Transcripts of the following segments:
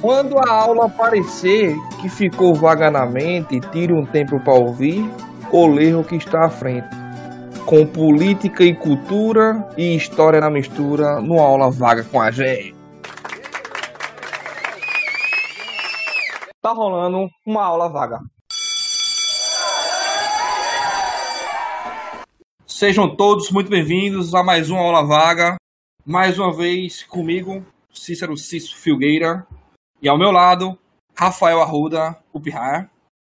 Quando a aula parecer que ficou vaga na mente, tire um tempo para ouvir o ler o que está à frente. Com política e cultura e história na mistura, numa aula vaga com a gente. Tá rolando uma aula vaga. Sejam todos muito bem-vindos a mais uma aula vaga. Mais uma vez comigo, Cícero Cício Filgueira. E ao meu lado, Rafael Arruda, o.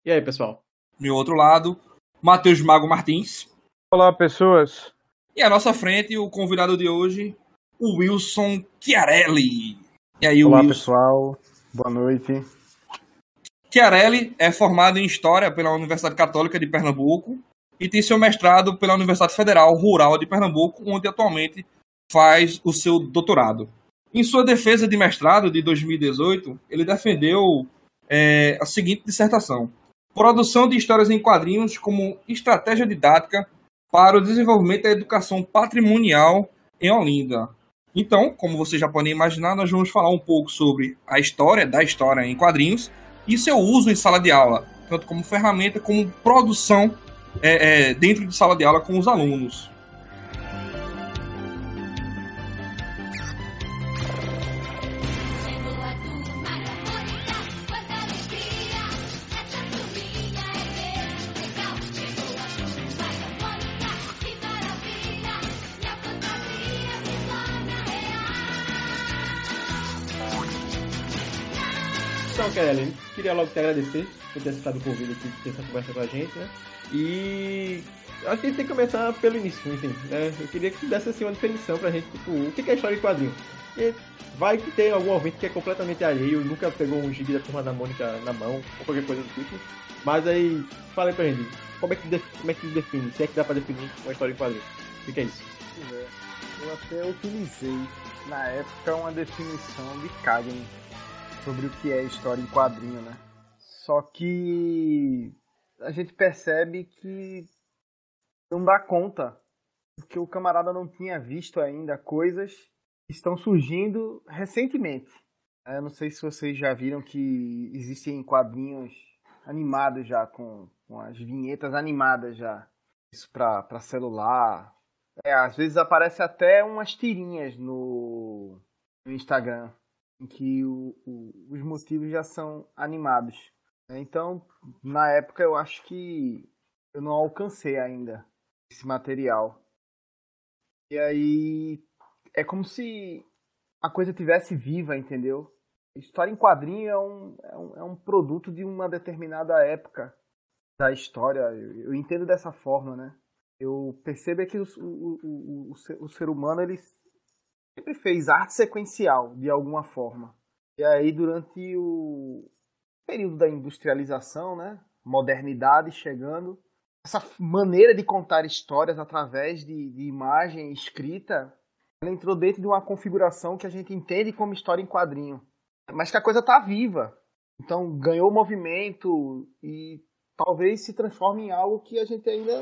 E aí, pessoal? Do meu outro lado, Matheus Mago Martins. Olá, pessoas. E à nossa frente, o convidado de hoje, o Wilson Chiarelli. E aí, Olá, Wilson? pessoal. Boa noite. Chiarelli é formado em História pela Universidade Católica de Pernambuco e tem seu mestrado pela Universidade Federal Rural de Pernambuco, onde atualmente faz o seu doutorado. Em sua defesa de mestrado de 2018, ele defendeu é, a seguinte dissertação: Produção de histórias em quadrinhos como estratégia didática para o desenvolvimento da educação patrimonial em Olinda. Então, como vocês já podem imaginar, nós vamos falar um pouco sobre a história da história em quadrinhos e seu uso em sala de aula, tanto como ferramenta como produção é, é, dentro de sala de aula com os alunos. Kelly, queria logo te agradecer por ter aceitado o convite aqui, ter essa conversa com a gente, né? E acho que a gente tem que começar pelo início, enfim, né? Eu queria que tu desse assim, uma definição pra gente, tipo, o que é história em quadrinho? E vai que tem algum ouvinte que é completamente alheio, nunca pegou um gibi da turma da Mônica na mão, ou qualquer coisa do tipo. Mas aí, fala aí pra gente, como é que, como é que define? Se é que dá pra definir uma história em quadrinho? O que que é isso? É, Eu até utilizei na época uma definição de Kagan sobre o que é história em quadrinho, né? Só que a gente percebe que não dá conta, porque o camarada não tinha visto ainda coisas que estão surgindo recentemente. Eu não sei se vocês já viram que existem quadrinhos animados já, com, com as vinhetas animadas já. Isso pra celular, é, às vezes aparece até umas tirinhas no, no Instagram em que o- o- os motivos já são animados. Então, na época eu acho que eu não alcancei ainda esse material. E aí é como se a coisa tivesse viva, entendeu? História em quadrinho é um, é um, é um produto de uma determinada época da história. Eu, eu entendo dessa forma, né? eu percebo é que o, o, o, o, ser, o ser humano ele sempre fez arte sequencial de alguma forma. E aí durante o período da industrialização, né, modernidade chegando, essa maneira de contar histórias através de, de imagem escrita, ela entrou dentro de uma configuração que a gente entende como história em quadrinho, mas que a coisa está viva. Então ganhou movimento e talvez se transforme em algo que a gente ainda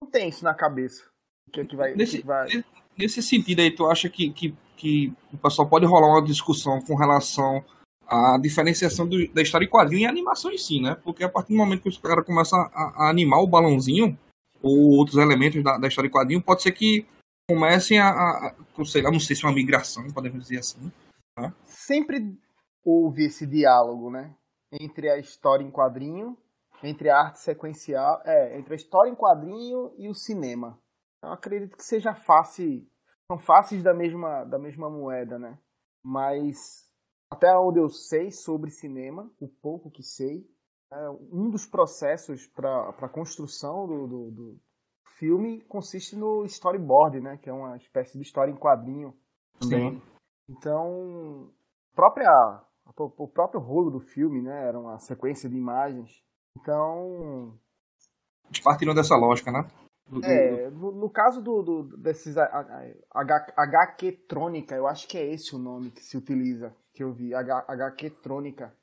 não tem isso na cabeça. Que, é que vai, Nesse, que vai... nesse sentido aí, tu acha que, que, que o pessoal pode rolar uma discussão com relação à diferenciação do- da história em quadrinho e a animação em si, né? Porque a partir do momento que os caras começam a, a animar o balãozinho ou outros elementos da, da história em quadrinho, pode ser que comecem a, a, a sei lá, não sei se é uma migração, podemos dizer assim. Sempre houve esse diálogo, né? Entre a história em quadrinho, entre a arte sequencial, é, entre a história em quadrinho e o cinema. Eu acredito que seja face, são faces da mesma, da mesma moeda, né? Mas até onde eu sei sobre cinema, o pouco que sei, é, um dos processos para a construção do, do, do filme consiste no storyboard, né? Que é uma espécie de história em quadrinho também. Então, própria, o próprio rolo do filme, né? Era uma sequência de imagens. Então, Eles partiram dessa lógica, né? Do- do- é, no, no caso do, do- desses HQ Trônica, eu acho que é esse o nome que se utiliza, que eu vi, HQ Trônica.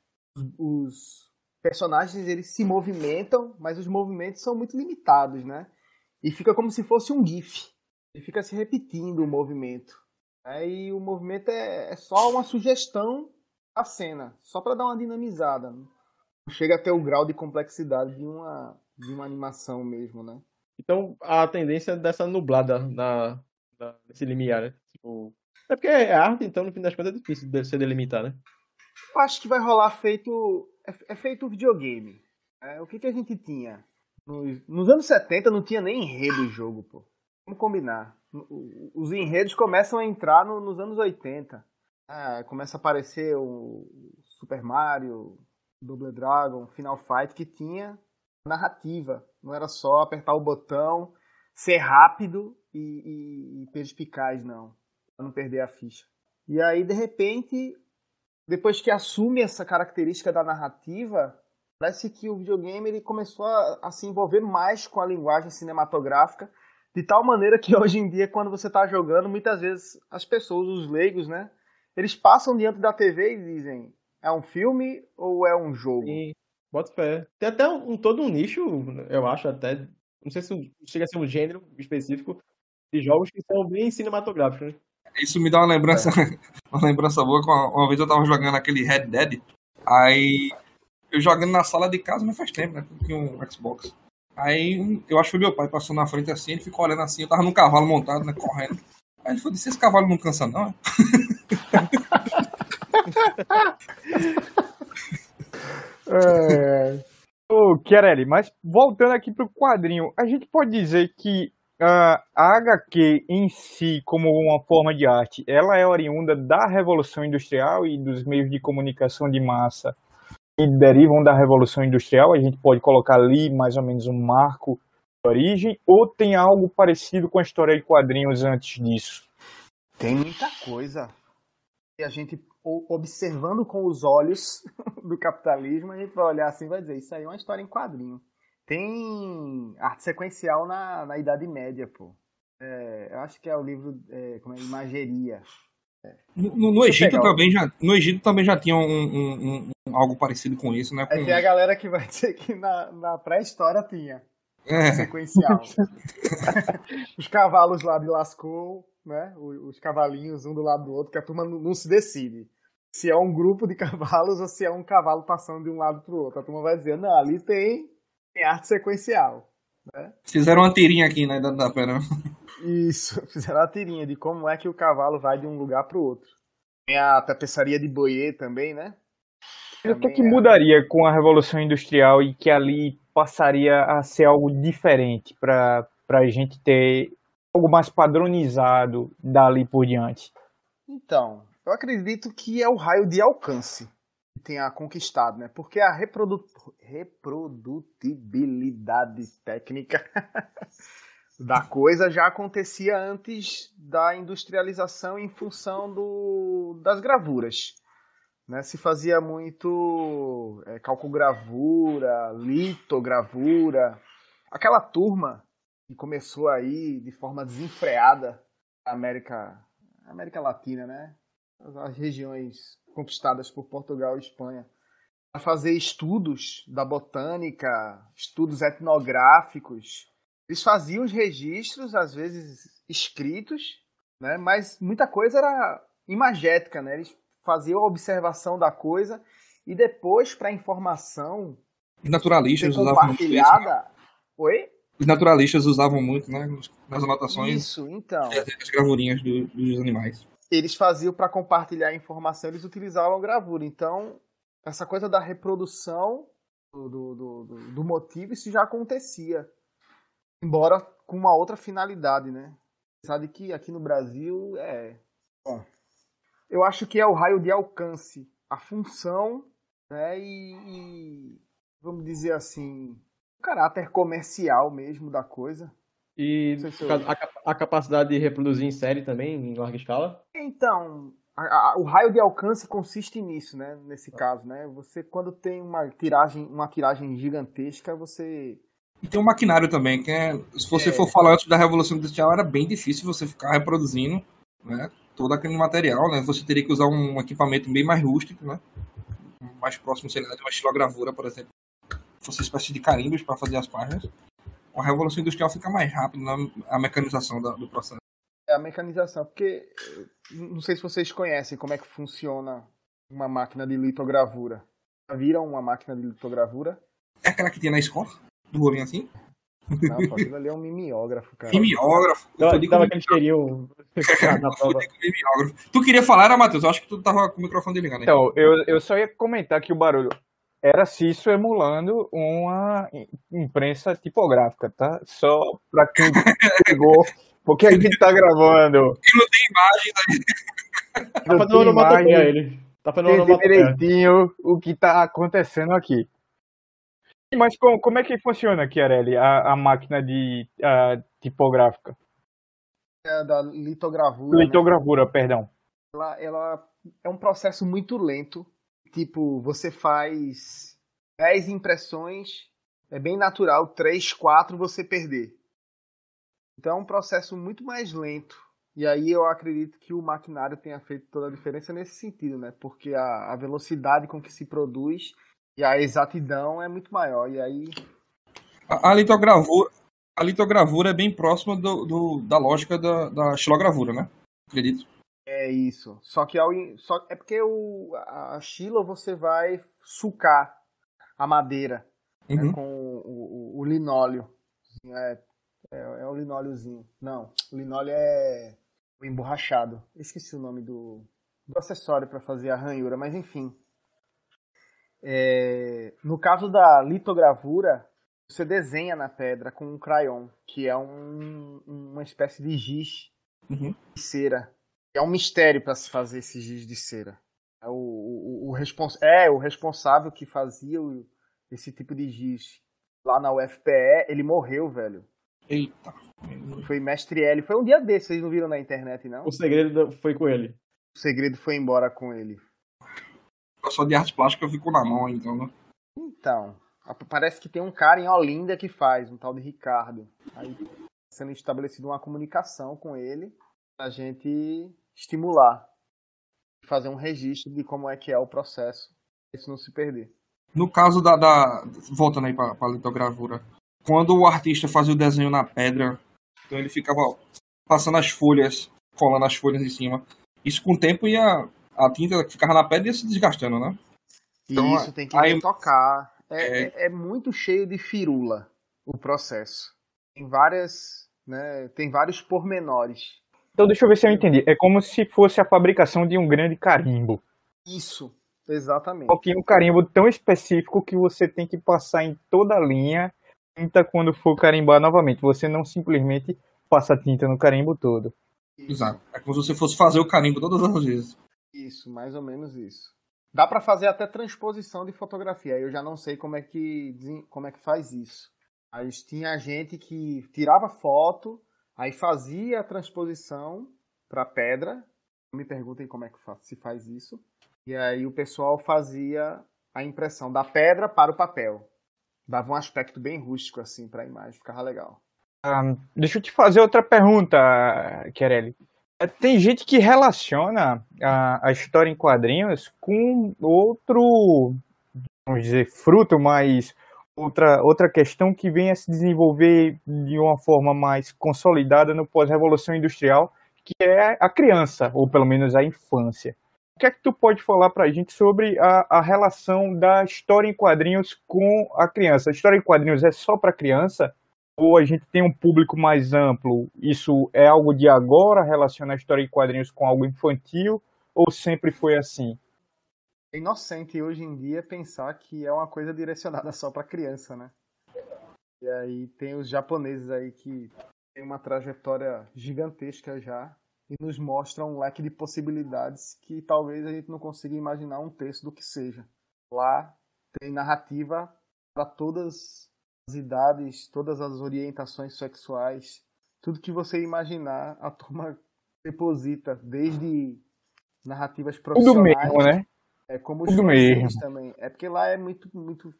Os personagens, eles se movimentam, mas os movimentos são muito limitados, né? E fica como se fosse um GIF. Ele fica se repetindo o movimento. Aí o movimento é, é só uma sugestão a cena, só para dar uma dinamizada. Não chega até o grau de complexidade de uma, de uma animação mesmo, né? Então, a tendência dessa nublada na, na, nesse limiar, né? Tipo, é porque é arte, então, no fim das contas, é difícil de se delimitar, né? Eu acho que vai rolar feito. É, é feito videogame. É, o que, que a gente tinha? Nos, nos anos 70 não tinha nem enredo o jogo, pô. Vamos combinar. Os enredos começam a entrar no- nos anos 80. Ah, começa a aparecer o Super Mario, Double Dragon, Final Fight, que tinha narrativa. Não era só apertar o botão, ser rápido e, e- e perspicaz, não. Pra não perder a ficha. E aí, de repente, depois que assume essa característica da narrativa, parece que o videogame ele começou a, a se envolver mais com a linguagem cinematográfica, de tal maneira que hoje em dia, quando você está jogando, muitas vezes as pessoas, os leigos, né, eles passam diante da TV e dizem: é um filme ou é um jogo? E bota fé. Tem até um, todo um nicho, eu acho, até. Não sei se chega a ser um gênero específico de jogos que são bem cinematográficos, né? Isso me dá uma lembrança, uma lembrança boa. que Uma, uma vez eu tava jogando aquele Red Dead, aí eu jogando na sala de casa, mas faz tempo, né? que eu Tinha um Xbox. Aí eu acho que foi meu pai passou na frente assim, ele ficou olhando assim, eu tava num cavalo montado, né? Correndo. Aí ele falou, disse, esse cavalo não cansa, não? é?" É... Ô, Chiarelli, mas voltando aqui pro quadrinho, a gente pode dizer que ah, a HQ em si, como uma forma de arte, ela é oriunda da Revolução Industrial e dos meios de comunicação de massa que derivam da Revolução Industrial. A gente pode colocar ali mais ou menos um marco de origem, ou tem algo parecido com a história de quadrinhos antes disso? Tem muita coisa. E a gente, observando com os olhos do capitalismo, a gente vai olhar assim e vai dizer: Isso aí é uma história em quadrinho. Tem arte sequencial na, na Idade Média, pô. É, eu acho que é o livro é, como é, Imageria. No, no- no Egito o- também já, no Egito também já tinha um, um- um- algo parecido com isso, né? Aí Com- tem a galera que vai dizer que na, na pré-história tinha É, sequencial. os cavalos lá de Lascaux, né? o- Os cavalinhos um do lado do outro, que a turma não, não se decide. Se é um grupo de cavalos ou se é um cavalo passando de um lado pro outro. A turma vai dizer, não, ali tem, tem arte sequencial. fizeram uma tirinha aqui, né? Da, da pera. Isso, fizeram a tirinha de como é que o cavalo vai de um lugar pro outro. Tem a tapeçaria de Boyer também, né? E o que, Também que é- mudaria com a Revolução Industrial e que ali passaria a ser algo diferente para a gente ter algo mais padronizado dali por diante? Então, eu acredito que é o raio de alcance que tenha conquistado, né? Porque a reprodu- reprodutibilidade técnica da coisa já acontecia antes da industrialização em função do, das gravuras. Né? Se fazia muito é, calcogravura, litogravura. Aquela turma que começou aí de forma desenfreada na América, América Latina, né? As- regiões conquistadas por Portugal e Espanha. Para fazer estudos da botânica, estudos etnográficos. Eles faziam os registros, às vezes escritos, né? mas muita coisa era imagética. Né? Eles faziam a observação da coisa e depois, para a informação Os naturalistas ser usavam muito isso. né? compartilhada. Oi? Os naturalistas usavam muito, né? Nas anotações Isso, então. as gravurinhas do- dos animais. Eles faziam para compartilhar informação, eles utilizavam gravura. Então, essa coisa da reprodução do, do, do, do- do motivo, isso já acontecia. Embora com uma outra finalidade, né? Sabe que aqui no Brasil é. Bom, eu acho que é o raio de alcance, a função, né? E, e, vamos dizer assim, o caráter comercial mesmo da coisa. E se eu- a, a capacidade de reproduzir em série também, em larga escala. Então, a- a- o raio de alcance consiste nisso, né? Nesse caso, né? Você quando tem uma tiragem, uma tiragem gigantesca, você E tem um maquinário também, que é, se você É. for falar antes da Revolução Industrial, era bem difícil você ficar reproduzindo né, todo aquele material, né? Você teria que usar um equipamento bem mais rústico, né? Mais próximo, sei lá, de uma estilogravura, por exemplo. Fosse uma espécie de carimbos para fazer as páginas. A Revolução Industrial fica mais rápido na a mecanização da- do processo. é a mecanização, porque eh, não sei se vocês conhecem como é que funciona uma máquina de litogravura. Já viram uma máquina de litogravura? É aquela que tinha na escola? Do rolinho assim? Não, pô, aquilo ali é um mimeógrafo, cara. Mimeógrafo. Eu com dava aquele cheirinho na prova. mimeógrafo. Tu queria falar, era, Matheus? Eu acho que tu tava com o microfone desligado. né? Então, eu, eu só ia comentar que o barulho era Cício emulando uma im- imprensa tipográfica, tá? Só pra quem pegou, porque a gente tá gravando. Que não tem imagem, Tá fazendo tem onomatopeia imagem, ele. Tá fazendo direitinho o que tá acontecendo aqui. Mas como, como é que funciona, Chiarelli, a, a máquina de ah, tipográfica? É da litogravura. né? Litogravura, perdão. ela, ela é um processo muito lento. Tipo, você faz 10 impressões, é bem natural, 3, 4 você perder. Então é um processo muito mais lento. E aí eu acredito que o maquinário tenha feito toda a diferença nesse sentido, né? Porque a, a velocidade com que se produz e a exatidão é muito maior. E aí A, a litogravura, a litogravura é bem próxima do, do- da lógica da, da xilogravura, né? Acredito. É isso. Só que ao, só, é porque o, a a Shilo você vai sucar a madeira né, Uhum. com o, o- o linóleo. É, é, é o linóleozinho. Não, o linóleo é o emborrachado. Esqueci o nome do, do acessório para fazer a ranhura, mas enfim. É, no caso da litogravura, você desenha na pedra com um crayon, que é um- uma espécie de giz Uhum. de cera. É um mistério para se fazer esse giz de cera. É o, o, o respons é o responsável que fazia o- esse tipo de giz lá na UFPE, ele morreu, velho. Eita. Foi mestre L. Foi um dia desses, vocês não viram na internet, não? O segredo foi com ele. O segredo foi embora com ele. Eu sou de arte plástica, eu fico na mão, então, né? Então, a- parece que tem um cara em Olinda que faz, um tal de Ricardo. Aí sendo estabelecida uma comunicação com ele pra gente estimular. Fazer um registro de como é que é o processo, isso não se perder. No caso da. da voltando aí pra, pra litogravura. Quando o artista fazia o desenho na pedra, então ele ficava passando as folhas, colando as folhas em cima. Isso com o tempo ia. A tinta que ficava na pedra ia se desgastando, né? Então, isso tem que aí- retocar. É, É. é- é muito cheio de firula o processo. Tem várias, né, tem vários pormenores. Então deixa eu ver se eu entendi. É como se fosse a fabricação de um grande carimbo. Isso, exatamente. Só que um carimbo tão específico que você tem que passar em toda a linha tinta quando for carimbar novamente. Você não simplesmente passa tinta no carimbo todo. Isso, Exato. É como se você fosse fazer o carimbo todas as vezes. Isso, mais ou menos isso. Dá pra fazer até transposição de fotografia. Eu já não sei como é que como é que faz isso. Mas tinha gente que tirava foto, aí fazia a transposição para pedra. Me perguntem como é que se faz isso. E aí o pessoal fazia a impressão da pedra para o papel. Dava um aspecto bem rústico assim para a imagem, ficava legal. Ah, deixa eu te fazer outra pergunta, Querelli. É, Tem gente que relaciona a, a história em quadrinhos com outro, vamos dizer, fruto, mas outra, outra questão que vem a se desenvolver de uma forma mais consolidada no pós-revolução industrial, que é a criança, ou pelo menos a infância. O que é que tu pode falar pra gente sobre a, a relação da história em quadrinhos com a criança? A história em quadrinhos é só para criança? ou a gente tem um público mais amplo, isso é algo de agora, relaciona a história em quadrinhos com algo infantil, ou sempre foi assim? É inocente hoje em dia pensar que é uma coisa direcionada só para criança, né? E aí tem os japoneses aí que tem uma trajetória gigantesca já e nos mostram um leque de possibilidades que talvez a gente não consiga imaginar um terço do que seja. Lá tem narrativa para todas as idades, todas as orientações sexuais, tudo que você imaginar, a turma deposita, desde narrativas Tudo profissionais. mesmo, né? É como os fanzines também. É porque lá é muito, muito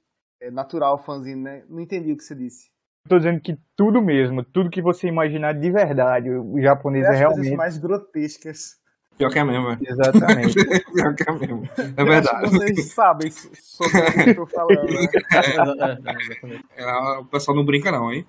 é natural o fanzine, né? Não entendi o que você disse. Tô dizendo que tudo mesmo, tudo que você imaginar de verdade, o japonês é as coisas realmente. mais grotescas. Pior que é mesmo, velho. Exatamente. Pior que é mesmo. É verdade. que vocês sabem so- sobre o que eu tô falando, né? É, é, exatamente. É, o pessoal não brinca, não, hein?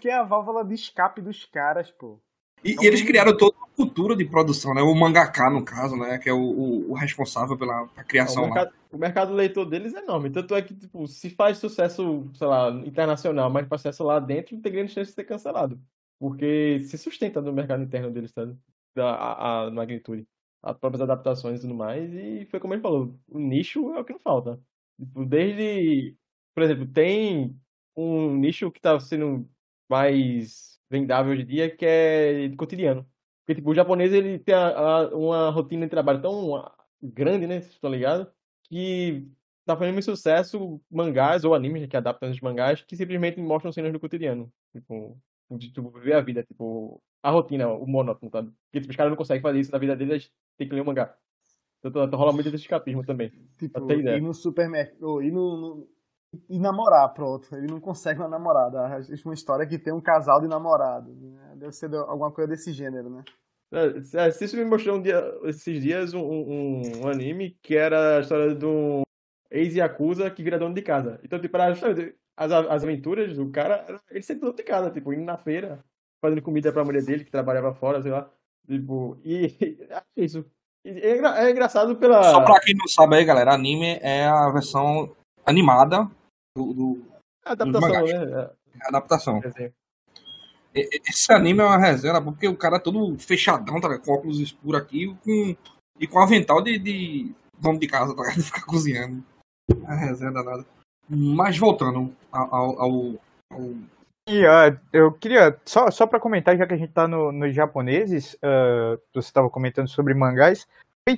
Que é a válvula de escape dos caras, pô. E, É um e eles criaram toda uma cultura de produção, né? O mangaka, no caso, né? Que é o, o- o responsável pela, pela O criação lá. mercado, o mercado leitor deles é enorme. Tanto é que, tipo, se faz sucesso, sei lá, internacional, mas faz sucesso lá dentro, não tem grande chance de ser cancelado. Porque se sustenta no mercado interno deles, sabe? Da, a, a magnitude. As próprias adaptações e tudo mais. E foi como ele falou, o nicho é o que não falta. Tipo, desde. Por exemplo, tem um nicho que tá sendo mais vendável hoje em dia, que é cotidiano. Porque, tipo, o japonês, ele tem a- a- uma rotina de trabalho tão ah, grande, né? Vocês estão ligados? Que tá fazendo muito sucesso mangás ou animes né, que adaptam os mangás que simplesmente mostram cenas do cotidiano. Tipo, de tu viver a vida, tipo, a rotina, o monótono, sabe? Porque tipo, os caras não conseguem fazer isso na vida deles, eles têm que ler o mangá. Então, então rola muito desse escapismo também. Tipo, ir no supermercado, ir no, no- e namorar, pronto. Ele não consegue uma namorada. Existe uma história que tem um casal de namorados. Né? Deve ser de- alguma coisa desse gênero, né? É, se- é, Cício me mostrou um dia, esses dias um, um, um anime que era a história de um ex-yakuza que vira dono de casa. Então, tipo, era justamente as, as aventuras do cara, era ele sempre dono de casa, tipo, indo na feira, fazendo comida pra mulher dele que trabalhava fora, sei lá. Tipo, e é isso. É, é engraçado pela. Só pra quem não sabe aí, galera, anime é a versão animada do, do- adaptação, né? a adaptação. É. E- e- Esse anime é uma resenha, porque o cara é todo fechadão, tá, com óculos escuros aqui com, e com avental de, de dono de casa, tá, ligado? de ficar cozinhando. É uma resenha danada. Mas voltando ao. ao, ao- E ah, eu queria, só, só para comentar, já que a gente tá no, nos japoneses, ah, você estava comentando sobre mangás,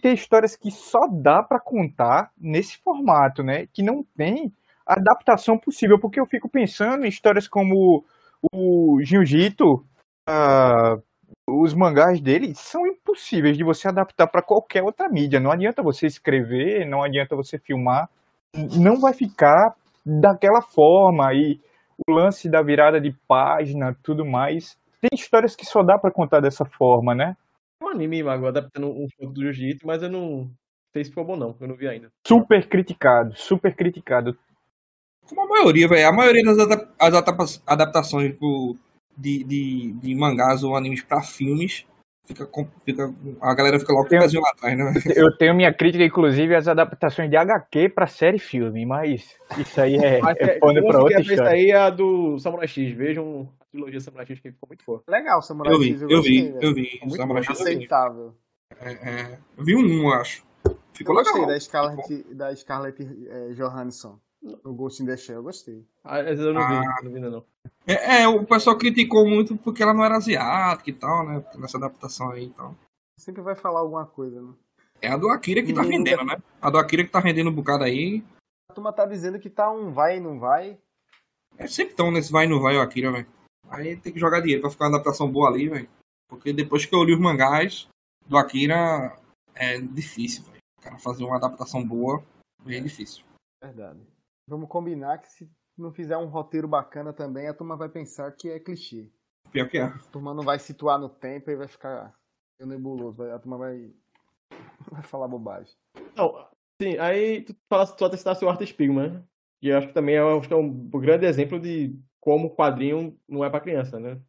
tem histórias que só dá para contar nesse formato, né? Que não tem adaptação possível, porque eu fico pensando em histórias como o Jiu-Jitsu, ah, os mangás dele são impossíveis de você adaptar para qualquer outra mídia. Não adianta você escrever, não adianta você filmar, não vai ficar daquela forma e o lance da virada de página, tudo mais. Tem histórias que só dá pra contar dessa forma, né? um anime, Mago, adaptando um jogo do Jiu-Jitsu, mas eu não sei se ficou bom, não. Eu não vi ainda. Super criticado, super criticado. Como a maioria, velho. A maioria das adap- as adapa- adaptações tipo, de, de, de mangás ou animes pra filmes, fica, fica, a galera fica logo com o pezinho lá atrás, né? Eu tenho minha crítica, inclusive, às adaptações de HQ pra série e filme, mas isso aí é, Mas é é, pano pra outra história. aí é a do Samurai X. Vejam a trilogia Samurai X que ficou muito boa. Legal, Samurai Eu vi, X, eu gostei, vi, eu vi. Muito Samurai. X eu. Aceitável. É, é, eu vi um, eu acho. Eu Ficou gostei legal. da Scarlett, da Scarlett eh, Johansson. O Ghost in the Shell, eu gostei. Ah, essa eu não vi, Ah. eu não vi ainda não. É, é, o pessoal criticou muito porque ela não era asiática e tal, né? Nessa adaptação aí e tal. Sempre vai falar alguma coisa, né? É a do Akira que tá Ninguém rendendo, né? A do Akira que tá rendendo um bocado aí. A turma tá dizendo que tá um vai e não vai. É sempre tão nesse vai e não vai o Akira, velho. Aí tem que jogar dinheiro pra ficar uma adaptação boa ali, velho. Porque depois que eu li os mangás do Akira, é difícil, velho. O cara fazer uma adaptação boa é difícil. Verdade. Vamos combinar que se não fizer um roteiro bacana também, a turma vai pensar que é clichê. Pior que é. A turma não vai situar no tempo e vai ficar nebuloso. vai- A turma vai, vai falar bobagem. Não, sim, aí tu fala, tu até citasse o Art Spiegelman, né? E eu acho que também é, um- acho que é um grande exemplo de como o quadrinho não é pra criança, né?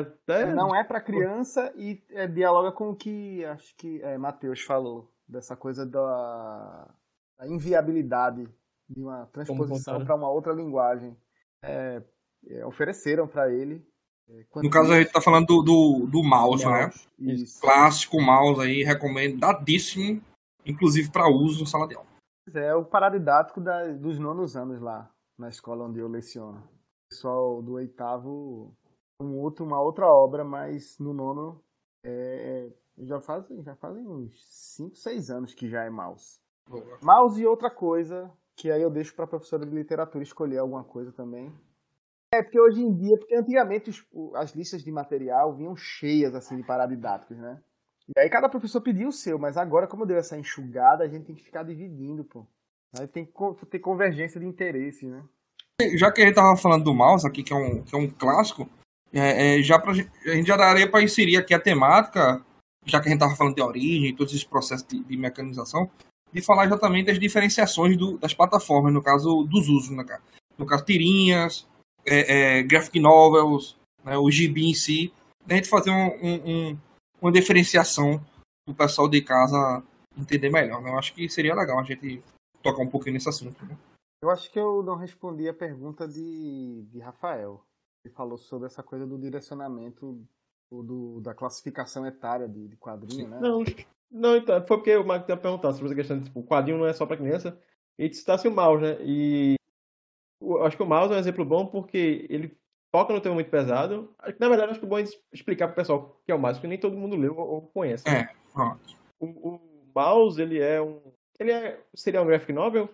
Até... Não é pra criança e é, dialoga com o que acho que é, Matheus falou. Dessa coisa da, da inviabilidade de uma transposição né? para uma outra linguagem. É, é, ofereceram para ele. é, No caso, a gente tá falando do, do, do mouse, né? Isso. Clássico mouse aí, recomendadíssimo, inclusive pra uso em sala de aula. É o paradidático da- dos nonos anos lá, na escola onde eu leciono. O pessoal do oitavo, um outro, uma outra obra, mas no nono é, já, fazem, já fazem uns 5, 6 anos que já é mouse. Mouse e outra coisa, que aí eu deixo para a professora de literatura escolher alguma coisa também. É, porque hoje em dia, porque antigamente os- as listas de material vinham cheias assim de paradidáticos, né? E aí cada professor pedia o seu, mas agora, como deu essa enxugada, a gente tem que ficar dividindo, pô. Aí tem que ter convergência de interesses, né? Já que a gente tava falando do mouse aqui, que é um, que é um clássico, é, é, já pra, a gente já daria para inserir aqui a temática, já que a gente tava falando de origem, todos esses processos de, de mecanização, de falar exatamente das diferenciações do- das plataformas, no caso dos usos, né, cara? No caso, tirinhas, é, é, graphic novels, né, o gibi em si. a gente fazer um, um- um- uma diferenciação pro pessoal de casa entender melhor, né? Eu acho que seria legal a gente tocar um pouquinho nesse assunto. Né? Eu acho que eu não respondi a pergunta de, de Rafael. Ele falou sobre essa coisa do direcionamento o do, da classificação etária de, de quadrinho, né? Não, não, então, foi porque o Marco tinha perguntado sobre essa questão de, tipo, o quadrinho não é só pra criança, e citasse o mouse, né? E eu acho que o mouse é um exemplo bom porque ele foca no tema muito pesado. Que, Na verdade, acho que é bom explicar pro pessoal o que é o mouse, porque nem todo mundo leu ou conhece. né? É, pronto. O, o mouse, ele é um. Ele é, seria um graphic novel?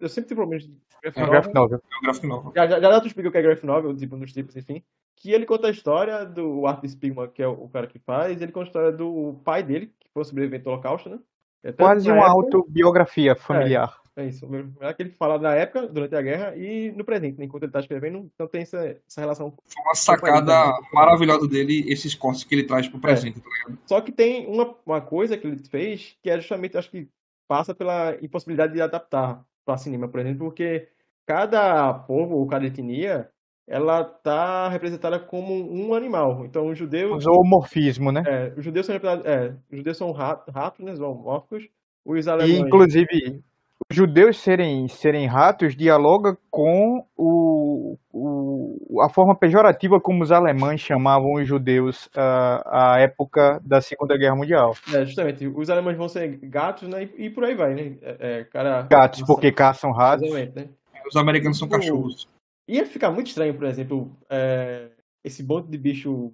Eu- sempre tive problemas de graphic É um novel. graphic novel. É um gráfico novo. Já, já, já tu explica o que é graphic novel, tipo, nos tipos, enfim. Que ele conta a história do Art Spigman, que é o cara que faz, ele conta a história do pai dele, um sobrevivente do holocausto, né? É, Quase uma época- autobiografia familiar. É isso, é aquele que fala na época, durante a guerra, e no presente, né? enquanto ele tá escrevendo, então tem essa, essa relação. Foi uma sacada maravilhosa dele, esses cortes que ele traz pro presente, tá ligado? Só que tem uma, uma coisa que ele fez que é justamente, acho que passa pela impossibilidade de adaptar para cinema, por exemplo, porque cada povo ou cada etnia ela tá representada como um animal. Então, os judeus, O zoomorfismo, né? é, os judeus são representados, é, os judeus são ra- ratos, né, zoomórficos. Os E, alemães, inclusive, os judeus serem, serem ratos dialoga com o, o, a forma pejorativa como os alemães chamavam os judeus ah, à época da Segunda Guerra Mundial. é, justamente, os alemães vão ser gatos, né, e, e por aí vai, né? É, é, cara, Gatos, porque caçam ratos. Exatamente, né? Os americanos são cachorros. Ia ficar muito estranho, por exemplo, é, esse monte de bicho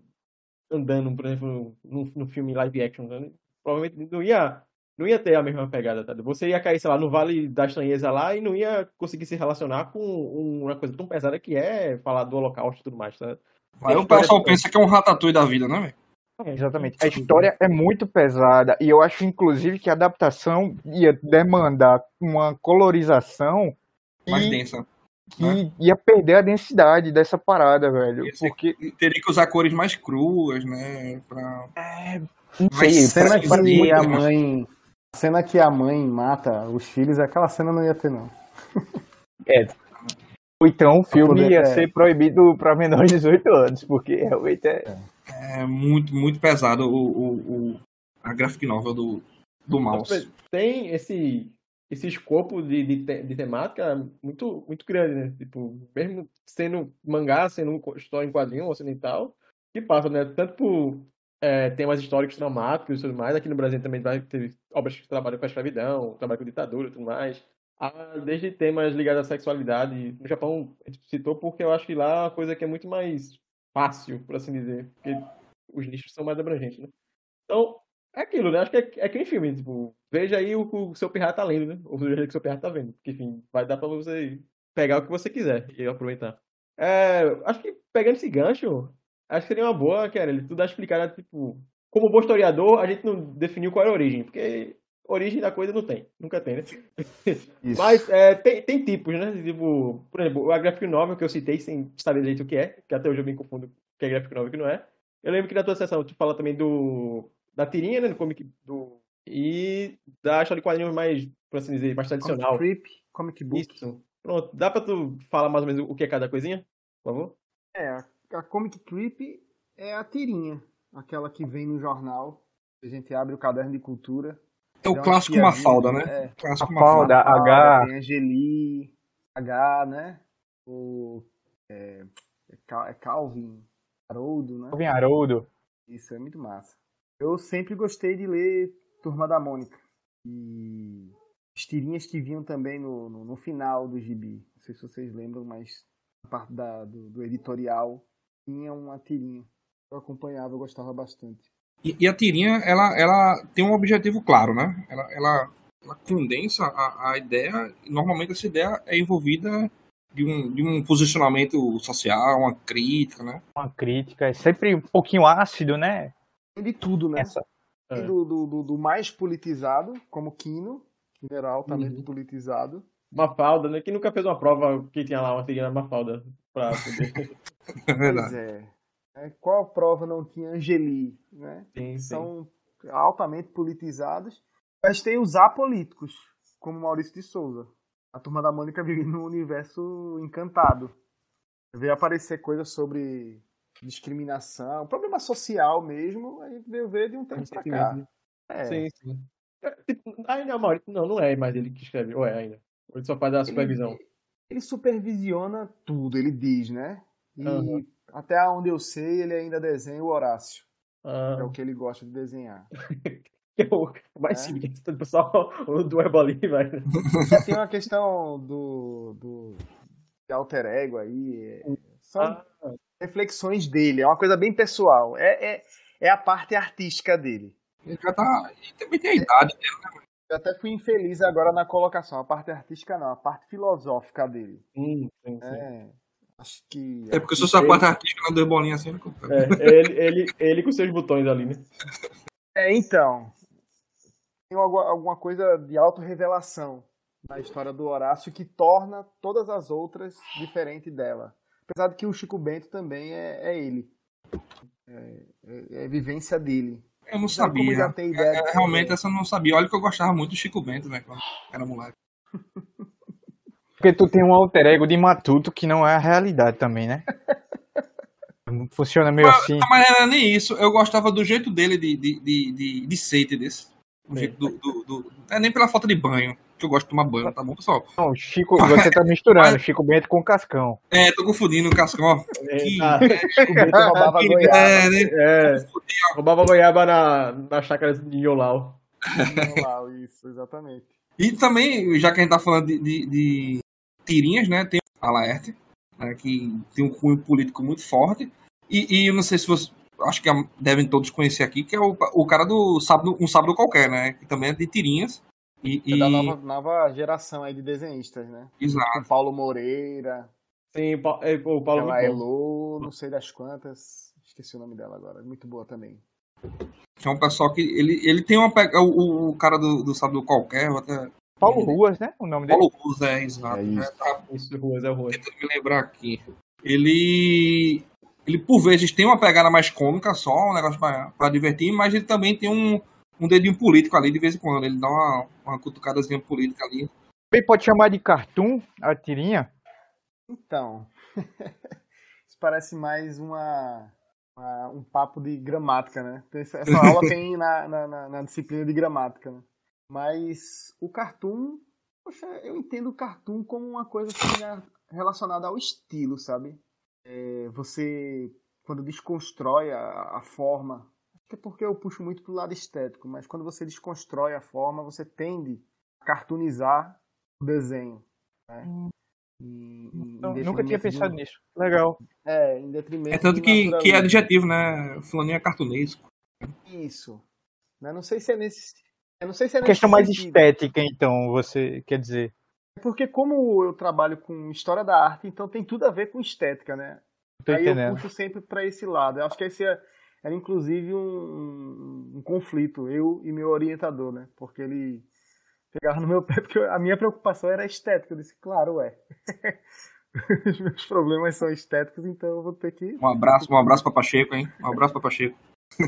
andando, por exemplo, no, no filme live action, né? Provavelmente não ia, não ia ter a mesma pegada, tá? Você ia cair, sei lá, no Vale da Estranheza lá e não ia conseguir se relacionar com uma coisa tão pesada que é falar do holocausto e tudo mais, tá? Aí o pessoal de- pensa que é um ratatouille da vida, né, velho? Exatamente. A história é muito pesada e eu acho, inclusive, que a adaptação ia demandar uma colorização Mais que, densa. Que ia perder a densidade dessa parada, velho. Porque, Teria que usar cores mais cruas, né? Pra... não Mas sei, cena que muito a mãe. A cena que a mãe mata os filhos, aquela cena não ia ter, não. Ou então o filme poder- ia é. ser proibido para menores de 18 anos, porque realmente é. É muito, muito pesado o, o, o- a graphic novel do, do mouse. Tem esse, esse escopo de, de, de temática muito, muito grande, né? Tipo, mesmo sendo mangá, sendo história em quadrinho ocidental, que passa, né? Tanto por é, temas históricos traumáticos e tudo mais. Aqui no Brasil também vai ter obras que trabalham com a escravidão, trabalham com ditadura e tudo mais. Desde temas ligados à sexualidade. No Japão, a gente citou porque eu acho que lá é uma coisa que é muito mais fácil, por assim dizer. Porque os nichos são mais abrangentes, né? Então, é aquilo, né? Acho que é, é que tipo, veja aí o que o seu pirata tá lendo, né? Ou veja o que o seu pirata tá vendo. Porque, enfim, vai dar pra você pegar o que você quiser e aproveitar. É, acho que pegando esse gancho, acho que seria uma boa, cara, ele tu dá explicada, tipo, como bom historiador, a gente não definiu qual era a origem, porque origem da coisa não tem, nunca tem, né? Isso. Mas é, tem, tem tipos, né? Tipo, por exemplo, a graphic novel que eu citei sem saber direito o que é, que até hoje eu me confundo o que é graphic novel e o que não é. Eu lembro que na tua sessão tu fala também do da tirinha, né, do comic do e da história de quadrinhos mais, por assim dizer, mais tradicional. Comic Trip, Comic Book. Isso. Pronto, dá pra tu falar mais ou menos o que é cada coisinha? Por favor? É, a, a Comic Trip é a tirinha. Aquela que vem no jornal. A gente abre o caderno de cultura. É o clássico Mafalda, né? É, Clássico Mafalda. Mafalda. Da H. Tem Angeli, H, né? O, é, é é Calvin, Haroldo, né? Calvin Haroldo. Isso é muito massa. Eu sempre gostei de ler Turma da Mônica. E as tirinhas que vinham também no, no, no final do gibi. Não sei se vocês lembram, mas a parte da, do, do editorial tinha uma tirinha. Eu acompanhava, eu gostava bastante. E, e a tirinha, ela, ela tem um objetivo claro, né? Ela, ela, ela condensa a, a ideia, normalmente essa ideia é envolvida de um, de um posicionamento social, uma crítica, né? Uma crítica. É sempre um pouquinho ácido, né? De tudo, né? Essa. É. do, do, do, do mais politizado, como Kino, que era altamente Uhum. politizado. Mafalda, né? Quem nunca fez uma prova que tinha lá uma na Mafalda pra poder. É verdade. Pois é. É, Qual prova não tinha Angeli, né? Sim, sim. São altamente politizados. Mas tem os apolíticos, como Maurício de Souza. A turma da Mônica vive num universo encantado. Vê aparecer coisas sobre discriminação, problema social mesmo, a gente veio ver de um tempo pra cá. Recentemente. É, Sim, sim. É, tipo, Ainda a Maurício, não, não é mais ele que escreve, ou é ainda. Ou ele só faz a supervisão. Ele, ele supervisiona tudo, ele diz, né? E Aham. até onde eu sei, ele ainda desenha o Horácio, que é o que ele gosta de desenhar. que é o mais É. simples, só o do Ebo ali, vai. É, tem uma questão do, do de alter ego aí. é- são Ah, reflexões dele, é uma coisa bem pessoal. É, é, é a parte artística dele. Ele já tá. Ele também tem a idade dele. Eu até fui infeliz agora na colocação. A parte artística não, a parte filosófica dele. Sim, sim, sim. É, acho que. É porque se eu sou a parte artística na duas bolinhas assim, eu- É, ele, ele, ele com seus botões ali, né? É, então. Tem alguma, alguma coisa de autorrevelação na história do Horácio que torna todas as outras diferentes dela. Apesar de que o Chico Bento também é, é ele. É, é- é vivência dele. Eu não sabia. já tem ideia É, de- realmente essa eu não sabia. Olha que eu gostava muito do Chico Bento, né? Quando era moleque. Porque tu tem um alter ego de matuto que não é a realidade também, né? Funciona meio assim. Não, mas não era nem isso. Eu gostava do jeito dele de, de, de, de, de ser? O jeito do, do, do- Não é nem pela falta de banho. Que eu gosto de tomar banho, tá bom, pessoal? Não, Chico, você tá misturando Chico Bento com Cascão. É, tô confundindo o Cascão. Que- Ah, O Bento roubava goiaba. é, né? é, roubava goiaba na, na chácara de Iolau. Lá, Isso, exatamente. E também, já que a gente tá falando de, de, de tirinhas, né? Tem a Laerte, né, que tem um cunho político muito forte. E, e eu não sei se você. Acho que devem todos conhecer aqui, que é o, o cara do sábado, Um Sábado Qualquer, né? Que também é de tirinhas. E, É da e- nova, nova geração aí de desenhistas, né? Exato. Com Paulo Moreira, Sim, o é, o Paulo Micon. Elo, não sei das quantas. Esqueci o nome dela agora. Muito boa também. Que é um pessoal que. Ele, ele tem uma. pega- O, o cara do, do Sábado Qualquer, até. Paulo Ruas, né? O nome dele. Paulo Cruz, é, exato. É isso. né, tá Isso, Ruas, é o Ruas. tentando me lembrar aqui. Ele. Ele, por vezes, tem uma pegada mais cômica só, um negócio pra, pra divertir, mas ele também tem um, um dedinho político ali de vez em quando. Ele dá uma, uma cutucadazinha política ali. Também pode chamar de cartoon a tirinha. Então, isso parece mais uma, uma- um papo de gramática, né? Essa, essa aula tem na, na, na- na disciplina de gramática, né? Mas o cartoon, poxa, eu entendo o cartoon como uma coisa assim, a- relacionada ao estilo, sabe? É, você, quando desconstrói a, a forma, que é porque eu puxo muito pro lado estético, mas quando você desconstrói a forma, você tende a cartoonizar o desenho, né? Em- em- em Não, nunca tinha pensado do- nisso. Legal. É, em detrimento É tanto que, que é adjetivo, né? Fulaninho é cartunesco. Isso. Né? Não sei se é nesse. Eu não sei se é Questão mais sentido. estética, então, você quer dizer. Porque como eu trabalho com história da arte, então tem tudo a ver com estética, né? Tô Aí eu entendendo. puxo sempre para esse lado. Eu acho que esse é- era inclusive um, um- um conflito, eu e meu orientador, né? Porque ele pegava no meu pé, porque a minha preocupação era estética. Eu disse, claro, é. Os meus problemas são estéticos, então eu vou ter que. Um abraço, um abraço pra Pacheco, hein? Um abraço pra Pacheco.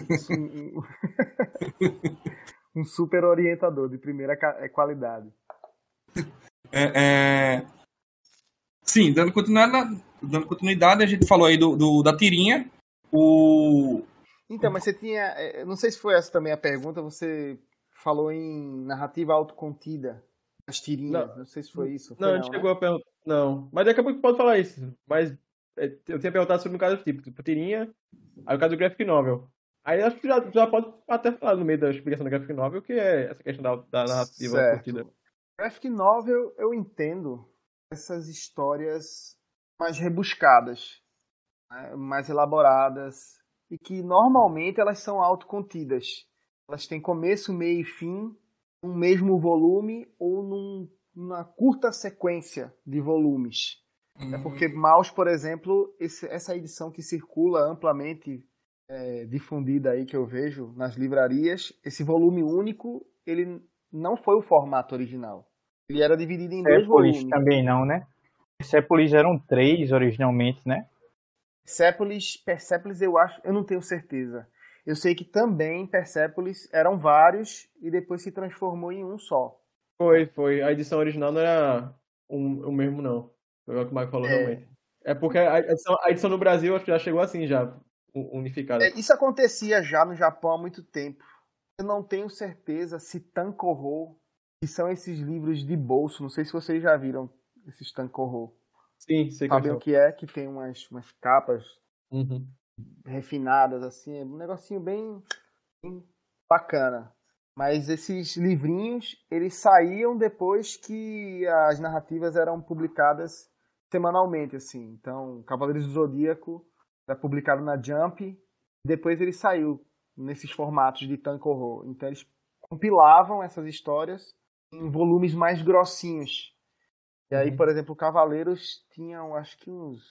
um, super orientador de primeira eh, qualidade. É, é... Sim, dando continuidade, dando continuidade, a gente falou aí do, do- da tirinha. O. Então, mas você tinha. eh, Não sei se foi essa também a pergunta, você falou em narrativa autocontida, as tirinhas. Não, Não. sei se foi isso. Não, foi a gente né? chegou a perguntar. Não, mas daqui a pouco pode falar isso. Mas é, eu tinha perguntado sobre um caso tipo, tipo tirinha, aí o caso do graphic novel. Aí acho que já, já pode até falar no meio da explicação do graphic novel, que é essa questão da, da narrativa Certo. curtida. Graphic novel, eu entendo essas histórias mais rebuscadas, né, mais elaboradas, e que normalmente elas são autocontidas. Elas têm começo, meio e fim, num mesmo volume ou num, numa curta sequência de volumes. É porque Maus, por exemplo, esse- essa edição que circula amplamente é, difundida aí que eu vejo nas livrarias, esse volume único, ele não foi o formato original. Ele era dividido em dois volumes. também não, né? Persepolis eram três originalmente, né? Persepolis, Persepolis eu acho, eu não tenho certeza. Eu sei que também Persepolis eram vários e depois se transformou em um só. Foi, foi. A edição original não era um- o mesmo, não. Foi o que o Marco falou É. realmente. É porque a edição, a edição no Brasil acho que já chegou assim já, unificada. É, Isso acontecia já no Japão há muito tempo. Eu não tenho certeza se Tankoho, que são esses livros de bolso, não sei se vocês já viram esses Tankoho. Sim, sei que Sabem o que é? Que tem umas, umas capas Uhum. refinadas, assim, é um negocinho bem, bem bacana. Mas esses livrinhos, eles saíam depois que as narrativas eram publicadas semanalmente, assim. Então, Cavaleiros do Zodíaco era publicado na Jump, depois ele saiu nesses formatos de Tankoho. Então, eles compilavam essas histórias em volumes mais grossinhos. E aí, Uhum. por exemplo, Cavaleiros tinham, acho que uns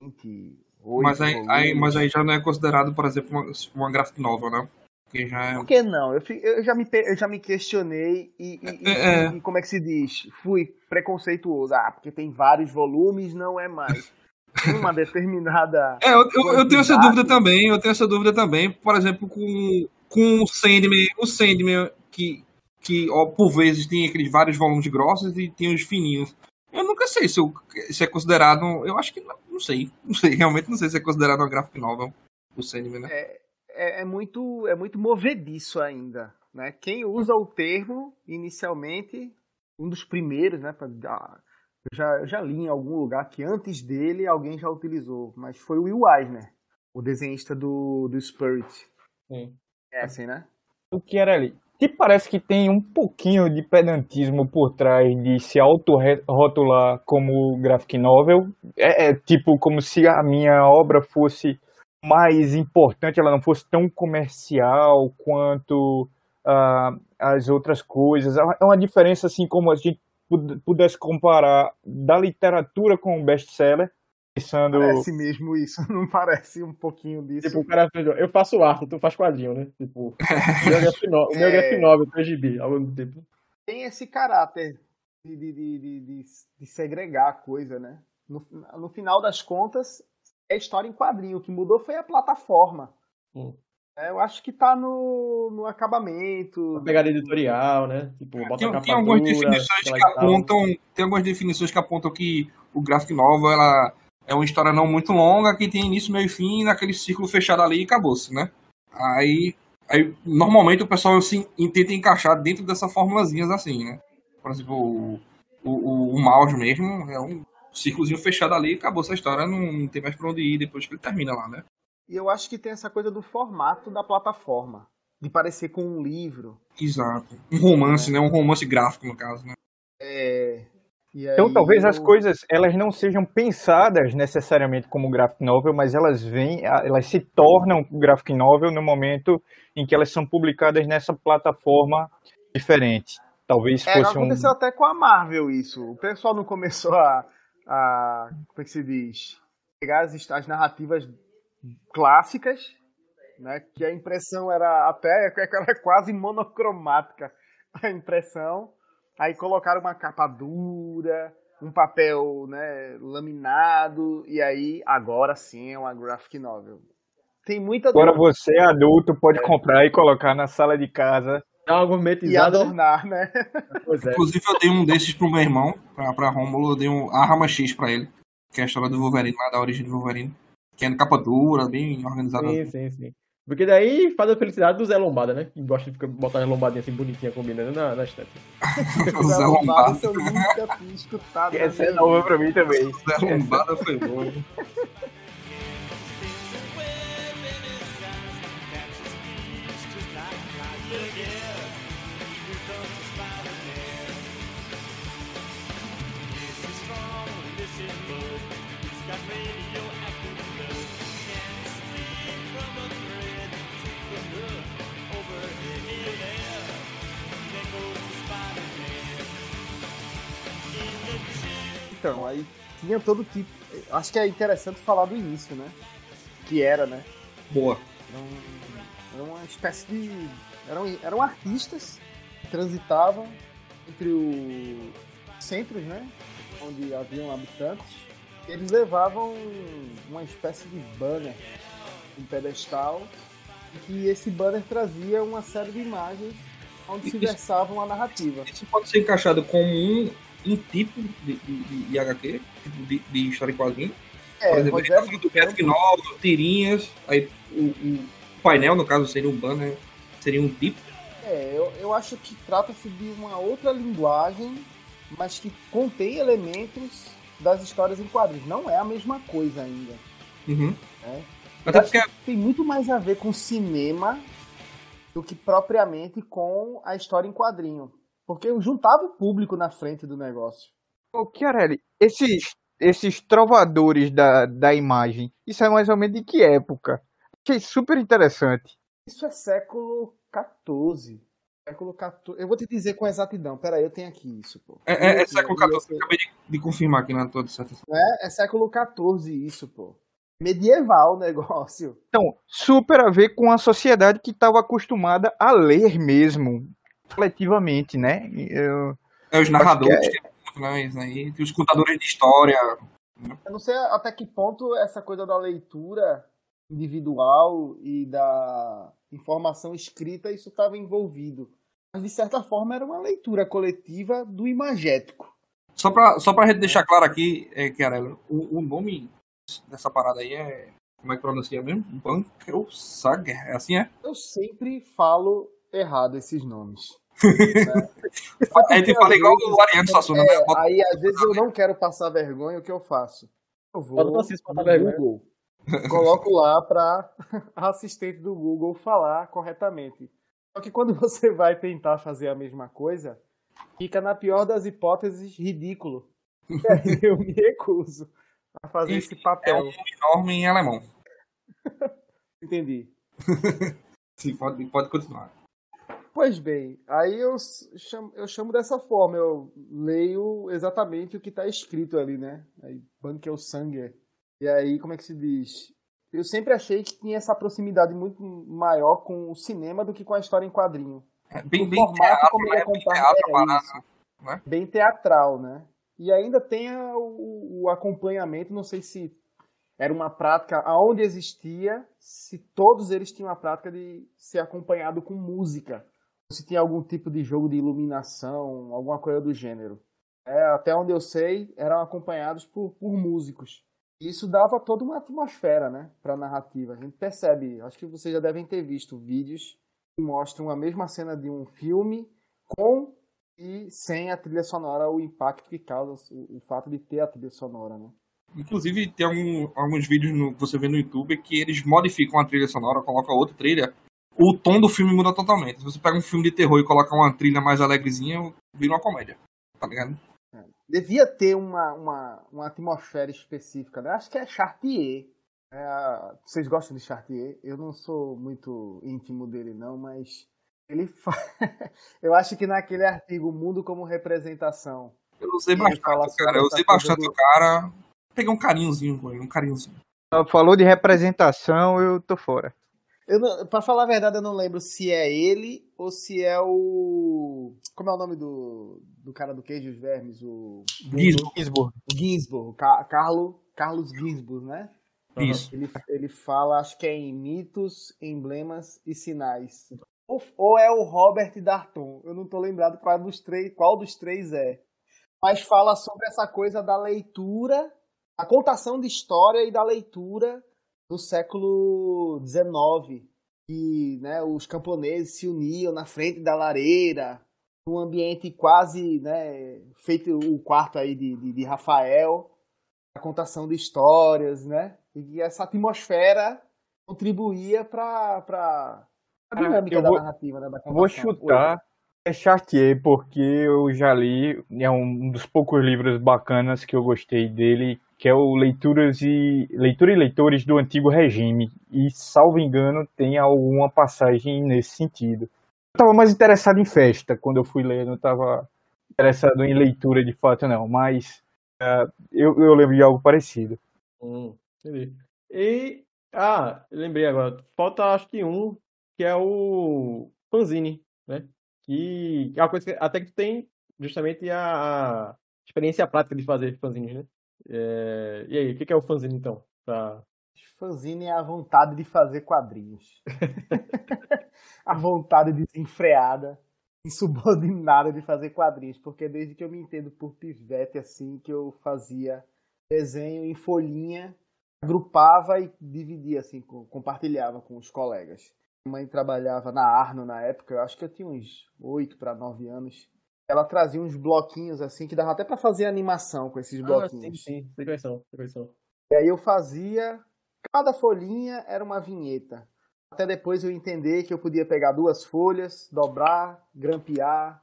28 Mas aí, aí- mas aí já não é considerado, por exemplo, uma, uma graphic novel, né? Porque já é. Por que não? Eu, eu já, me, eu já me questionei e, e- e- É, é. e como é que se diz? Fui preconceituoso. Ah, porque tem vários volumes, não é mais. Uma determinada. É, eu, eu, eu tenho essa dúvida também, eu tenho essa dúvida também, por exemplo, com, com o Sandman, o Sandman, que, que ó, por vezes tem aqueles vários volumes grossos e tem os fininhos. Eu nunca sei se, eu- se é considerado, eu acho que não, não sei, não sei, realmente não sei se é considerado uma graphic novel, o Sandman, né? É, é muito, é muito movediço ainda. Né? Quem usa o termo inicialmente, um dos primeiros, né? pra- ah, eu, já, já li em algum lugar que antes dele alguém já utilizou, mas foi o Will Eisner, o desenhista do, do Spirit. Sim. É assim, né? o que era ali. Te parece que tem um pouquinho de pedantismo por trás de se autorrotular como graphic novel. É, é tipo como se a minha obra fosse mais importante, ela não fosse tão comercial quanto ah, as outras coisas. É uma diferença assim como a gente pud- pudesse comparar da literatura com o best-seller, pensando... Parece mesmo isso, não parece um pouquinho disso. Tipo, o cara fez, eu faço arte, tu faz quadrinho, né? Tipo, o meu é graphic no- o meu é É. graphic novel, 3GB, algo do tipo. tem esse caráter de, de, de, de, de- de segregar a coisa, né? No, no final das contas, é história em quadrinho. O que mudou foi a plataforma. Hum. É, eu acho que tá no, no acabamento. Uma pegada editorial, né? Tipo, bota Tem, a capa tem algumas definições que apontam, tem algumas definições que apontam que o graphic novel ela é uma história não muito longa que tem início, meio e fim naquele círculo fechado ali e acabou-se, né? Aí, aí normalmente o pessoal assim, tenta encaixar dentro dessa formulazinhas assim, né? Por exemplo, o, o, o mouse mesmo é um círculozinho fechado ali e acabou essa história, não, não tem mais pra onde ir depois que ele termina lá, né? E eu acho que tem essa coisa do formato da plataforma. De parecer com um livro. Exato. Um romance, né? Um romance gráfico, no caso, né? É, Então aí talvez as eu- coisas elas não sejam pensadas necessariamente como graphic novel, mas elas vêm, elas se tornam graphic novel no momento em que elas são publicadas nessa plataforma diferente. Talvez É, fosse um aconteceu até com a Marvel isso. O pessoal não começou a. a como é que se diz? Pegar as, as narrativas clássicas, né? Que a impressão era até era quase monocromática a impressão. Aí colocaram uma capa dura, um papel né, laminado, e aí agora sim é uma graphic novel. Tem muita Agora você, adulto, pode comprar e colocar na sala de casa. Dá uma e gourmetizada, né? adornar, né? Pois é. Inclusive, eu dei um desses pro meu irmão, pra, pra Rômulo, eu dei um Arma X pra ele, que é a história do Wolverine, lá da origem do Wolverine. Que é no capa dura, bem organizada. Sim, sim, sim. Porque daí faz a felicidade do Zé Lombada, né? Que gosta de ficar, botar as lombadinhas assim bonitinha combinando na, na estética. O Zé Lombada. Essa é minha nova pra mim também. O Zé Lombada foi bom. Então, aí tinha todo tipo. Acho que é interessante falar do início, né? Que era, né? Boa. Era, um- era uma espécie de. Eram, eram artistas que transitavam entre os centros, né? Onde haviam habitantes. Eles levavam uma espécie de banner, um pedestal, e que esse banner trazia uma série de imagens onde se versavam a narrativa. Isso pode ser encaixado como um, em tipo de, de, de, HQ, tipo de, de história em quadrinho. Por É, exemplo, ele tá Rogério do graphic novel, tirinhas, aí o, o painel, no caso, seria um banner, seria um tipo. é, eu, eu acho que trata-se de uma outra linguagem, mas que contém elementos das histórias em quadrinhos. Não é a mesma coisa ainda. Uhum. É. Até porque que tem muito mais a ver com cinema do que propriamente com a história em quadrinho. Porque eu juntava o público na frente do negócio. Ô, Chiarelli, esses, esses trovadores da, da imagem, isso é mais ou menos de que época? Achei super interessante. Isso é século XIV. Século XIV. Eu vou te dizer com exatidão. Peraí, eu tenho aqui isso, pô. é, é, é Eu- século XIV, acabei de, de confirmar aqui na tua dissertação. É, é século XIV isso, pô. Medieval o negócio. Então, super a ver com a sociedade que estava acostumada a ler mesmo, coletivamente, né? Eu- É, os narradores, tem muito, né, aí, os contadores de história. Eu não sei até que ponto essa coisa da leitura individual e da informação escrita isso estava envolvido. Mas, de certa forma, era uma leitura coletiva do imagético. Só pra, só pra gente deixar claro aqui, é, Chiarelli, o, o nome dessa parada aí é. Como é que pronuncia mesmo? Bunker Saga? É assim, é? Eu sempre falo errado esses nomes. A gente fala igual o Ariano Suassuna, né? É, Bota- aí, às vezes, eu não quero passar vergonha, o que eu faço? Eu vou passar vergonha. Google, coloco lá para a assistente do Google falar corretamente. Só que quando você vai tentar fazer a mesma coisa, fica na pior das hipóteses ridículo. E aí eu me recuso a fazer esse É papel. um nome enorme em alemão. Entendi. Sim, pode, pode continuar. Pois bem, aí eu chamo, eu chamo dessa forma, eu leio exatamente o que está escrito ali, né? Aí, Bunker Sanger. E aí, como é que se diz? Eu sempre achei que tinha essa proximidade muito maior com o cinema do que com a história em quadrinho. É bem, O bem formato teatro, como ele né? é é isso. né? Bem teatral, né? E ainda tem a- o, o acompanhamento, não sei se era uma prática aonde existia, se todos eles tinham a prática de ser acompanhado com música, se tinha algum tipo de jogo de iluminação, alguma coisa do gênero. É, até onde eu sei, eram acompanhados por, por músicos. Isso dava toda uma atmosfera, né, para a narrativa. A gente percebe, acho que vocês já devem ter visto vídeos que mostram a mesma cena de um filme com e sem a trilha sonora, o impacto que causa o, o fato de ter a trilha sonora, né? Inclusive, tem algum- alguns vídeos que você vê no YouTube que eles modificam a trilha sonora, colocam outra trilha. O tom do filme muda totalmente. Se você pega um filme de terror e coloca uma trilha mais alegrezinha, vira uma comédia. Tá ligado? Devia ter uma, uma, uma atmosfera específica, né? Acho que é Chartier. É, vocês gostam de Chartier? Eu não sou muito íntimo dele, não, mas ele fa... eu acho que naquele artigo Mundo como Representação, Eu usei bastante, cara. Eu usei bastante do- o cara. Peguei um carinhozinho com ele, um carinhozinho. Falou de representação, eu tô fora. Eu não, pra falar a verdade, eu não lembro se é ele ou se é o. Como é o nome do, do cara do Queijo e os Vermes? O. Ginsburg. Ginsburg, Ca- Carlo, Carlos Ginsburg, né? Isso. Ele, ele fala, acho que é em mitos, emblemas e sinais. Ou, ou é o Robert Darton. Eu não tô lembrado qual dos três, qual dos três é. Mas fala sobre essa coisa da leitura, a contação de história e da leitura do século XIX. E né, os camponeses se uniam na frente da lareira, num ambiente quase né, feito o quarto aí de, de, de Rafael, a contação de histórias, né? E que essa atmosfera contribuía para a dinâmica eu da vou- narrativa, né? Da Vou chutar é Chartier, porque eu já li, é um dos poucos livros bacanas que eu gostei dele, que é o Leituras e Leitura e Leitores do Antigo Regime. E, salvo engano, tem alguma passagem nesse sentido. Eu estava mais interessado em festa quando eu fui ler, não estava interessado em leitura de fato, não. Mas ah, eu, eu lembro de algo parecido. Hum, entendi. E. Ah, lembrei agora. Falta acho que um, que é o fanzine, né? Que é uma coisa que até que tu tem justamente a, a experiência prática de fazer fanzine, né? É, E aí, o que é o fanzine então? Pra... Fanzine é a vontade de fazer quadrinhos. a vontade desenfreada insubordinado de fazer quadrinhos, porque desde que eu me entendo por pivete, assim, que eu fazia desenho em folhinha, agrupava e dividia, assim, com- compartilhava com os colegas. Minha mãe trabalhava na Arno na época, eu acho que eu tinha uns 8 para 9 anos. Ela trazia uns bloquinhos, assim, que dava até para fazer animação com esses Ah, sim, bloquinhos. sim. Sei quais são, sei quais são. E aí eu fazia, cada folhinha era uma vinheta. Até depois eu entender que eu podia pegar duas folhas, dobrar, grampear.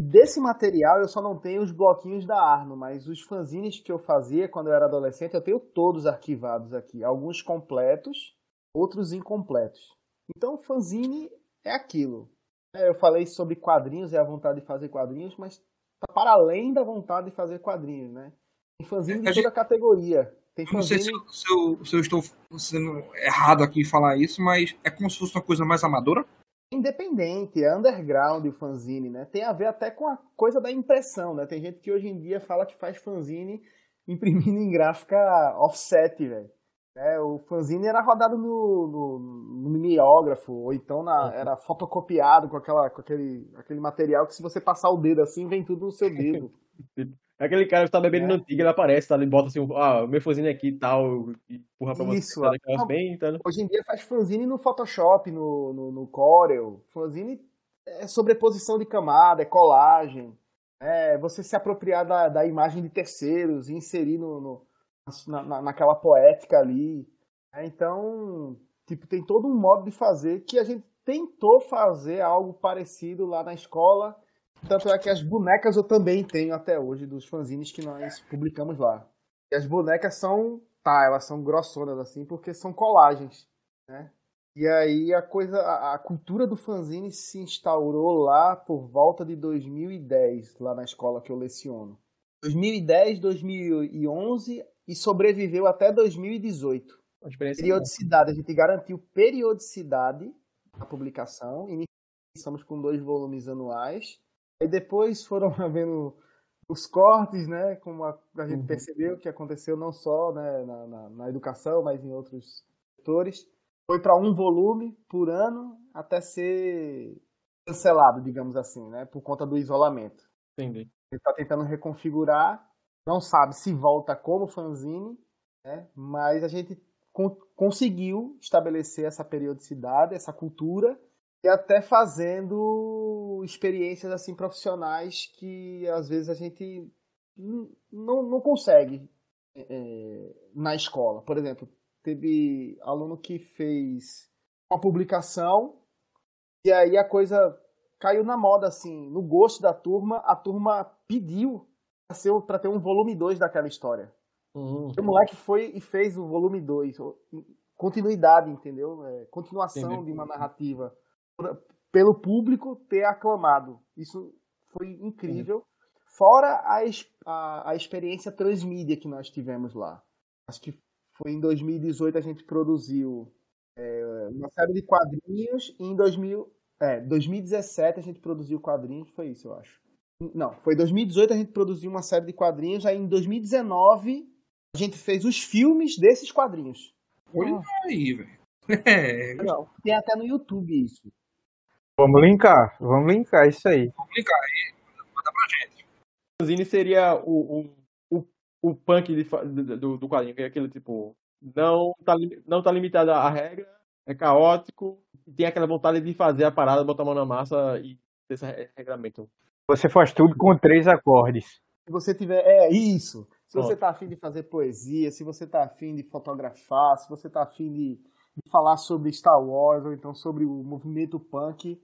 Desse material eu só não tenho os bloquinhos da Arno, mas os fanzines que eu fazia quando eu era adolescente eu tenho todos arquivados aqui. Alguns completos, outros incompletos. Então fanzine é aquilo. É, Eu falei sobre quadrinhos e a vontade de fazer quadrinhos, mas tá para além da vontade de fazer quadrinhos, né? Tem fanzine de A gente- toda categoria. Tem Eu não sei se fanzine eu, se eu- se eu estou sendo errado aqui em falar isso, mas é como se fosse uma coisa mais amadora. independente, é underground o fanzine, né? Tem a ver até com a coisa da impressão, né? Tem gente que hoje em dia fala que faz fanzine imprimindo em gráfica offset, velho. É, o fanzine era rodado no, no, no mimeógrafo, ou então na, era fotocopiado com, aquela, com aquele, aquele material que se você passar o dedo assim, vem tudo no seu dedo. Aquele cara que tá bebendo É. no Tigre, ele aparece, tá? Ele bota assim, ah, o meu fãzinho aqui e tal, e empurra pra você. Isso, tá? ó. Daquelas bem, tá? Hoje em dia faz fanzine no Photoshop, no, no, no Corel. Fanzine é sobreposição de camada, é colagem. É você se apropriar da, da imagem de terceiros e inserir no, no- na, na- naquela poética ali. É, então, tipo, tem todo um modo de fazer que a gente tentou fazer algo parecido lá na escola. Tanto é que as bonecas eu também tenho até hoje, dos fanzines que nós publicamos lá. E as bonecas são, tá, elas são grossonas assim, porque são colagens, né? E aí a coisa, a, a cultura do fanzine se instaurou lá por volta de 2010, lá na escola que eu leciono. 2010, 2011 e sobreviveu até 2018. Uma experiência. Periodicidade, a gente garantiu periodicidade na publicação. Iniciamos com dois volumes anuais. Aí depois foram havendo os cortes, né? Como a, a gente Uhum. percebeu que aconteceu não só né, na, na- na educação, mas em outros setores. Foi para um volume por ano até ser cancelado, digamos assim, né? Por conta do isolamento. Entendi. Ele está tentando reconfigurar, não sabe se volta como fanzine, né? mas a gente con- conseguiu estabelecer essa periodicidade, essa cultura, e até fazendo experiências assim profissionais que às vezes a gente não, não consegue é, na escola. Por exemplo, teve aluno que fez uma publicação e aí a coisa caiu na moda, assim, no gosto da turma, a turma pediu pra ser- pra ter um volume 2 daquela história. Uhum. O moleque foi e fez o volume 2. Continuidade, entendeu? É, continuação Entendi. de uma narrativa. Pelo público ter aclamado. Isso foi incrível. Fora a, a, a experiência transmídia que nós tivemos lá. Acho que foi em 2018 a gente produziu é, uma série de quadrinhos e em 2000, é, 2017 a gente produziu quadrinhos, foi isso, eu acho. Não, foi 2018 a gente produziu uma série de quadrinhos, aí em 2019 a gente fez os filmes desses quadrinhos. Olha aí, velho. É, Não, tem até no YouTube isso. Vamos linkar, vamos linkar isso aí. complicar aí. Manda pra gente. O fanzine seria o, o, o, o punk de do, do- quadrinho, que é aquele tipo, não tá, não tá limitado à regra, é caótico, e tem aquela vontade de fazer a parada, botar a mão na massa e ter esse re- regramento. Você faz tudo com três acordes. Se você tiver. É isso. Se você tá afim de fazer poesia, se você tá afim de fotografar, se você tá afim de, de falar sobre Star Wars ou então sobre o movimento punk,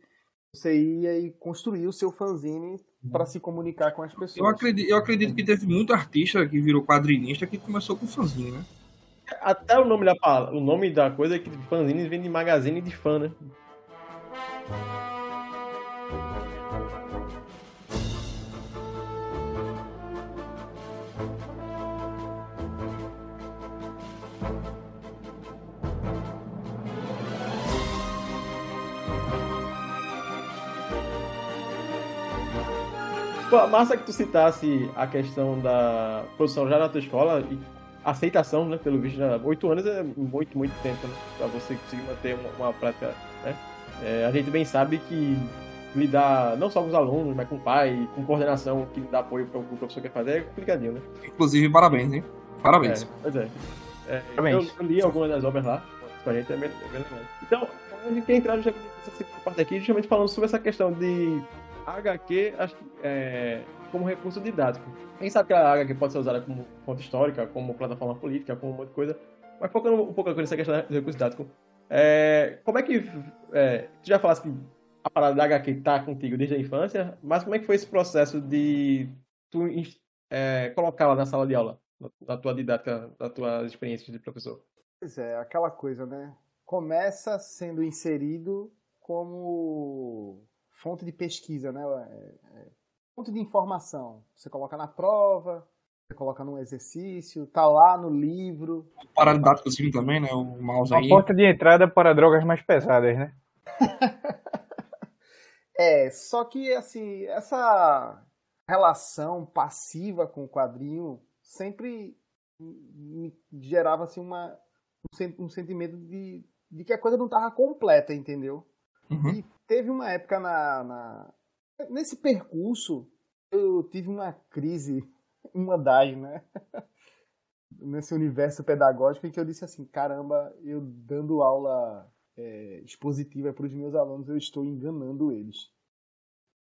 você ia e construir o seu fanzine para se comunicar com as pessoas. Eu acredito, eu acredito que teve muito artista que virou quadrinista que começou com fanzine, né? Até o nome da, o nome da coisa é que fanzine vem de magazine de fã, né? Massa que tu citasse a questão da produção já na tua escola e aceitação, né? Pelo visto, já oito anos é muito, muito tempo, né? Pra você conseguir manter uma, uma prática, né? É, a gente bem sabe que lidar não só com os alunos, mas com o pai, com coordenação que dá apoio para o que o professor quer fazer, é complicadinho, né? Inclusive, parabéns, hein? Parabéns. É, pois é. É, Parabéns. eu, eu li algumas das obras lá, com a gente é bem, é bem legal. Então, a gente quer entrar nessa parte aqui, justamente falando sobre essa questão de HQ é, como recurso didático. Quem sabe que a HQ pode ser usada como fonte histórica, como plataforma política, como um monte de coisa, mas focando um pouco nessa questão do recurso didático, é, como é que. É, tu já falaste que a parada da HQ tá contigo desde a infância, mas como é que foi esse processo de tu é, colocá-la na sala de aula, na, na tua didática, nas tuas experiências de professor? Pois é, aquela coisa, né? Começa sendo inserido como fonte de pesquisa, né? É, é, fonte de informação. Você coloca na prova, você coloca num exercício, tá lá no livro. Paradidáticozinho também, né? O mouse Uma aí. porta de entrada para drogas mais pesadas, né? É, só que assim, essa relação passiva com o quadrinho sempre me gerava assim uma um, um sentimento de, de que a coisa não estava completa, entendeu? Uhum. E teve uma época na, na- nesse percurso eu tive uma crise, uma das, né? Nesse universo pedagógico em que eu disse assim, caramba, eu dando aula é, expositiva para os meus alunos, eu estou enganando eles.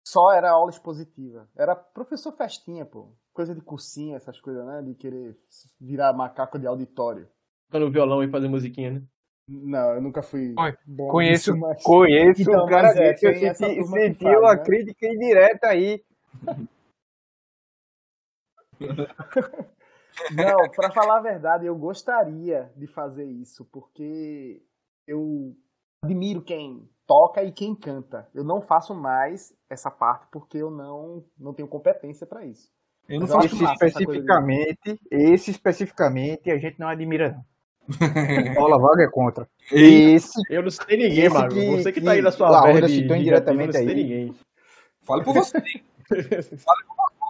Só era aula expositiva. Era professor festinha, pô. Coisa de cursinho, essas coisas, né? De querer virar macaco de auditório. Tocando o violão e fazer musiquinha, né? Não, eu nunca fui bom Conheço, nisso, mas... conheço Então, o cara é, desse, eu senti, turma que senti faz, uma né? crítica indireta aí. Não, pra falar a verdade, eu gostaria de fazer isso, porque eu admiro quem toca e quem canta. Eu não faço mais essa parte porque eu não, não tenho competência pra isso. Eu não Mas faço Esse especificamente, esse especificamente a gente não admira, não. Paula Vaga é contra. Ei, Esse, Eu não citei ninguém, Mago. que- Você que que tá aí na sua citou indiretamente eu não aí. ninguém. fale por você.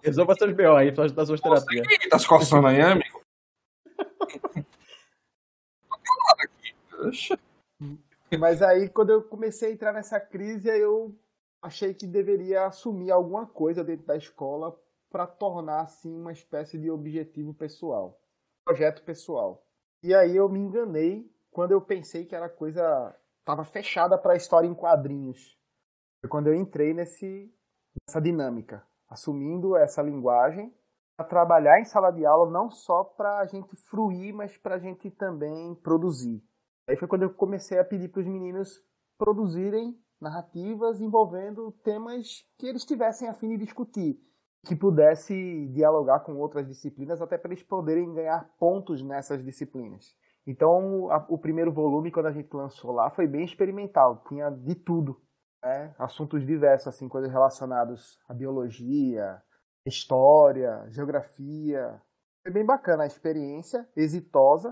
Resolva seus B.O. aí, suas- das suas terapias. Ih, tá se coçando aí, né, amigo? Mas aí, quando eu comecei a entrar nessa crise, eu achei que deveria assumir alguma coisa dentro da escola para tornar assim uma espécie de objetivo pessoal, projeto pessoal. E aí eu me enganei quando eu pensei que era coisa estava fechada para a história em quadrinhos. Foi quando eu entrei nesse nessa dinâmica, assumindo essa linguagem para trabalhar em sala de aula não só para a gente fruir, mas para a gente também produzir. Aí foi quando eu comecei a pedir para os meninos produzirem narrativas envolvendo temas que eles tivessem a fim de discutir, que pudesse dialogar com outras disciplinas, até para eles poderem ganhar pontos nessas disciplinas. Então, a- o primeiro volume, quando a gente lançou lá, foi bem experimental, tinha de tudo, né? assuntos diversos, assim, coisas relacionadas à biologia, história, geografia. Foi bem bacana a experiência, exitosa.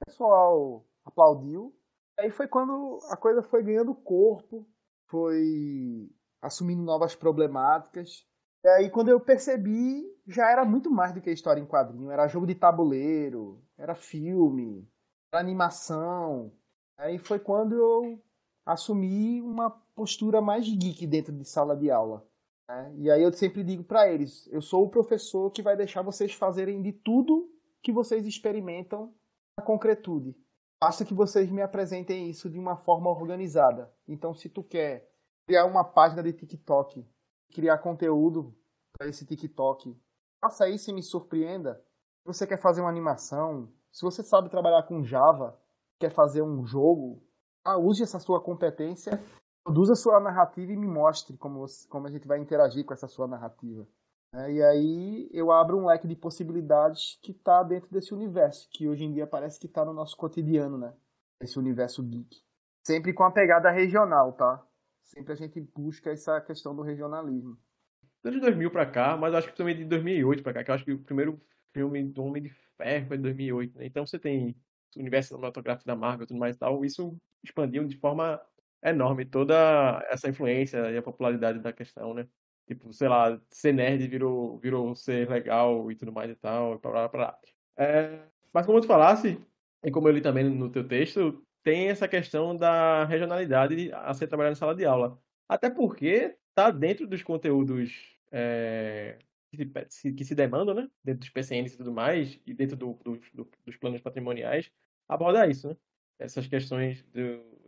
O pessoal aplaudiu. Aí foi quando a coisa foi ganhando corpo, foi assumindo novas problemáticas. E aí quando eu percebi, já era muito mais do que história em quadrinho. Era jogo de tabuleiro, era filme, era animação. Aí foi quando eu assumi uma postura mais geek dentro de sala de aula. né? E aí eu sempre digo para eles, eu sou o professor que vai deixar vocês fazerem de tudo que vocês experimentam na concretude. Basta que vocês me apresentem isso de uma forma organizada. Então, se tu quer criar uma página de TikTok, criar conteúdo para esse TikTok, faça isso e me surpreenda. Se você quer fazer uma animação, se você sabe trabalhar com Java, quer fazer um jogo, ah, use essa sua competência, produza sua narrativa e me mostre como, como a gente vai interagir com essa sua narrativa. né? e aí eu abro um leque de possibilidades que está dentro desse universo, que hoje em dia parece que está no nosso cotidiano, né? Esse universo geek. Sempre com a pegada regional, tá? Sempre a gente busca essa questão do regionalismo. Desde 2000 pra cá, mas acho que também de 2008 pra cá, que eu acho que o primeiro filme do Homem de Ferro foi de 2008, né? Então você tem o universo cinematográfico da Marvel e tudo mais e tal, isso expandiu de forma enorme toda essa influência e a popularidade da questão, né? Tipo, sei lá, ser nerd virou, virou ser legal e tudo mais e tal, e blá blá blá. É, mas como tu falasse, e como eu li também no teu texto, tem essa questão da regionalidade a ser trabalhada em sala de aula. Até porque tá dentro dos conteúdos é, que, se, que se demandam, né? Dentro dos PCNs e tudo mais, e dentro do- do- do- dos planos patrimoniais, abordar isso, né? Essas questões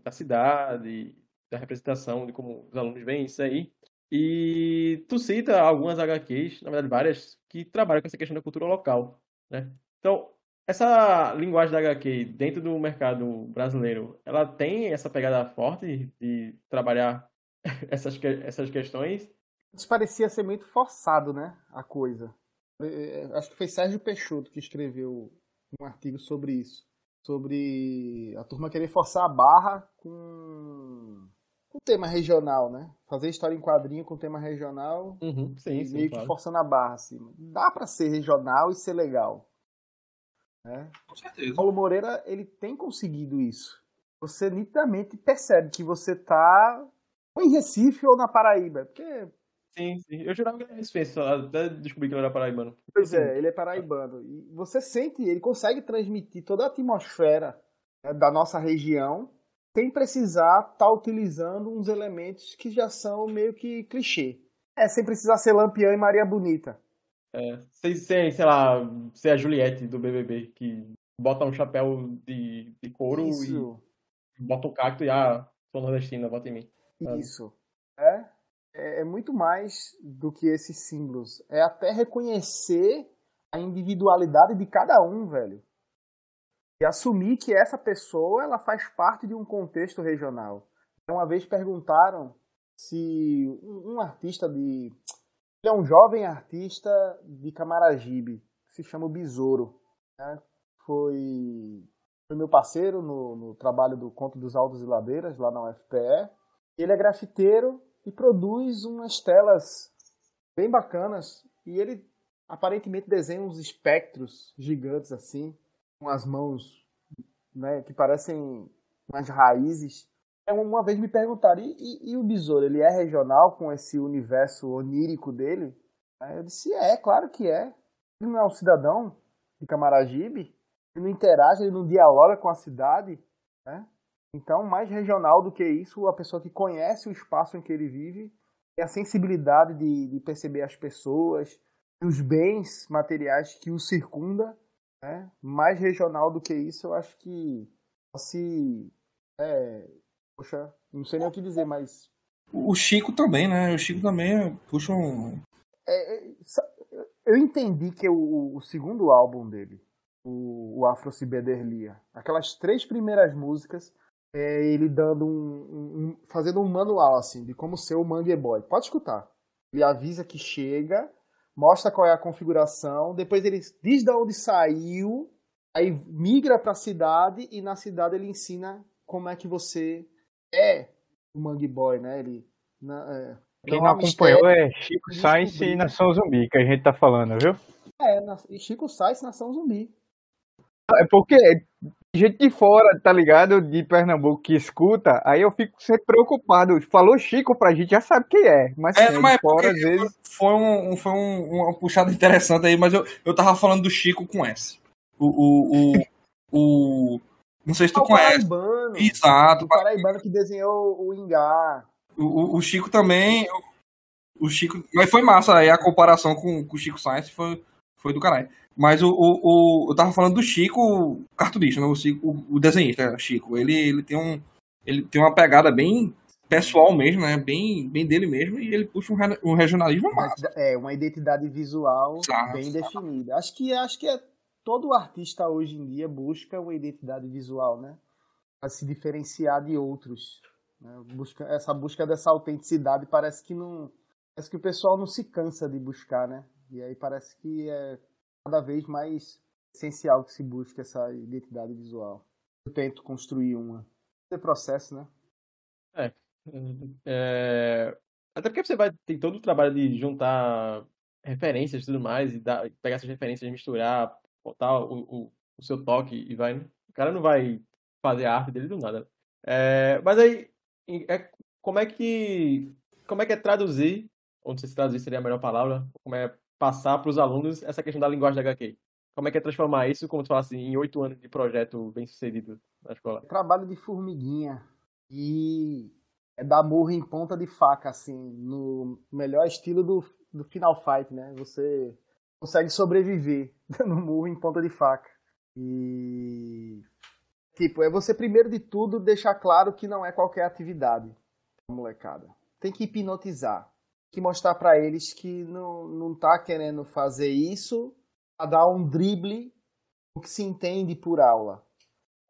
da cidade, da representação, de como os alunos veem isso aí. E tu cita algumas HQs, na verdade várias, que trabalham com essa questão da cultura local, né? Então, essa linguagem da HQ dentro do mercado brasileiro, ela tem essa pegada forte de trabalhar essas, essas questões? Isso parecia ser muito forçado, né? A coisa. É, é, Acho que foi Sérgio Peixoto que escreveu um artigo sobre isso. Sobre a turma querer forçar a barra com com tema regional, né? Fazer história em quadrinho com tema regional Uhum, sim, e sim, meio que forçando a barra, assim. Dá pra ser regional e ser legal. Né? Com certeza. Paulo Moreira, ele tem conseguido isso. Você nitidamente percebe que você tá ou em Recife ou na Paraíba. Porque Sim, sim. Eu jurava que ele era recifense, até descobri que ele era paraibano. Pois é, ele é paraibano. E você sente, ele consegue transmitir toda a atmosfera né, da nossa região sem precisar estar utilizando uns elementos que já são meio que clichê. É, sem precisar ser Lampião e Maria Bonita. É, sem, sem, sei lá, ser a Juliette do BBB, que bota um chapéu de, de couro Isso, e bota um cacto e, ah, sou nordestina, bota em mim. sabe? isso. É, é, é muito mais do que esses símbolos. É até reconhecer a individualidade de cada um, velho. E assumir que essa pessoa ela faz parte de um contexto regional. Uma vez perguntaram se um artista de. Ele é um jovem artista de Camaragibe, que se chama Besouro. né? Foi, foi meu parceiro no, no trabalho do Conto dos Altos e Ladeiras, lá na UFPE. Ele é grafiteiro e produz umas telas bem bacanas. E ele aparentemente desenha uns espectros gigantes assim, com as mãos né, que parecem umas raízes. É, Uma vez me perguntaram, e, e- e o besouro, ele é regional com esse universo onírico dele? Aí eu disse, é, claro que é. Ele não é um cidadão de Camaragibe, ele não interage, ele não dialoga com a cidade, né? Então, mais regional do que isso, a pessoa que conhece o espaço em que ele vive, tem a sensibilidade de, de perceber as pessoas, os bens materiais que o circunda, né? Mais regional do que isso, eu acho que se é, poxa, não sei nem o que dizer, mas O Chico também, né? O Chico também puxa um. é, é, eu entendi que o, o segundo álbum dele, o, o Afro Cibederlia, aquelas três primeiras músicas, é ele dando um, um- um- fazendo um manual assim de como ser o Mangue Boy. Pode escutar. Ele avisa que chega, mostra qual é a configuração, depois ele diz de onde saiu, aí migra para a cidade e na cidade ele ensina como é que você é o Mangue Boy, né? Ele na- é, Quem não acompanhou mistério. é Chico. Sainz e Nação Zumbi, que a gente tá falando, viu? É, na- e Chico Sainz, Nação Zumbi. É porque gente de fora, tá ligado? De Pernambuco que escuta, aí eu fico sempre preocupado. Falou Chico pra gente, já sabe quem é. Mas, É, é mas de fora, às vezes. foi, um, um- foi um- uma puxada interessante aí, mas eu, eu tava falando do Chico com S. O. o, o, o- não sei se tu Ah, o conhece. Paraibano. Exato. O Paraibano que desenhou o Ingá. O, o- o Chico também. O, o Chico. Mas foi massa aí a comparação com, com o Chico Science foi, foi do caralho. Mas o, o, o- eu tava falando do Chico o cartunista, né? o, Chico- o, desenhista, Chico. Ele, ele tem um. Ele tem uma pegada bem pessoal mesmo, né? Bem, bem dele mesmo, e ele puxa um, re- um regionalismo massa. É, uma identidade visual Exato. bem definida. Acho que, acho que é, todo artista hoje em dia busca uma identidade visual, né? Para se diferenciar de outros. né? Busca, essa busca dessa autenticidade parece que não. Parece que o pessoal não se cansa de buscar, né? E aí parece que é cada vez mais essencial que se busque essa identidade visual. Eu tento construir uma. É processo, né? É, Até porque você vai tem todo o trabalho de juntar referências e tudo mais, e dar- pegar essas referências, misturar, botar o, o, o seu toque e vai. O cara não vai fazer a arte dele do nada. É, mas aí, é- como é que. Como é que é traduzir, ou não sei se traduzir seria a melhor palavra, como é passar para os alunos essa questão da linguagem da HQ? Como é que é transformar isso, como tu fala assim, em oito anos de projeto bem sucedido na escola? trabalho de formiguinha. E é dar murro em ponta de faca, assim, no melhor estilo do, do Final Fight, né? Você consegue sobreviver dando murro em ponta de faca. E. Tipo, é você primeiro de tudo deixar claro que não é qualquer atividade, molecada. Tem que hipnotizar. Tem que mostrar pra eles que não, não tá querendo fazer isso a dar um drible o que se entende por aula.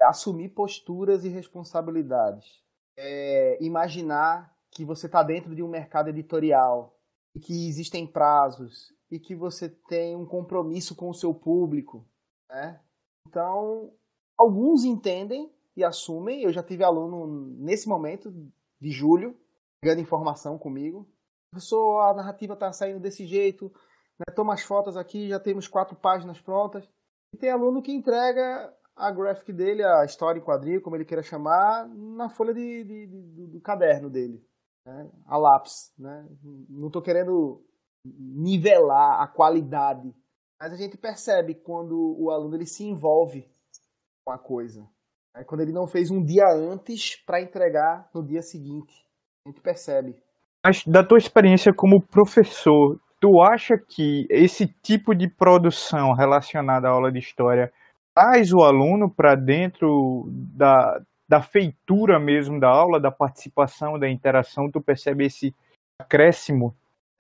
É assumir posturas e responsabilidades. É imaginar que você está dentro de um mercado editorial e que existem prazos e que você tem um compromisso com o seu público, né? Então, alguns entendem e assumem. Eu já tive aluno nesse momento de julho pegando informação comigo. Professor, a narrativa está saindo desse jeito. Né? Toma as fotos aqui, já temos quatro páginas prontas. E tem aluno que entrega a graphic dele, a história em quadrinho, como ele queira chamar, na folha de, de- de- do, do caderno dele, né? a lápis. Né? Não estou querendo nivelar a qualidade, mas a gente percebe quando o aluno ele se envolve com a coisa. né? Quando ele não fez um dia antes para entregar no dia seguinte. A gente percebe. Mas da tua experiência como professor, tu acha que esse tipo de produção relacionada à aula de história traz o aluno para dentro da, da feitura mesmo da aula, da participação, da interação? Tu percebe esse acréscimo?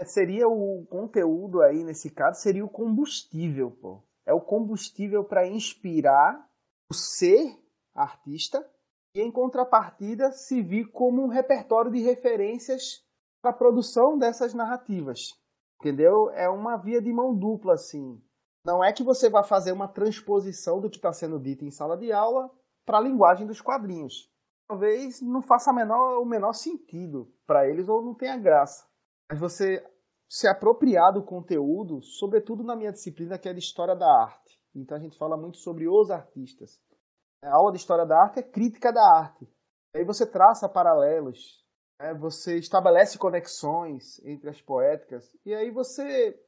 Seria o conteúdo aí nesse caso seria o combustível, pô. É o combustível para inspirar o ser artista e em contrapartida se vir como um repertório de referências para a produção dessas narrativas. Entendeu? É uma via de mão dupla assim. Não é que você vai fazer uma transposição do que está sendo dito em sala de aula para a linguagem dos quadrinhos. Talvez não faça menor- o menor sentido para eles ou não tenha graça mas você se apropriar do conteúdo, sobretudo na minha disciplina que é de História da Arte. Então a gente fala muito sobre os artistas. A aula de História da Arte é crítica da arte. Aí você traça paralelos, né? você estabelece conexões entre as poéticas, e aí você,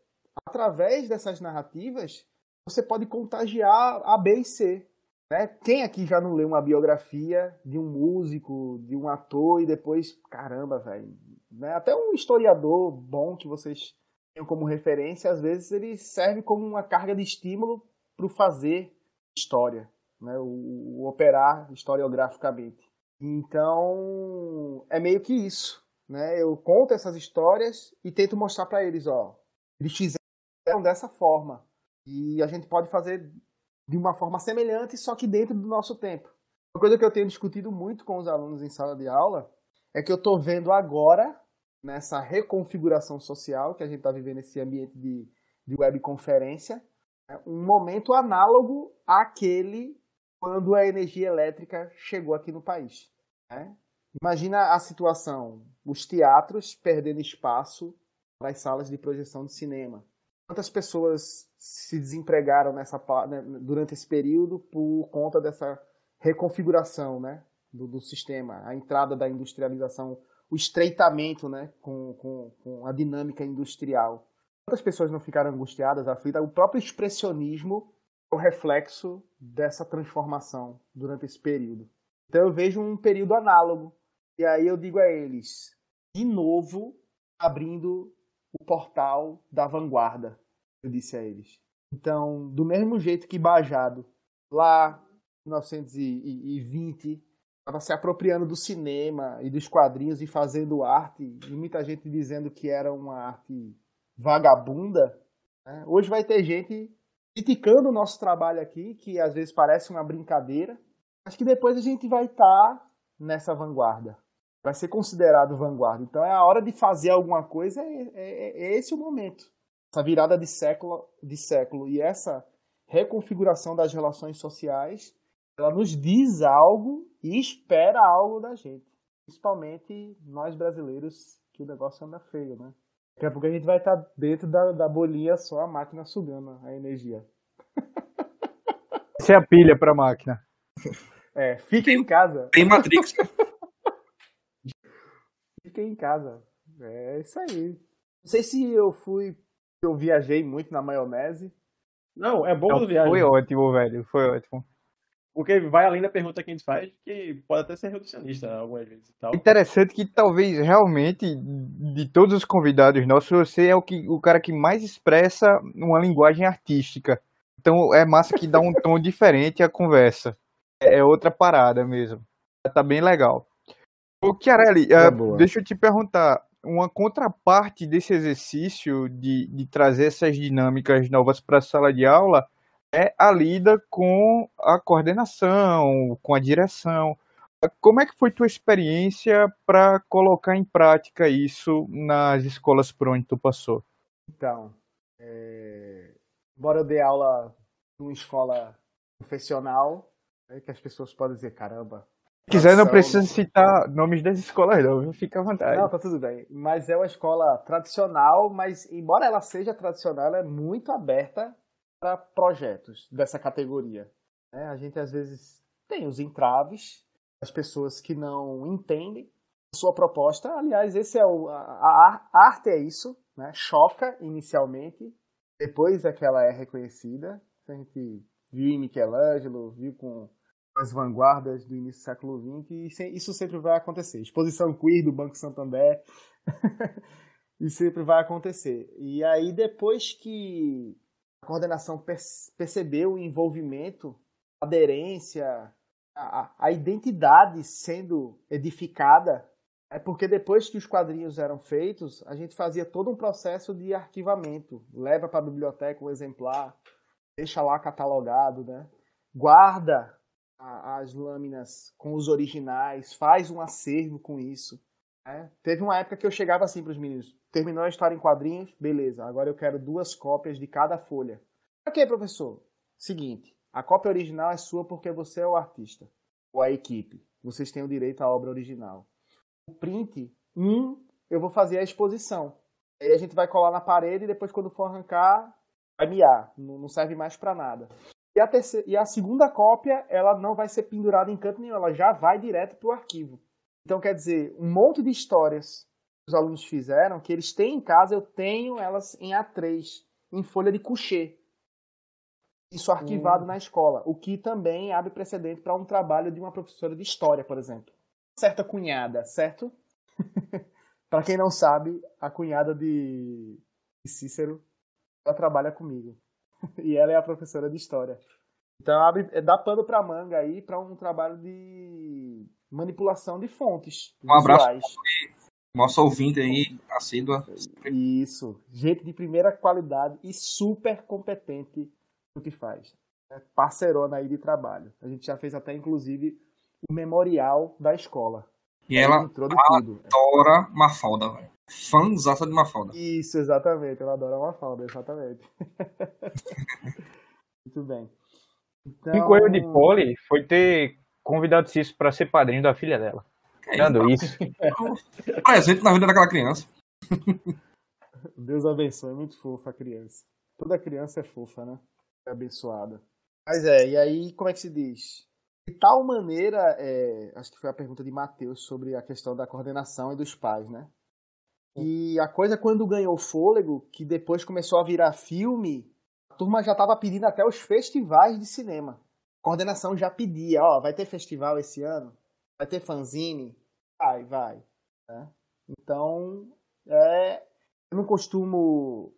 através dessas narrativas, você pode contagiar A, B e C. Né? Quem aqui já não leu uma biografia de um músico, de um ator, e depois, caramba, velho, né? Até um historiador bom que vocês tenham como referência, às vezes ele serve como uma carga de estímulo para o fazer história, né? o, o operar historiograficamente. Então, é meio que isso. Né? Eu conto essas histórias e tento mostrar para eles, ó, eles fizeram dessa forma. E a gente pode fazer de uma forma semelhante, só que dentro do nosso tempo. Uma coisa que eu tenho discutido muito com os alunos em sala de aula é que eu estou vendo agora, nessa reconfiguração social que a gente está vivendo nesse ambiente de, de webconferência, né, um momento análogo àquele quando a energia elétrica chegou aqui no país. né? Imagina a situação, os teatros perdendo espaço para as salas de projeção de cinema. Quantas pessoas se desempregaram nessa, né, durante esse período por conta dessa reconfiguração né, do, do sistema, a entrada da industrialização, o estreitamento né, com, com, com a dinâmica industrial. Quantas pessoas não ficaram angustiadas, aflitas? O próprio expressionismo é o reflexo dessa transformação durante esse período. Então eu vejo um período análogo. E aí eu digo a eles, de novo, abrindo o portal da vanguarda, eu disse a eles. Então, do mesmo jeito que Bajado, lá em 1920, estava se apropriando do cinema e dos quadrinhos e fazendo arte, e muita gente dizendo que era uma arte vagabunda, né? hoje vai ter gente criticando o nosso trabalho aqui, que às vezes parece uma brincadeira, mas que depois a gente vai estar nessa vanguarda. Vai ser considerado vanguarda. Então é a hora de fazer alguma coisa, é, é- é esse o momento. Essa virada de século, de século e essa reconfiguração das relações sociais, ela nos diz algo e espera algo da gente. Principalmente nós brasileiros, que o negócio anda feio, né? Daqui a pouco a gente vai estar dentro da, da bolinha só a máquina sugando a energia. Essa é a pilha para a máquina. É, fiquem em casa. Tem Matrix. Fiquem em casa. É isso aí. Não sei se eu fui. Eu viajei muito na maionese. Não, é bom Não, do viagem. foi ótimo, velho. Foi ótimo. Porque vai além da pergunta que a gente faz, que pode até ser reducionista algumas vezes e tal. Interessante que talvez realmente de todos os convidados nossos, você é o, que, o cara que mais expressa uma linguagem artística. Então é massa que dá um tom diferente à conversa. É é outra parada mesmo. Tá bem legal. Ô, Chiarelli, eh, boa. deixa eu te perguntar. Uma contraparte desse exercício de, de trazer essas dinâmicas novas para a sala de aula é a lida com a coordenação, com a direção. Como é que foi tua experiência para colocar em prática isso nas escolas por onde tu passou? Então, é... embora eu dê aula numa escola profissional, é que as pessoas podem dizer, caramba. Se quiser, não precisa citar nomes das escolas, não, viu? Fica à vontade. Não, tá tudo bem. Mas é uma escola tradicional, mas embora ela seja tradicional, ela é muito aberta para projetos dessa categoria. né? A gente às vezes tem os entraves, as pessoas que não entendem sua proposta. Aliás, esse é o, a, a- arte é isso, né? Choca inicialmente, depois é que ela é reconhecida. A gente viu em Michelangelo, viu com as vanguardas do início do século XX, e isso sempre vai acontecer. Exposição queer do Banco Santander, isso sempre vai acontecer. E aí, depois que a coordenação per- percebeu o envolvimento, a aderência, a, a- a identidade sendo edificada, é porque depois que os quadrinhos eram feitos, a gente fazia todo um processo de arquivamento. Leva para a biblioteca um exemplar, deixa lá catalogado, né? guarda a- as lâminas com os originais, faz um acervo com isso. Né? Teve uma época que eu chegava assim para os meninos: terminou a história em quadrinhos, beleza, agora eu quero duas cópias de cada folha. Ok, professor. Seguinte, a cópia original é sua porque você é o artista, ou a equipe. Vocês têm o direito à obra original. O print, um, eu vou fazer a exposição. Aí a gente vai colar na parede e depois, quando for arrancar, vai miar. Não não serve mais para nada. E a, terceira, e a segunda cópia, ela não vai ser pendurada em canto nenhum, ela já vai direto para o arquivo. Então, quer dizer, um monte de histórias que os alunos fizeram, que eles têm em casa, eu tenho elas em A3, em folha de coucher. Isso arquivado na escola, o que também abre precedente para um trabalho de uma professora de história, por exemplo. Certa cunhada, certo? para quem não sabe, a cunhada de Cícero, ela trabalha comigo. e ela é a professora de história. Então abre, dá pano pra manga aí para um trabalho de manipulação de fontes. Um abraço. visuais. Nosso ouvinte aí, assídua. Isso. Gente de primeira qualidade e super competente no que faz. É parceirona aí de trabalho. A gente já fez até, inclusive, o memorial da escola. E ela entrou de tudo. adora Mafalda, velho. Fãzaça de Mafalda. Isso, exatamente. Ela adora uma falda, exatamente. Muito bem. Então, Cinco erros de Poli foi ter convidado Cício para ser padrinho da filha dela. É Dando isso. Presente na vida daquela criança. Deus abençoe, é muito fofa a criança. Toda criança é fofa, né? É abençoada. Mas é, e aí, como é que se diz? De tal maneira, é, acho que foi a pergunta de Matheus sobre a questão da coordenação e dos pais, né? E a coisa, quando ganhou fôlego, que depois começou a virar filme, a turma já estava pedindo até os festivais de cinema. Coordenação já pedia, ó, vai ter festival esse ano? Vai ter fanzine? Vai, vai. né? Então, é, eu não costumo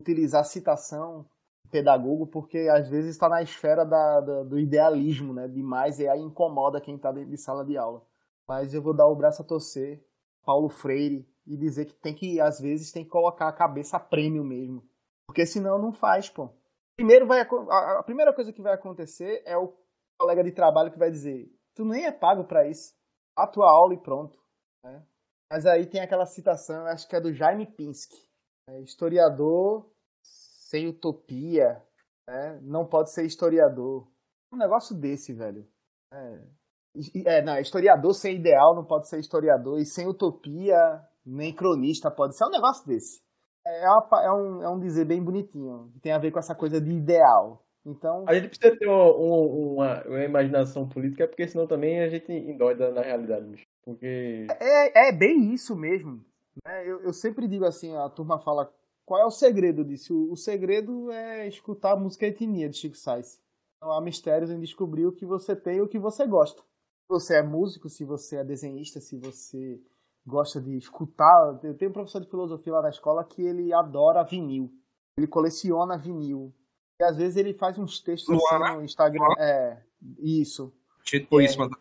utilizar citação pedagogo porque às vezes está na esfera da, da- do idealismo, né? Demais e aí incomoda quem está dentro de sala de aula. Mas eu vou dar o braço a torcer, Paulo Freire, e dizer que tem que, às vezes, tem que colocar a cabeça a prêmio mesmo. Porque senão não faz, pô. Primeiro vai, a, a primeira coisa que vai acontecer é o colega de trabalho que vai dizer: tu nem é pago para isso. A tua aula e pronto. né? Mas aí tem aquela citação, acho que é do Jaime Pinsky. É, historiador sem utopia né? não pode ser historiador. Um negócio desse, velho. É, é, não, historiador sem ideal não pode ser historiador, e sem utopia, nem cronista pode ser. É um negócio desse. É, uma pa- é um, é um dizer bem bonitinho, que tem a ver com essa coisa de ideal. Então, A gente precisa ter uma, um- uma, uma imaginação política, porque senão também a gente endoida na realidade, bicho. Porque. É, é bem isso mesmo. né? Eu, eu sempre digo assim, a turma fala, qual é o segredo disso? O, o segredo é escutar a música Etnia de Chico Sainz. Não há mistérios em descobrir o que você tem e o que você gosta. Se você é músico, se você é desenhista, se você gosta de escutar. Eu tenho um professor de filosofia lá na escola que ele adora vinil. Ele coleciona vinil. E às vezes ele faz uns textos Luan, assim no Instagram. É, isso. Tipo isso, mano.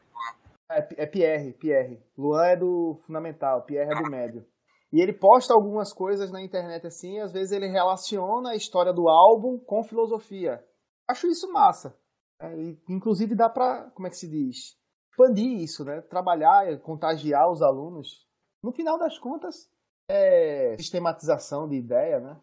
É, é Pierre, Pierre. Luan é do fundamental, Pierre é do médio. E ele posta algumas coisas na internet assim, e às vezes ele relaciona a história do álbum com filosofia. Acho isso massa. É, e, inclusive dá pra, como é que se diz? Expandir isso, né? Trabalhar, contagiar os alunos. No final das contas, é sistematização de ideia, né?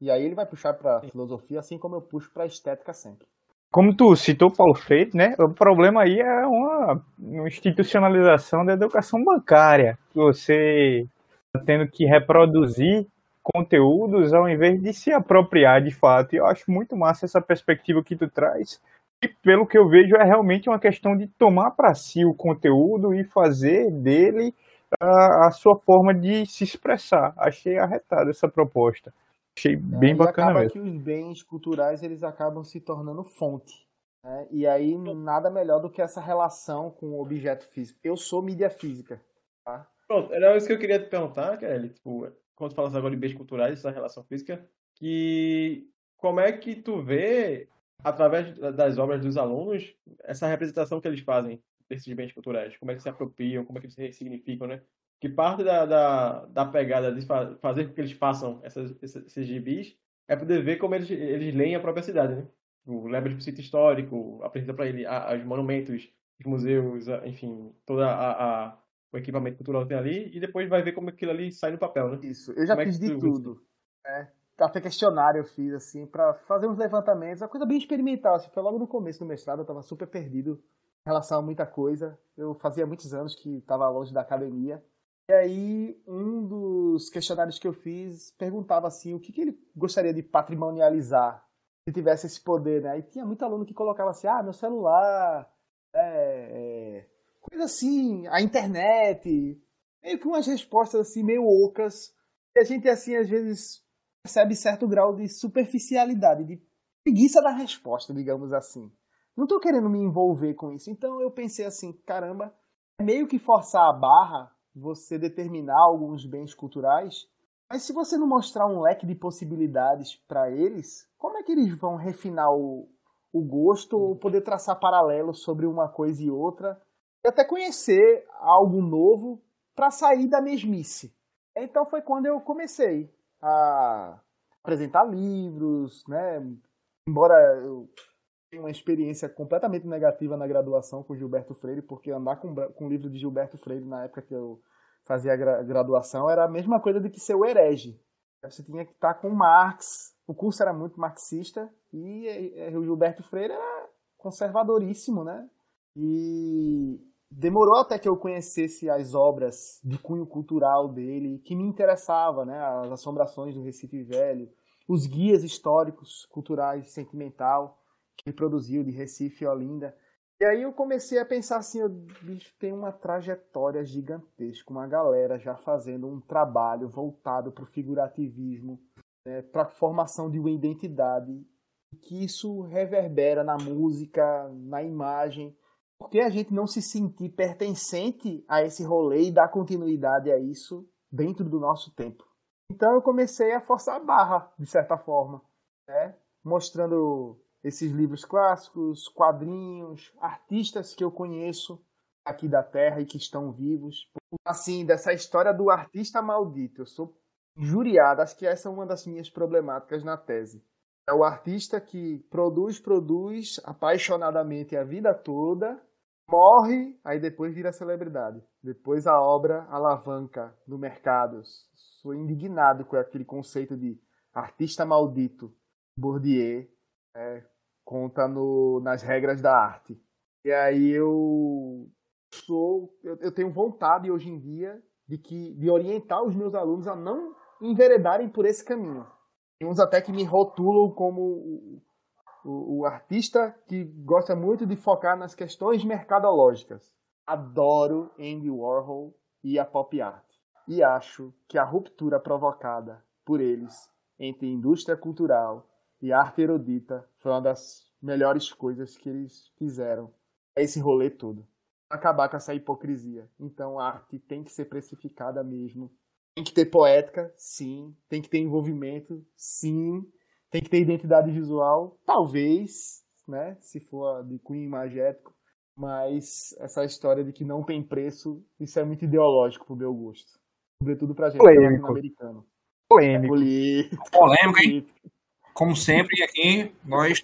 E aí ele vai puxar pra filosofia, assim como eu puxo pra estética sempre. Como tu citou Paulo Freire, né? O problema aí é uma, uma institucionalização da educação bancária. que Você está tendo que reproduzir conteúdos ao invés de se apropriar de fato. E eu acho muito massa essa perspectiva que tu traz. E pelo que eu vejo, é realmente uma questão de tomar para si o conteúdo e fazer dele a, a sua forma de se expressar. Achei arretada essa proposta. Achei bem e bacana acaba mesmo. que os bens culturais eles acabam se tornando fonte. né? E aí nada melhor do que essa relação com o objeto físico. Eu sou mídia física. Tá? Pronto, era isso que eu queria te perguntar, Kelly. Tipo, quando falas agora de bens culturais, essa relação física, que como é que tu vê, através das obras dos alunos, essa representação que eles fazem desses bens culturais? Como é que se apropriam, como é que eles se ressignificam, né? Que parte da, da, da pegada de fa- fazer com que eles façam essas, esses, gibis é poder ver como eles, eles leem a própria cidade, né? Leva para o sítio histórico, apresenta para ele os monumentos, os museus, enfim, toda a, a- o equipamento cultural que tem ali, e depois vai ver como aquilo ali sai no papel, né? Isso. Eu já Como é fiz que de tu- tudo. né? Até questionário eu fiz, assim, para fazer uns levantamentos. Uma coisa bem experimental, assim. Foi logo no começo do mestrado, eu tava super perdido relação a muita coisa. Eu fazia muitos anos que estava longe da academia. E aí, um dos questionários que eu fiz perguntava assim, o que, que ele gostaria de patrimonializar se tivesse esse poder, né? E tinha muito aluno que colocava assim, ah, meu celular, é, é, coisa assim, a internet, meio que umas respostas assim meio ocas. E a gente assim às vezes percebe certo grau de superficialidade, de preguiça da resposta, digamos assim. Não tô querendo me envolver com isso. Então eu pensei assim, caramba, é meio que forçar a barra você determinar alguns bens culturais, mas se você não mostrar um leque de possibilidades para eles, como é que eles vão refinar o, o gosto ou poder traçar paralelos sobre uma coisa e outra e até conhecer algo novo para sair da mesmice? Então foi quando eu comecei a apresentar livros, né? Embora eu uma experiência completamente negativa na graduação com Gilberto Freire, porque andar com, com o livro de Gilberto Freire na época que eu fazia a gra- graduação era a mesma coisa do que ser o herege. Você tinha que estar com Marx, o curso era muito marxista e, eh, o Gilberto Freire era conservadoríssimo, né? E demorou até que eu conhecesse as obras de cunho cultural dele, que me interessava, né? As assombrações do Recife Velho, os guias históricos, culturais, sentimental produziu de Recife e Olinda. E aí eu comecei a pensar assim, o bicho tem uma trajetória gigantesca, uma galera já fazendo um trabalho voltado para o figurativismo, né, para a formação de uma identidade, que isso reverbera na música, na imagem, porque a gente não se sentir pertencente a esse rolê e dar continuidade a isso dentro do nosso tempo. Então eu comecei a forçar a barra, de certa forma, né? mostrando esses livros clássicos, quadrinhos, artistas que eu conheço aqui da Terra e que estão vivos. Assim, dessa história do artista maldito, eu sou juriado, acho que essa é uma das minhas problemáticas na tese. É o artista que produz, produz apaixonadamente a vida toda, morre, aí depois vira celebridade. Depois a obra alavanca no mercado. Sou indignado com aquele conceito de artista maldito. Bourdieu é, conta no, nas regras da arte. E aí eu sou, eu, eu tenho vontade hoje em dia de que de orientar os meus alunos a não enveredarem por esse caminho. Tem uns até que me rotulam como o, o, o artista que gosta muito de focar nas questões mercadológicas. Adoro Andy Warhol e a pop art. E acho que a ruptura provocada por eles entre indústria cultural e arte erudita foi uma das melhores coisas que eles fizeram. É esse rolê todo. Acabar com essa hipocrisia. Então a arte tem que ser precificada mesmo. Tem que ter poética, sim. Tem que ter envolvimento, sim. Tem que ter identidade visual, talvez, né? Se for de cunho imagético. Mas essa história de que não tem preço, isso é muito ideológico pro meu gosto. Sobretudo pra gente que é Polêmico. latino-americano. Polêmico. Político. Polêmica, hein? Como sempre, aqui, nós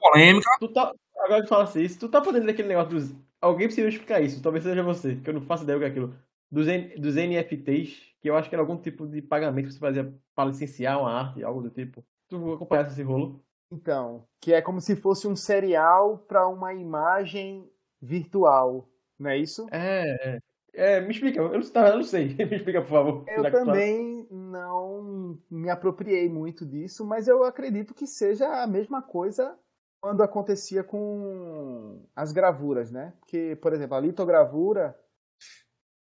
polêmica. Tu tá. Agora que fala assim, isso, tu tá podendo aquele negócio dos. Alguém precisa explicar isso, talvez seja você, que eu não faço ideia do que é aquilo. Dos, N- dos NFTs, que eu acho que era algum tipo de pagamento que você fazia para licenciar uma arte, algo do tipo. Tu acompanhasse esse rolo? Então, que é como se fosse um serial para uma imagem virtual, não é isso? É, é. É, me explica, eu não, tá, eu não sei. Me explica, por favor. Eu também não me apropriei muito disso, mas eu acredito que seja a mesma coisa quando acontecia com as gravuras, né? Porque, por exemplo, a litogravura,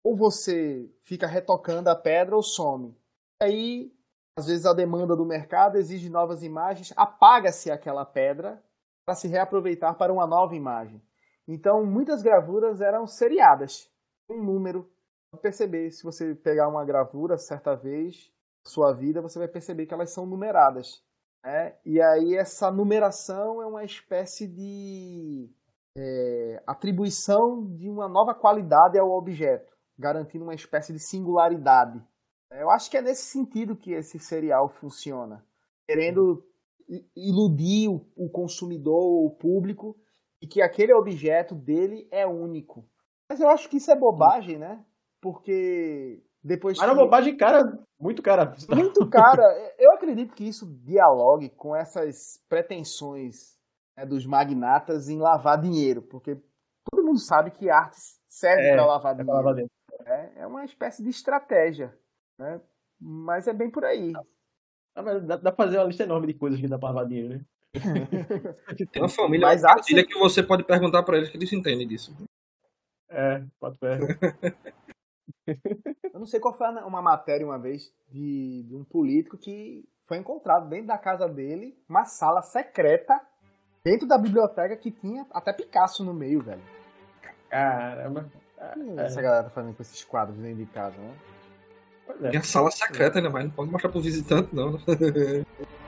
ou você fica retocando a pedra ou some. Aí, às vezes, a demanda do mercado exige novas imagens, apaga-se aquela pedra para se reaproveitar para uma nova imagem. Então, muitas gravuras eram seriadas, um número perceber, se você pegar uma gravura certa vez sua vida, você vai perceber que elas são numeradas. Né? E aí essa numeração é uma espécie de é, atribuição de uma nova qualidade ao objeto, garantindo uma espécie de singularidade. Eu acho que é nesse sentido que esse serial funciona, querendo iludir o, o consumidor, o público, e que aquele objeto dele é único. Mas eu acho que isso é bobagem, né? Porque depois Mas é que- bobagem cara, muito cara. muito cara. Eu acredito que isso dialogue com essas pretensões né, dos magnatas em lavar dinheiro, porque todo mundo sabe que arte serve É, para lavar É pra dinheiro. lavar dentro. né? É uma espécie de estratégia, né? Mas é bem por aí. Ah, mas dá, dá pra fazer uma lista enorme de coisas que dá pra lavar dinheiro, né? Tem uma família Mas uma arte- família que você pode perguntar pra eles que eles entendem disso. É, pode pé. Eu não sei qual foi uma matéria uma vez de, de um político que foi encontrado dentro da casa dele uma sala secreta dentro da biblioteca que tinha até Picasso no meio, velho. Caramba. que essa galera tá fazendo com esses quadros dentro de casa, né? É. Tem a sala secreta, né? Mas não pode mostrar pro visitante, não.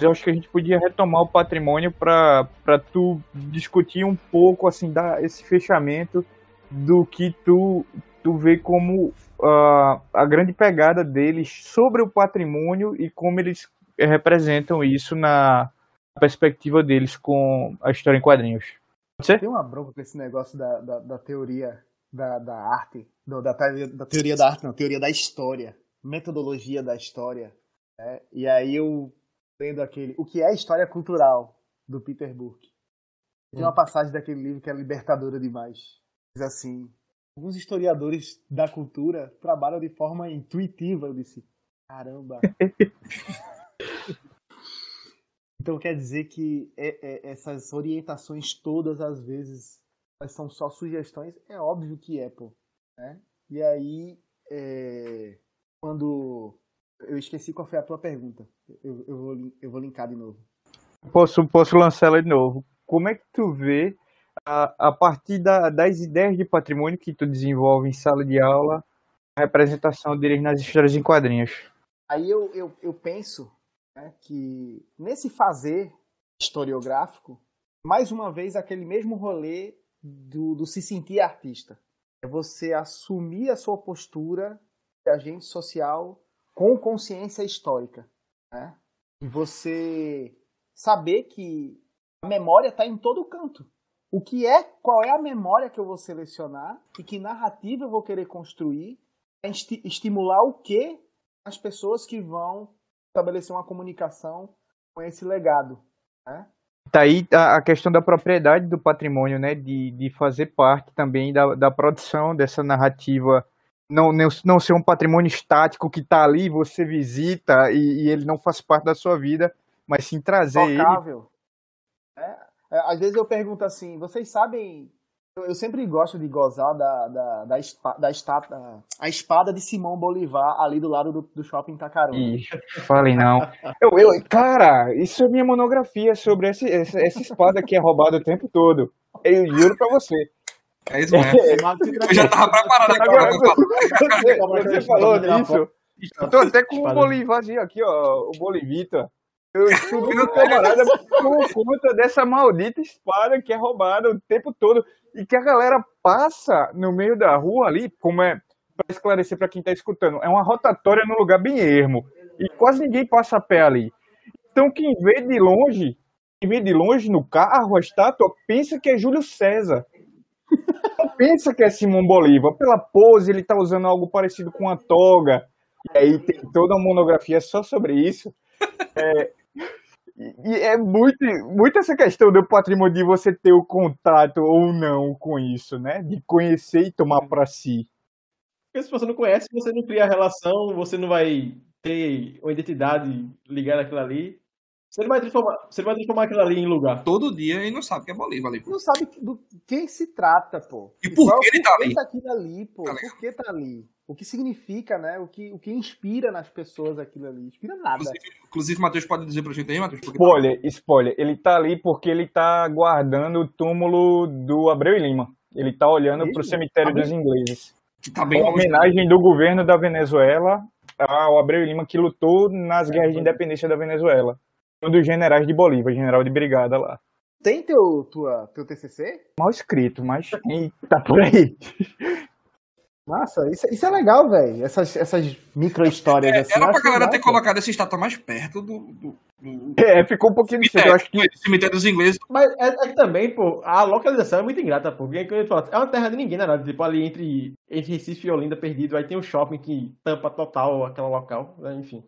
Eu acho que a gente podia retomar o patrimônio para tu discutir um pouco assim da esse fechamento do que tu tu vê como ah, a grande pegada deles sobre o patrimônio e como eles representam isso na perspectiva deles com a história em quadrinhos. Pode? Tem uma bronca com esse negócio da, da, da teoria da, da arte, do- da, da teoria da arte, não, teoria da história, metodologia da história. né? E aí eu lendo aquele, o que é história cultural, do Peter Burke. Tem uma passagem daquele livro que é libertadora demais. Diz assim, alguns historiadores da cultura trabalham de forma intuitiva. Eu disse, caramba. Então quer dizer que é- é- essas orientações todas, às vezes, são só sugestões? É óbvio que é, pô. né? E aí, é, quando. Eu esqueci qual foi a tua pergunta. Eu, eu, vou, eu vou linkar de novo. Posso, posso lançar ela de novo. Como é que tu vê, a, a partir da- das ideias de patrimônio que tu desenvolve em sala de aula, a representação deles nas histórias em quadrinhos? Aí eu, eu, eu penso né, que nesse fazer historiográfico, mais uma vez aquele mesmo rolê do, do se sentir artista. É você assumir a sua postura de agente social com consciência histórica. Né? E você saber que a memória está em todo canto. O que é, qual é a memória que eu vou selecionar e que narrativa eu vou querer construir esti- estimular o que as pessoas que vão estabelecer uma comunicação com esse legado. Né? Tá aí a questão da propriedade do patrimônio, né? De, de fazer parte também da, da produção dessa narrativa não, não, não ser um patrimônio estático que tá ali, você visita e, e ele não faz parte da sua vida, mas sim trazer ele. Tocável. É, é, às vezes eu pergunto assim, vocês sabem. Eu, eu sempre gosto de gozar da, da, da, da estátua, a espada de Simão Bolivar ali do lado do, do shopping Itacaruna. Ixi, falei não. Eu, eu, cara, isso é minha monografia sobre esse, essa, essa espada que é roubada o tempo todo. Eu juro pra você. É isso mesmo. Eu já tava preparado aqui Agora. Você, você falou disso. Eu tô até com o. Bolivarzinho aqui, ó, o Bolivita. Eu estudo com o camarada por conta dessa maldita espada que é roubada o tempo todo e que a galera passa no meio da rua ali, como é, pra esclarecer pra quem tá escutando, é uma rotatória num lugar bem ermo e quase ninguém passa a pé ali. Então quem vê de longe, quem vê de longe no carro a estátua, pensa que é Júlio César. pensa que é Simão Bolívar. Pela pose, ele tá usando algo parecido com uma toga. E aí tem toda uma monografia só sobre isso. É, e é muito, muito essa questão do patrimônio de você ter o contato ou não com isso, né? De conhecer e tomar pra si. Porque se você não conhece, você não cria relação, você não vai ter uma identidade ligada àquilo ali. Você não vai transformar, você não vai transformar aquilo ali em lugar. Todo dia e não sabe que é Bolívar ali. pô. Não sabe do quem se trata, pô. E por que é o ele tá ali? daquilo ali, pô. Tá por que tá ali? O que significa, né? O que, o que inspira nas pessoas aquilo ali? Inspira nada. Inclusive, inclusive, o Matheus pode dizer pra gente aí, Matheus? tá- Spoiler, spoiler. Ele tá ali porque ele tá guardando o túmulo do Abreu e Lima. Ele tá olhando pro Isso? cemitério Abreu- dos ingleses. Que tá bem Uma homenagem do governo da Venezuela ao Abreu Lima que lutou nas guerras de independência da Venezuela. Um dos generais de Bolívar, general de brigada lá. Tem teu, tua, teu TCC? Mal escrito, mas tá por aí. Massa, isso, isso é legal, velho. Essas, essas micro-histórias assim. eu Era pra galera legal, ter pô. colocado essa estátua mais perto do. do, do... É, ficou um pouquinho cedo. Eu acho que cemitério, cemitério dos ingleses. Mas é, é que também, pô, a localização é muito ingrata, pô. Porque é uma terra de ninguém, né? nada. Tipo, ali entre, entre Recife e Olinda perdido, aí tem um shopping que tampa total aquele local, né? enfim.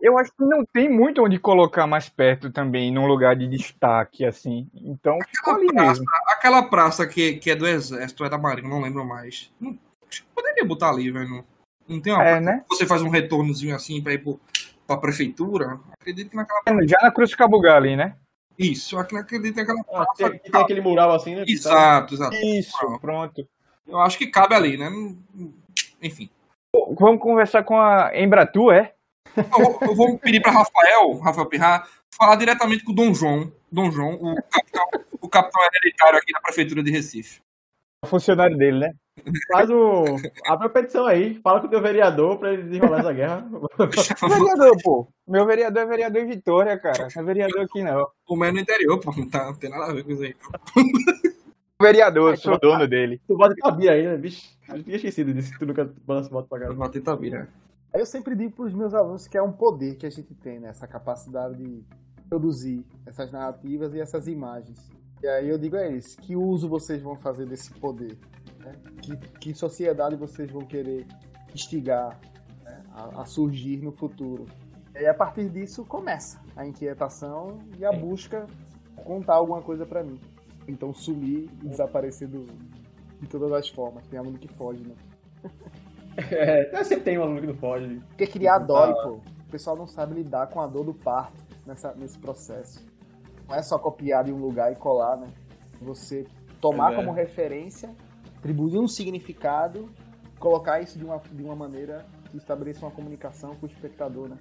Eu acho que não tem muito onde colocar mais perto também, num lugar de destaque, assim. Então ficou ali Aquela praça, mesmo. aquela praça que, que é do Exército, é da Marinha, não lembro mais. Não, acho que poderia botar ali, velho. Não, não tem uma É, né? Você faz um retornozinho assim pra ir pro, pra prefeitura. Acredito que naquela. Já na Cruz Cabugá ali, né? Isso, acredito naquela Ah, praça. tem, tem aquele mural assim, né? Exato, exato. Isso, pronto. Eu acho que cabe ali, né? Enfim. Vamos conversar com a Embratu, é? Eu, eu vou pedir para Rafael, Rafael Pirra, falar diretamente com o Dom João, Dom João, o capitão, o capitão hereditário aqui da prefeitura de Recife. O funcionário dele, né? Faz o. Abre a petição aí, fala com o teu vereador pra ele desenrolar essa guerra. Vereador, pô. Meu vereador é vereador em Vitória, cara. Não é vereador aqui, não. Como é no interior, pô, não, tá, não tem nada a ver com isso aí. Vereador, sou dono dele. tu bota Tabira aí, né, bicho? Eu tinha esquecido disso, que tu nunca balança moto pra Eu caramba. vou bater Tabira. Aí eu sempre digo para os meus alunos que é um poder que a gente tem, né? Essa capacidade de produzir essas narrativas e essas imagens. E aí eu digo a eles, que uso vocês vão fazer desse poder? né? Que, que sociedade vocês vão querer instigar né? a, a surgir no futuro? E aí, a partir disso começa a inquietação e a busca por contar alguma coisa para mim. Então sumir e desaparecer do, de todas as formas. Tem aluno que foge, né? É, sempre tem um aluno que não pode. Porque criar dói, pô. O pessoal não sabe lidar com a dor do parto nessa, nesse processo. Não é só copiar de um lugar e colar, né? Você tomar É. como referência, atribuir um significado, colocar isso de uma, de uma maneira que estabeleça uma comunicação com o espectador, né?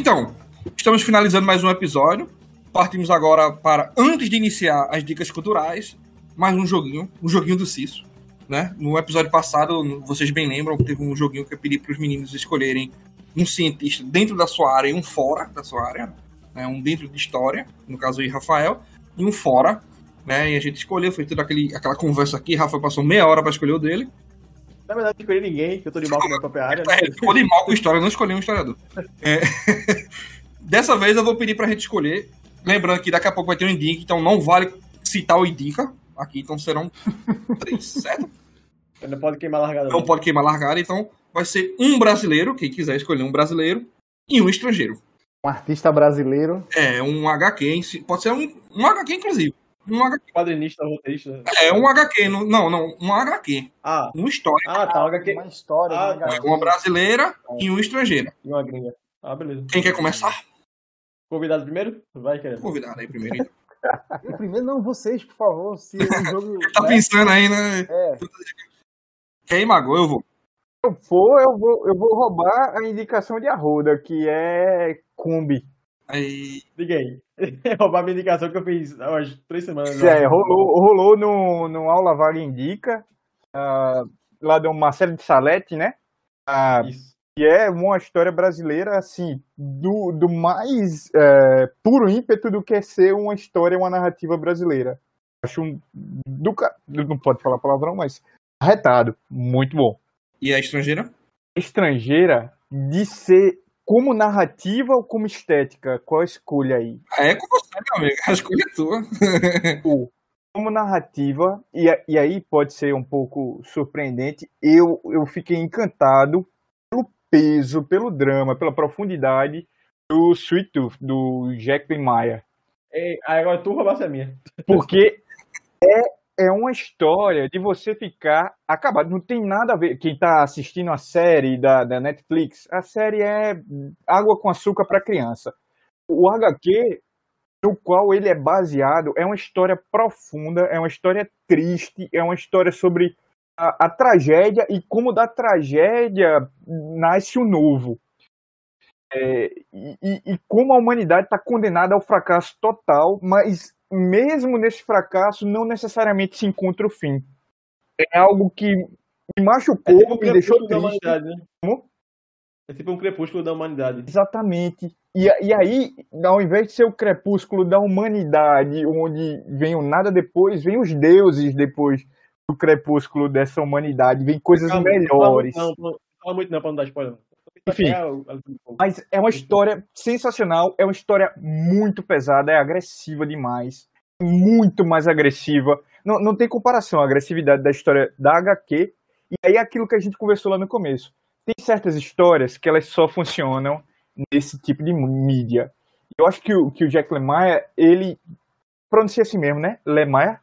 Então, estamos finalizando mais um episódio. Partimos agora para, antes de iniciar as dicas culturais, mais um joguinho, um joguinho do Ciso. Né? No episódio passado, vocês bem lembram, teve um joguinho que eu pedi para os meninos escolherem um cientista dentro da sua área e um fora da sua área. Né? Um dentro de história, no caso aí, Rafael, e um fora. Né? E a gente escolheu, foi toda aquela conversa aqui. Rafael passou meia hora para escolher o dele. Na verdade, não escolhi ninguém, que eu tô de mal com a minha própria área. né? É, ele ficou de mal com história, eu não escolhi um historiador. É, Dessa vez eu vou pedir pra gente escolher. Lembrando que daqui a pouco vai ter um ending, então não vale citar o Indica aqui, então serão três, certo? Não pode queimar largada. Não pode queimar largada, então vai ser um brasileiro, quem quiser escolher um brasileiro, e um estrangeiro. Um artista brasileiro. É, um HQ, pode ser um, um HQ, inclusive. Um HQ. Quadrinista, roteirista. É, um HQ, não, não, não, um HQ. Ah, Uma história. ah tá. Uma HQ Uma história. Ah, uma tá. HQ. Uma brasileira e uma estrangeira. e uma gringa. Ah, beleza. Quem quer começar? Convidado primeiro? Vai, querendo. Convidado aí primeiro. então. Primeiro, não, vocês, por favor. Se o jogo. Tá né? pensando aí, né? É, Quem magou, eu vou. Se eu for, eu vou, eu vou roubar a indicação de Arruda, que é Kombi. Aí, aí. Roubar minha indicação que eu fiz há três semanas. É, rolou, rolou no, no Aula Vale Indica, ah, lá do Marcelo de Salete, né? Ah, Isso. que é uma história brasileira, assim, do, do mais é, puro ímpeto do que ser uma história, uma narrativa brasileira. Acho um. Do, não pode falar palavrão, mas. Arretado. Muito bom. e a estrangeira? Estrangeira de ser como narrativa ou como estética? Qual a escolha aí? É com você, meu amigo. A escolha é tua. como narrativa, e, e aí pode ser um pouco surpreendente, eu, eu fiquei encantado pelo peso, pelo drama, pela profundidade do Sweet Tooth, do Jacqueline Maia. Ei, aí agora tu roubasse a minha. Porque é, é uma história de você ficar acabado. Não tem nada a ver. Quem está assistindo a série da, da Netflix, a série é água com açúcar para criança. O HQ, no qual ele é baseado, é uma história profunda, é uma história triste, é uma história sobre a, a tragédia e como da tragédia nasce o novo. É, e, e- e como a humanidade está condenada ao fracasso total, mas mesmo nesse fracasso não necessariamente se encontra o fim. É algo que me machucou, É tipo um me deixou crepúsculo da triste. humanidade, né? Como? É tipo um crepúsculo da humanidade. Exatamente. E, e aí, ao invés de ser o crepúsculo da humanidade, onde vem o nada depois, vem os deuses depois do crepúsculo dessa humanidade, vem coisas melhores. Não, não, não fala muito não pra não dar spoiler. não. Enfim. É o- é o- Mas é uma história sensacional, é uma história muito pesada, é agressiva demais. Muito mais agressiva. Não, não tem comparação a agressividade da história da HQ e aí aquilo que a gente conversou lá no começo. Tem certas histórias que elas só funcionam nesse tipo de mídia. Eu acho que o, que o Jack Lemire, ele pronuncia assim mesmo, né? Lemire?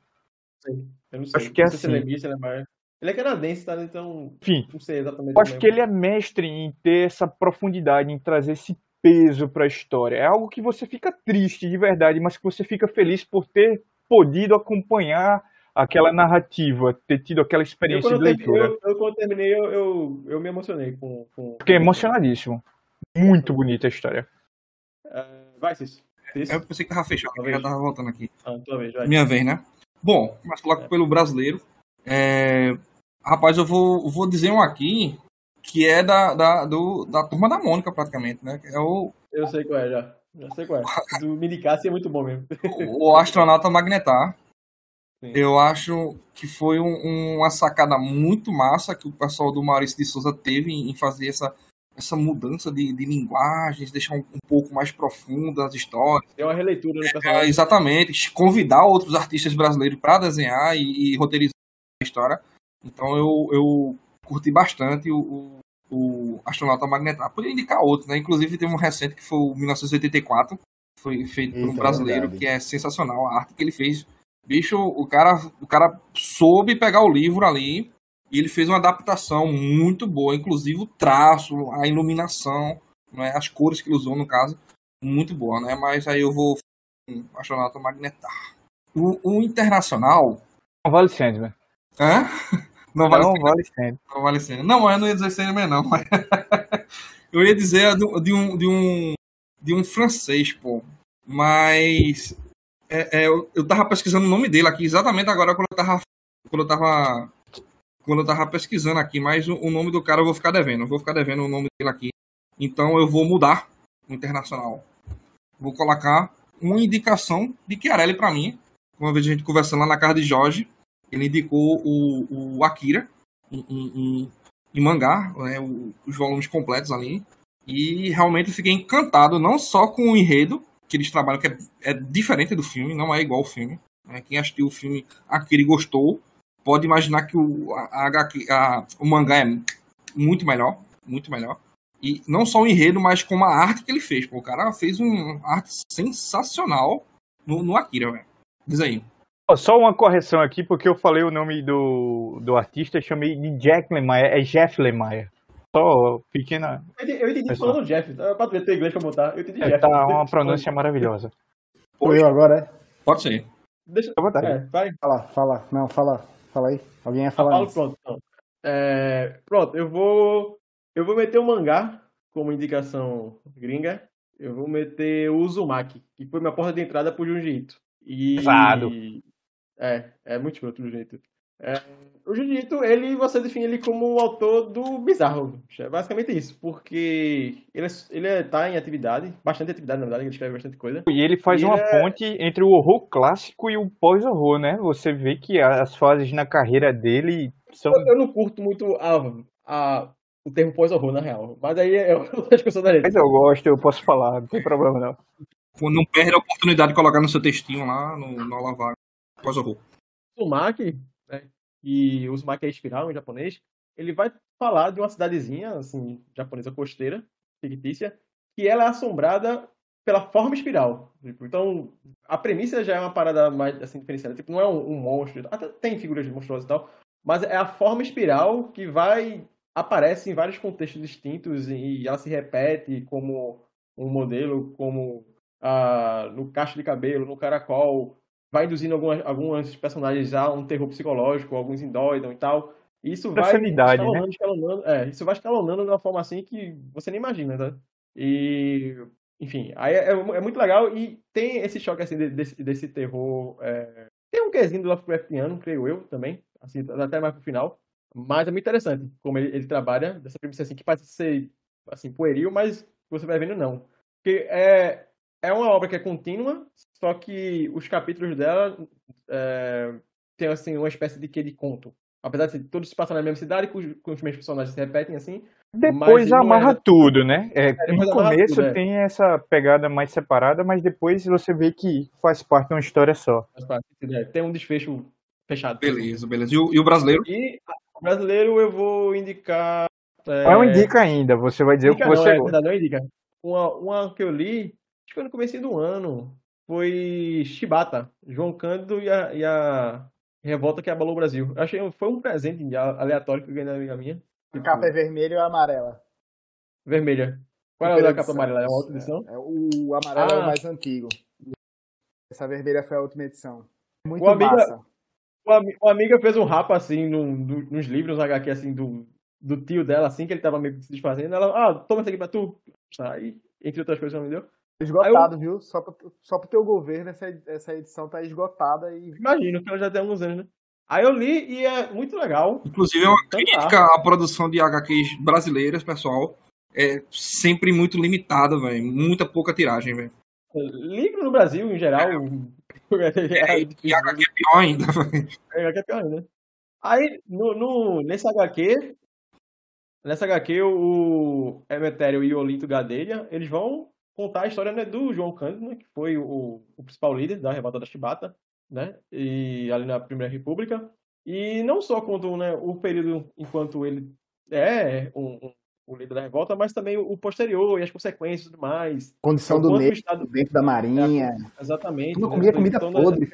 Eu não sei. Acho que é sei se é assim. bicho, ele é mais- Ele é canadense, tá? Então, Enfim, não sei exatamente. Eu acho como que ele é mestre em ter essa profundidade, em trazer esse peso para a história. É algo que você fica triste de verdade, mas que você fica feliz por ter podido acompanhar aquela narrativa, ter tido aquela experiência de eu, terminei, leitura. eu, eu, quando eu terminei, eu, eu, eu me emocionei com. com Fiquei emocionadíssimo. Muito bonita a história. É, vai, Cício. Eu pensei que tava fechado, eu já tava voltando aqui. Ah, vez. Minha vez, né? Bom, mas logo pelo brasileiro. É, Rapaz, eu vou, vou dizer um aqui que é da, da, do, da turma da Mônica, praticamente, né? É o, Eu sei qual é já. Já sei qual é. Do Minicassi é muito bom mesmo. o astronauta Magnetar. Sim. Eu acho que foi um- uma sacada muito massa que o pessoal do Maurício de Souza teve em fazer essa, essa mudança de, de linguagens, deixar um, um pouco mais profunda as histórias. Tem uma releitura no É, personagem. exatamente, convidar outros artistas brasileiros para desenhar e, e roteirizar história. Então eu, eu curti bastante o, o, o Astronauta Magnetar. Podia indicar outro, né? Inclusive teve um recente que foi o 1984, que foi feito por um é brasileiro, verdade. que é sensacional a arte que ele fez. Bicho, o cara, o cara soube pegar o livro ali e ele fez uma adaptação muito boa, inclusive o traço, a iluminação, né? as cores que ele usou no caso, muito boa, né? Mas aí eu vou com o astronauta Magnetar. O, o internacional, Não vale Sandman. Hã? Não vale Não vale não vale Sandman. Não, eu não ia dizer não. eu ia dizer de um, de um, de um francês, pô. Mas é, é, eu, eu tava pesquisando o nome dele aqui exatamente agora quando eu tava, quando eu tava, quando eu tava pesquisando aqui, mas o, o nome do cara eu vou ficar devendo. Eu vou ficar devendo o nome dele aqui. Então eu vou mudar o internacional. Vou colocar uma indicação de Chiarelli pra mim. Uma vez a gente conversando lá na casa de Jorge, ele indicou o, o Akira em, em- mangá, né, os volumes completos ali. E realmente fiquei encantado, não só com o enredo que eles trabalham, que é, é diferente do filme, não é igual ao filme. né, quem assistiu o filme Akira e gostou, pode imaginar que o, a, a a- o mangá é muito melhor, muito melhor. E não só o enredo, mas como a arte que ele fez. Pô, o cara fez uma arte sensacional no, no Akira, velho. Diz aí. Ó, Só uma correção aqui, porque eu falei o nome do, do artista, chamei de Jack Lemire, é Jeff Lemire. Só pequena. Eu entendi, eu entendi Pessoal. falando Jeff. Pra tu ver teu inglês pra botar. Eu entendi É, Jeff. tá uma eu- pronúncia maravilhosa. Sou eu agora, é? Pode ser. Deixa à vontade. É, vai. Fala, fala. Não, fala. Fala aí. Alguém ia Ah, falar falo antes. pronto. Então. É, pronto, eu vou. Eu vou meter o mangá como indicação gringa. Eu vou meter o Uzumaki, que foi minha porta de entrada pro Junji Ito. E... Pesado. É, é muito escroto o Junji Ito. É, o Junji Ito, ele, você define ele como o autor do Bizarro. É basicamente isso, porque ele, é, ele é- tá em atividade, bastante atividade, na verdade, ele escreve bastante coisa. E ele faz E uma é- ponte entre o horror clássico e o pós-horror, né? Você vê que as fases na carreira dele são. Eu, eu não curto muito a, a, o termo pós-horror, na real. Mas aí é outra discussão da gente. Mas eu gosto, eu posso falar, não tem problema não. Não perde a oportunidade de colocar no seu textinho lá no, no Alavar. Pós-horror. Uzumaki, né, e Uzumaki é espiral em japonês, ele vai falar de uma cidadezinha, assim, japonesa costeira, fictícia, que ela é assombrada pela forma espiral. Tipo, então, a premissa já é uma parada mais, assim, diferenciada. Tipo, não é um, um monstro, até tem figuras monstruosas e tal, mas é a forma espiral que vai, aparece em vários contextos distintos e ela se repete como um modelo, como ah, no cacho de cabelo, no caracol, vai induzindo algumas, alguns personagens a um terror psicológico, alguns endoidam e tal. E Isso vai sanidade, né? escalonando, escalonando, é, isso vai escalonando de uma forma assim que você nem imagina, tá? E, enfim, aí é, é muito legal e tem esse choque assim de- desse, desse terror. é, tem um quezinho do Lovecraftiano, creio eu também, assim, até mais pro final. Mas é muito interessante como ele, ele trabalha dessa premissa assim que parece ser assim pueril, mas você vai vendo não. Porque é, é uma obra que é contínua, só que os capítulos dela é, tem assim uma espécie de que de conto. Apesar de todos se passam na mesma cidade, com os, com os mesmos personagens se repetem assim. Depois não amarra é- tudo, né? É, no depois amarra começo tudo, é. tem essa pegada mais separada, mas depois você vê que faz parte de uma história só. faz parte, é, Tem um desfecho fechado. Beleza, beleza. E o, e o brasileiro? E o brasileiro eu vou indicar. É, Não indica ainda, você vai dizer indica o que não, você é gosta. verdade, não indica. Uma, uma que eu li, acho que foi no começo do ano, foi Shibata, João Cândido e a, e a revolta que abalou o Brasil. Eu achei foi um presente aleatório que eu ganhei da amiga minha. A capa é vermelha ou amarela? Vermelha. Qual é a da capa amarela? É uma outra edição? É, o amarelo é Ah. o mais antigo. Essa vermelha foi a última edição. Muito O amiga- massa. Uma, ami- uma amiga fez um rapa assim num- no- nos livros HQ assim do, do tio dela, assim, que ele tava meio se desfazendo. Ela, ah, toma isso aqui pra tu. Aí, entre outras coisas, ela me deu. Esgotado, viu? Só, pra, só pro teu governo essa, essa edição tá esgotada e Imagino que ela já tem alguns anos, né? Aí eu li e é muito legal. Inclusive, é uma crítica à produção de HQs brasileiras, pessoal. É sempre muito limitada, velho. Muita pouca tiragem, velho. Livro no Brasil, em geral. é E difícil, HQ é pior ainda, velho. É, HQ é pior, né? Aí, no, no, nesse HQ, nessa HQ, o Emetério e o Olinto Gadelha, eles vão contar a história né, do João Cândido, né, que foi o, o principal líder da revolta da Chibata, né? E ali na Primeira República. E não só contam né, o período enquanto ele é um, um- o líder da revolta, mas também o posterior e as consequências e tudo mais. condição do o negro Estado dentro da marinha. Exatamente. Não né? comia comida Então, na- podre.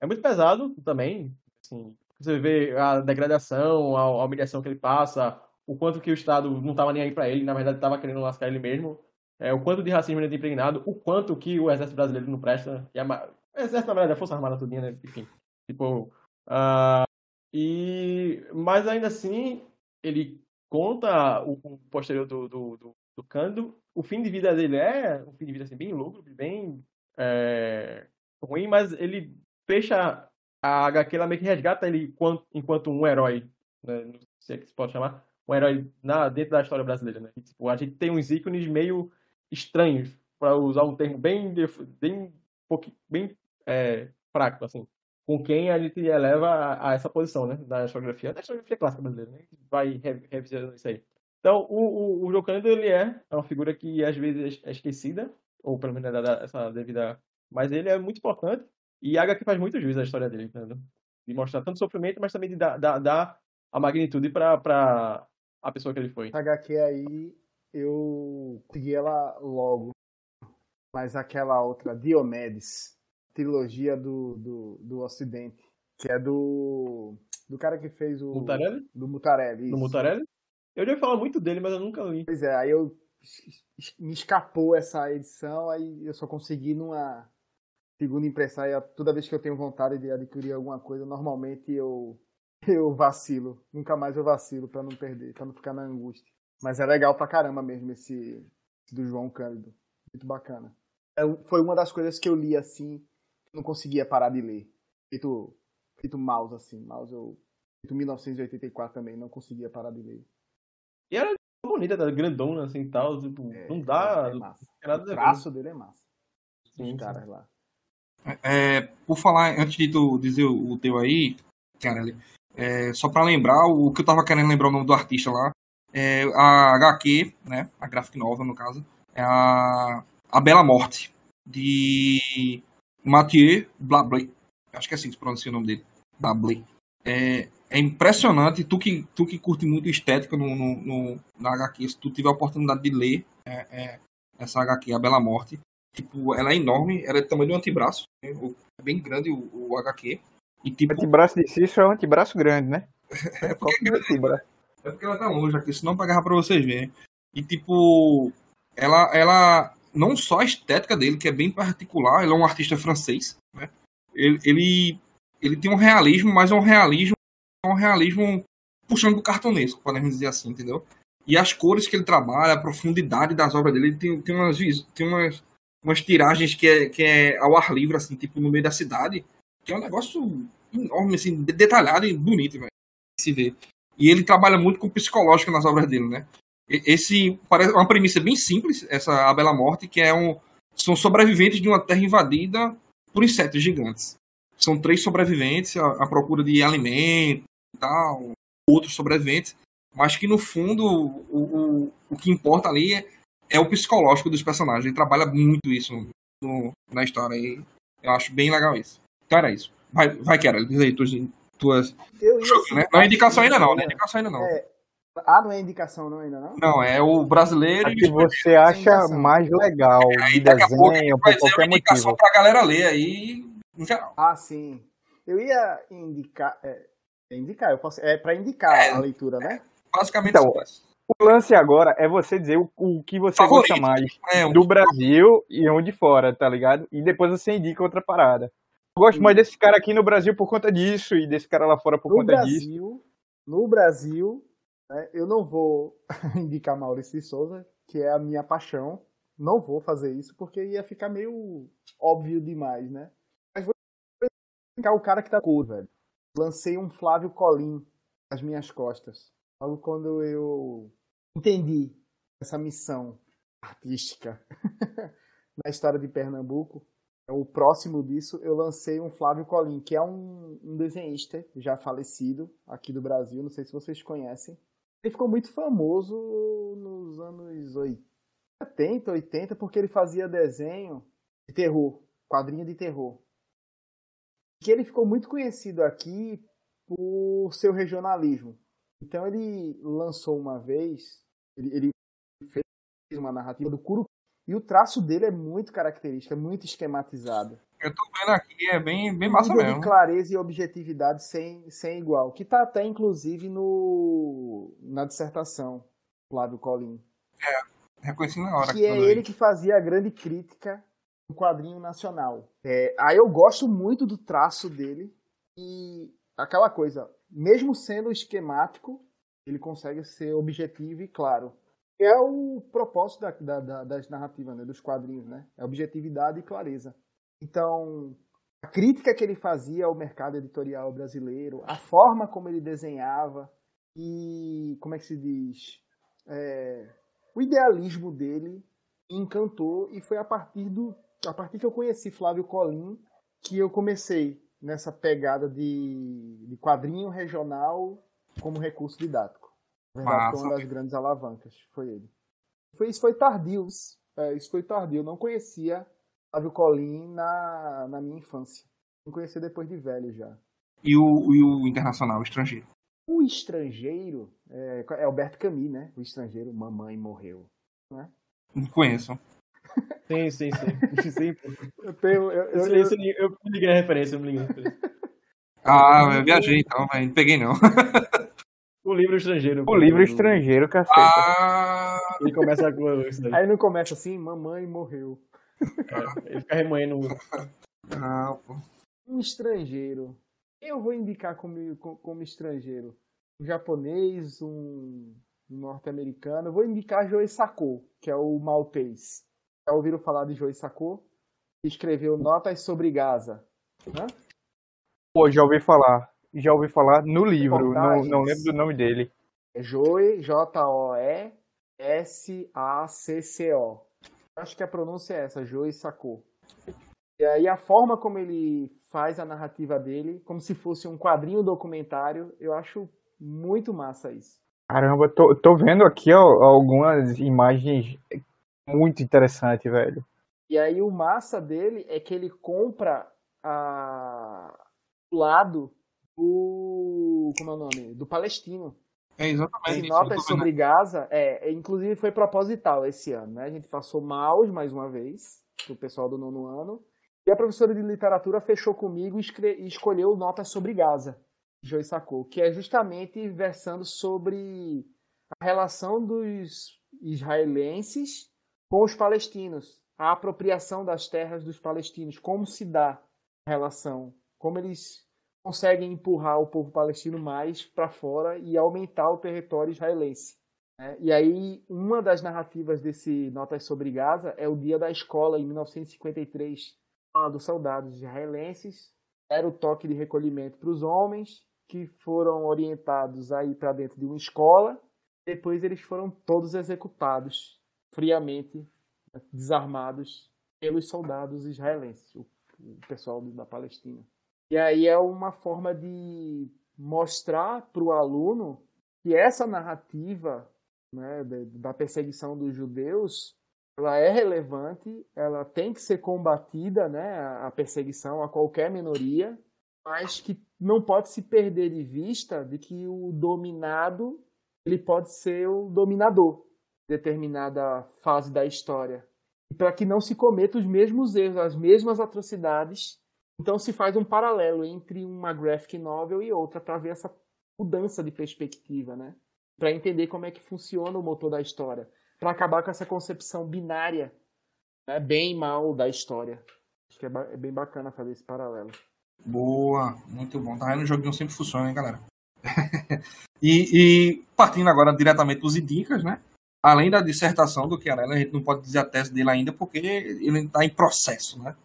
É muito pesado também. Assim, você vê a degradação, a, a humilhação que ele passa, o quanto que o Estado não estava nem aí para ele, na verdade estava querendo lascar ele mesmo, é, o quanto de racismo ele tem impregnado, o quanto que o exército brasileiro não presta. E a, o exército, na verdade, a Força Armada tudinha, né? Enfim. Tipo. ah, e, mas ainda assim, ele conta o, o posterior do, do, do, do Cândido. O fim de vida dele é um fim de vida assim, bem lúgubre, bem é, ruim, mas ele fecha a HQ, ela meio que resgata ele enquanto, enquanto um herói, né? não sei se pode chamar, um herói na, dentro da história brasileira. Né? E, tipo, a gente tem uns ícones meio estranhos, para usar um termo bem, bem, bem é, fraco, assim, com quem a gente eleva a, a essa posição né? da historiografia, da historiografia clássica brasileira, né? vai re- revisando isso aí. Então, o, o, o João Cândido, ele é, é uma figura que às vezes é esquecida, ou pelo menos é dada essa devida. Mas ele é muito importante. E HQ faz muito juiz à história dele, entendeu? De mostrar tanto sofrimento, mas também de dar, dar, dar a magnitude pra a pessoa que ele foi. HQ aí, eu segui ela logo. Mas aquela outra, Diomedes, trilogia do, do, do Ocidente, que é do. Do cara que fez o. Mutarelli? Do Mutarelli. Isso. Mutarelli? Eu já ouvi falar muito dele, mas eu nunca li. Pois é, aí eu me escapou essa edição, aí eu só consegui numa segunda impressão. Aí toda vez que eu tenho vontade de adquirir alguma coisa, normalmente eu eu vacilo. Nunca mais eu vacilo pra não perder, pra não ficar na angústia. Mas é legal pra caramba mesmo esse do João Cândido. Muito bacana. É, foi uma das coisas que eu li assim, não conseguia parar de ler. Feito, feito mouse assim, mouse eu feito 1984 também, não conseguia parar de ler. E era bonita, era grandona, assim, tal. Tipo, É, não dá. é massa. O ver. traço dele é massa. Sim, Os sim. caras lá. É, por falar, antes de tu dizer o, o teu aí, Carelli, é, só pra lembrar, o que eu tava querendo lembrar o nome do artista lá, é a HQ, né, a graphic novel no caso, é a, a Bela Morte, de Mathieu Blablé, acho que é assim que se pronuncia o nome dele, Blablé. É, é impressionante, tu que, tu que curte muito estética no, no, no- na HQ, se tu tiver a oportunidade de ler é, é, essa HQ, a Bela Morte, tipo, ela é enorme, ela é do tamanho de um antebraço, né, é bem grande o, o HQ, e tipo, Antebraço de Cícero é um antebraço grande, né? é de antebraço. É porque ela tá longe aqui, senão eu pagava pra vocês verem. E tipo, ela, ela. Não só a estética dele, que é bem particular, ele é um artista francês, né? Ele, ele, ele tem um realismo, mas é um realismo, é um realismo puxando do cartunesco, podemos dizer assim, entendeu? E as cores que ele trabalha, a profundidade das obras dele, ele tem, tem umas, tem umas, umas tiragens que é, que é ao ar livre, assim, tipo no meio da cidade, que é um negócio enorme, assim, de- detalhado e bonito, velho, se ver. E ele trabalha muito com o psicológico nas obras dele, né? Esse parece uma premissa bem simples, essa A Bela Morte, que é um são sobreviventes de uma terra invadida por insetos gigantes. São três sobreviventes à, à procura de alimento e tal, outros sobreviventes, mas que no fundo o, o, o que importa ali é, é o psicológico dos personagens. Ele trabalha muito isso no- na história e eu acho bem legal isso. Então era isso. Vai, vai Kera, diz aí tuas, tuas Eu ia Jogo, né? Não é indicação ainda não, não é indicação ainda não. É. Ah, não é indicação não ainda não? Não, é o brasileiro e que você acha mais legal de daqui a pouco a gente desenho, vai por qualquer uma indicação motivo. pra galera ler aí, no geral. Ah, sim. Eu ia indicar. É, é indicar, eu posso. É pra indicar É. a leitura, né? Basicamente Então, isso. O lance agora é você dizer o, o que você Favorito. gosta mais É, um- do Brasil e onde fora, tá ligado? E depois você indica outra parada. Eu gosto mais desse cara aqui no Brasil por conta disso e desse cara lá fora por No conta disso. Brasil, no Brasil, né, eu não vou indicar Maurício de Souza, que é a minha paixão. Não vou fazer isso porque ia ficar meio óbvio demais, né? Mas vou indicar o cara que tá cool, velho. Lancei um Flávio Colim nas minhas costas. Logo quando eu entendi essa missão artística na história de Pernambuco, o próximo disso, eu lancei um Flávio Colim, que é um, um desenhista já falecido aqui do Brasil, não sei se vocês conhecem. Ele ficou muito famoso nos anos 70, 80, porque ele fazia desenho de terror, quadrinho de terror. Que ele ficou muito conhecido aqui por seu regionalismo. Então ele lançou uma vez, ele, ele fez uma narrativa do Curu e o traço dele é muito característico, é muito esquematizado. Eu tô vendo aqui, é bem, bem massa nível mesmo. de clareza e objetividade sem, sem igual. Que tá até, inclusive, no, na dissertação, Flávio Colim. Reconheci na hora. Que é eu vi. ele que fazia a grande crítica do quadrinho nacional. É, aí eu gosto muito do traço dele e aquela coisa, mesmo sendo esquemático, ele consegue ser objetivo e claro. É o propósito da- da- da- das narrativas, né, dos quadrinhos, né? É objetividade e clareza. Então, a crítica que ele fazia ao mercado editorial brasileiro, a forma como ele desenhava e, como é que se diz, É, o idealismo dele encantou e foi a partir do a partir que eu conheci Flávio Colim que eu comecei nessa pegada de, de quadrinho regional como recurso didático. Na verdade, foi uma das grandes alavancas, foi ele. Foi, isso foi tardio, isso, é, isso foi tardio. Eu não conhecia Flávio Colim na, na minha infância. Vim conhecer depois de velho já. E o, e o internacional, o estrangeiro. O estrangeiro é, é Alberto Camus, né? O estrangeiro, mamãe morreu. Não conheço. Sim, sim, sim. sim. Eu tenho. Eu, eu, Isso, eu- eu me liguei a referência, eu me liguei a referência. Ah, eu viajei então, velho. Não peguei não. O livro estrangeiro. O livro estrangeiro, caceta. Ah, Ele começa com isso daí. Aí não começa assim, mamãe morreu. É, Ele fica remoendo. ah, pô. Um estrangeiro. Quem eu vou indicar como, co- como estrangeiro? Um japonês, um norte-americano. Vou indicar Joe Sacco, que é o maltês. Já ouviram falar de Joe Sacco? Escreveu Notas sobre Gaza. Hã? Pô, já ouvi falar. Já ouvi falar no livro, não, não lembro do nome dele. É Joe, J-O-E-S-A-C-C-O. Acho que a pronúncia é essa, Joe Sacco. E aí a forma como ele faz a narrativa dele, como se fosse um quadrinho documentário, eu acho muito massa isso. Caramba, tô, tô vendo aqui ó, algumas imagens muito interessantes, velho. E aí o massa dele é que ele compra a... o lado do. Como é o nome? Do palestino. É exatamente isso. notas sobre Gaza, é, é, inclusive foi proposital esse ano, né? A gente passou mal mais uma vez, o pessoal do nono ano. E a professora de literatura fechou comigo e, e escolheu Notas sobre Gaza, Joy Sacou, que é justamente versando sobre a relação dos israelenses com os palestinos, a apropriação das terras dos palestinos, como se dá a relação, como eles conseguem empurrar o povo palestino mais para fora e aumentar o território israelense. né? E aí, uma das narrativas desse Notas sobre Gaza é o dia da escola, em 1953, quando os soldados israelenses era o toque de recolhimento para os homens, que foram orientados a ir para dentro de uma escola. Depois eles foram todos executados, friamente, desarmados, pelos soldados israelenses, o pessoal da Palestina. E aí é uma forma de mostrar para o aluno que essa narrativa né, da- perseguição dos judeus ela é relevante, ela tem que ser combatida, né, a perseguição a qualquer minoria, mas que não pode se perder de vista de que o dominado ele pode ser o dominador em determinada fase da história. E para que não se cometa os mesmos erros, as mesmas atrocidades então se faz um paralelo entre uma graphic novel e outra para ver essa mudança de perspectiva, né? Para entender como é que funciona o motor da história, para acabar com essa concepção binária, né? bem e mal da história. Acho que é, é bem bacana fazer esse paralelo. Boa, muito bom. Tá vendo? O joguinho sempre funciona, hein, galera? e, e partindo agora diretamente dos idicas, né? Além da dissertação do Chiarella, a gente não pode dizer a tese dele ainda porque ele está em processo, né?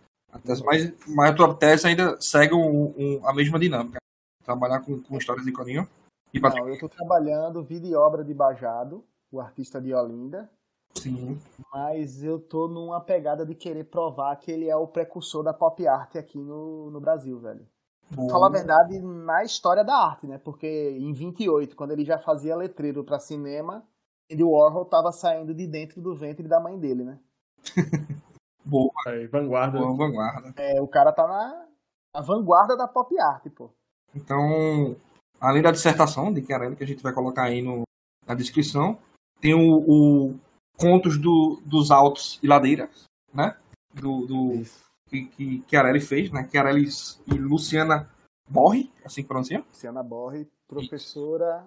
Tese, mas, mas a tua tese ainda segue um- um- a mesma dinâmica. Trabalhar com, com histórias de quadrinho. E Não, eu estou trabalhando vida e obra de Bajado, o artista de Olinda, sim. mas eu tô numa pegada de querer provar que ele é o precursor da pop art aqui no, no Brasil, velho. Boa. Falar a verdade, na história da arte, né? Porque em 28, quando ele já fazia letreiro para cinema, Andy Warhol tava saindo de dentro do ventre da mãe dele, né? Boa, Aí, vanguarda. boa vanguarda. É, o cara tá na, na vanguarda da pop art, pô. Então, além da dissertação de Chiarella, que a gente vai colocar aí no, na descrição, tem o, o Contos do, dos Altos e Ladeiras, né? Do, do, que, que Chiarelli fez, né? Chiarelli e Luciana Borri, assim que pronuncia? Luciana Borri, professora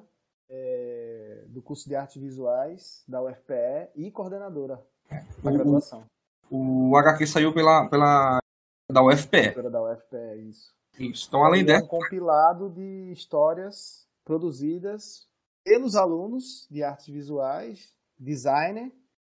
é, do curso de artes visuais da UFPE e coordenadora da O, graduação. O, HQ saiu pela, pela da UFPE. Da UFPE, isso. Isso. Então, além é dessa, um compilado de histórias produzidas pelos alunos de artes visuais, designer,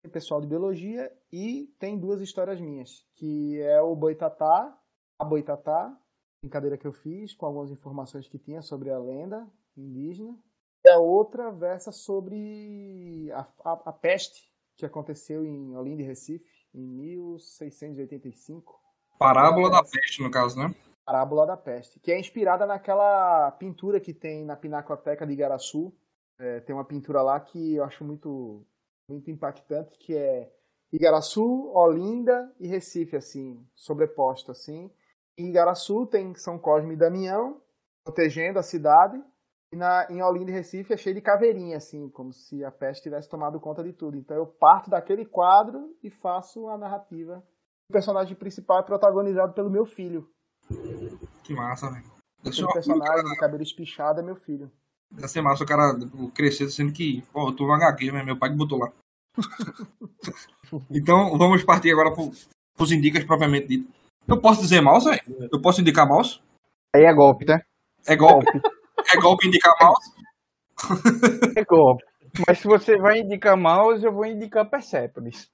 pessoal de biologia e tem duas histórias minhas, que é o Boitatá, a Boitatá, brincadeira que eu fiz com algumas informações que tinha sobre a lenda indígena, e a outra versa sobre a, a, a peste que aconteceu em Olinda e Recife em 1685. Parábola da Peste, no caso, né? Parábola da Peste, que é inspirada naquela pintura que tem na Pinacoteca de Igaraçu. É, tem uma pintura lá que eu acho muito, muito impactante, que é Igaraçu, Olinda e Recife, assim, sobreposto, assim. Em Igaraçu tem São Cosme e Damião, protegendo a cidade. E na, em Olinda e Recife é cheio de caveirinha, assim, como se a peste tivesse tomado conta de tudo. Então eu parto daquele quadro e faço a narrativa. O personagem principal é protagonizado pelo meu filho. Que massa, velho. O personagem de cabelo espichado é meu filho. Deve ser massa o cara crescer sendo que, pô, eu tô no HQ, mas meu pai que botou lá. então, vamos partir agora pro, pros indicas propriamente dito. Eu posso dizer mouse, velho? Eu posso indicar mouse? Aí é golpe, né? É golpe? é golpe indicar mouse? É golpe. Mas se você vai indicar mouse, eu vou indicar Persepolis.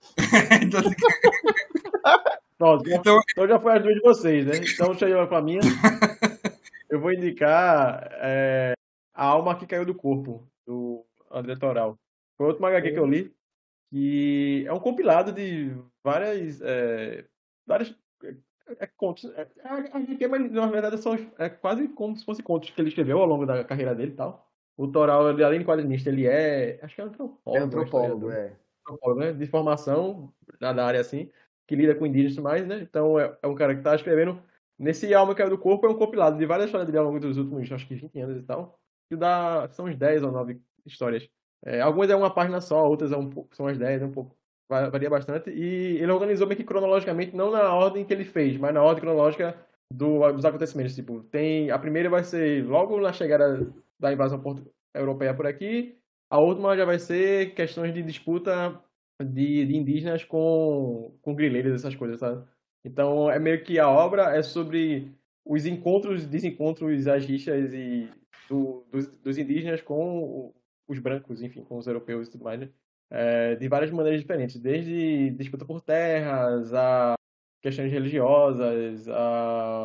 então, Pronto, então, então já foi as duas de vocês, né? Então deixa eu ir com a minha. Eu vou indicar é, A Alma que Caiu do Corpo, do André Toral. Foi outro HQ que eu li, que é um compilado de várias. É, várias é, é contos. É, é HQ, mas na verdade são é quase como se fossem contos que ele escreveu ao longo da carreira dele e tal. O Toral, ele, além de quadrinista, ele é. Acho que é antropólogo. É antropólogo, historiador é. antropólogo, né? De formação na da área assim, que lida com indígenas e mais, né? Então é, é um cara que tá escrevendo. Nesse Alma que é do Corpo é um compilado de várias histórias dele ao longo dos últimos, acho que 20 anos e tal. Que dá. São uns 10 ou 9 histórias. É, algumas é uma página só, outras é um são as 10, é um pouco. Va- Varia bastante. E ele organizou meio que cronologicamente, não na ordem que ele fez, mas na ordem cronológica do- dos acontecimentos. Tipo, tem. A primeira vai ser logo na chegada da invasão europeia por aqui. A última já vai ser questões de disputa de, de indígenas com, com grileiros, essas coisas, sabe? Então é meio que a obra é sobre os encontros, desencontros, as rixas e do- dos, dos indígenas com os brancos, enfim, com os europeus e tudo mais, né? É, de várias maneiras diferentes, desde disputa por terras, a questões religiosas, a...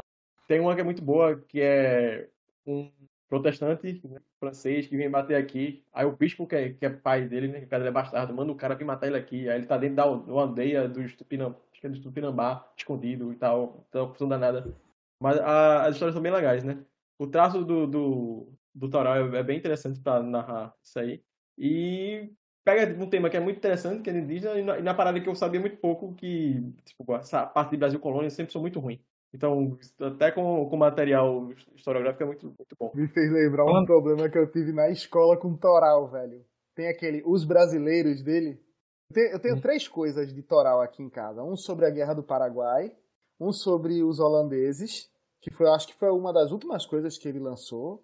tem uma que é muito boa, que é um protestante né, francês que vem bater aqui. Aí o bispo, que é, que é pai dele, né? Que é bastardo, manda o cara vir matar ele aqui. Aí ele tá dentro da, aldeia dos Tupinambá, é dos Tupinambá, escondido e tal. Então, uma confusão danada. Mas a- as histórias são bem legais, né? O traço do, do, do Toral é, é bem interessante pra narrar isso aí. E pega um tema que é muito interessante, que é indígena, e na, e na parada que eu sabia muito pouco, que tipo, essa parte de Brasil Colônia sempre sou muito ruim. Então, até com, com material historiográfico é muito, muito bom. Me fez lembrar um problema que eu tive na escola com Toral, velho. Tem aquele, os brasileiros dele. Eu tenho, eu tenho três coisas de Toral aqui em casa. Um sobre a Guerra do Paraguai, um sobre os holandeses, que foi, acho que foi uma das últimas coisas que ele lançou.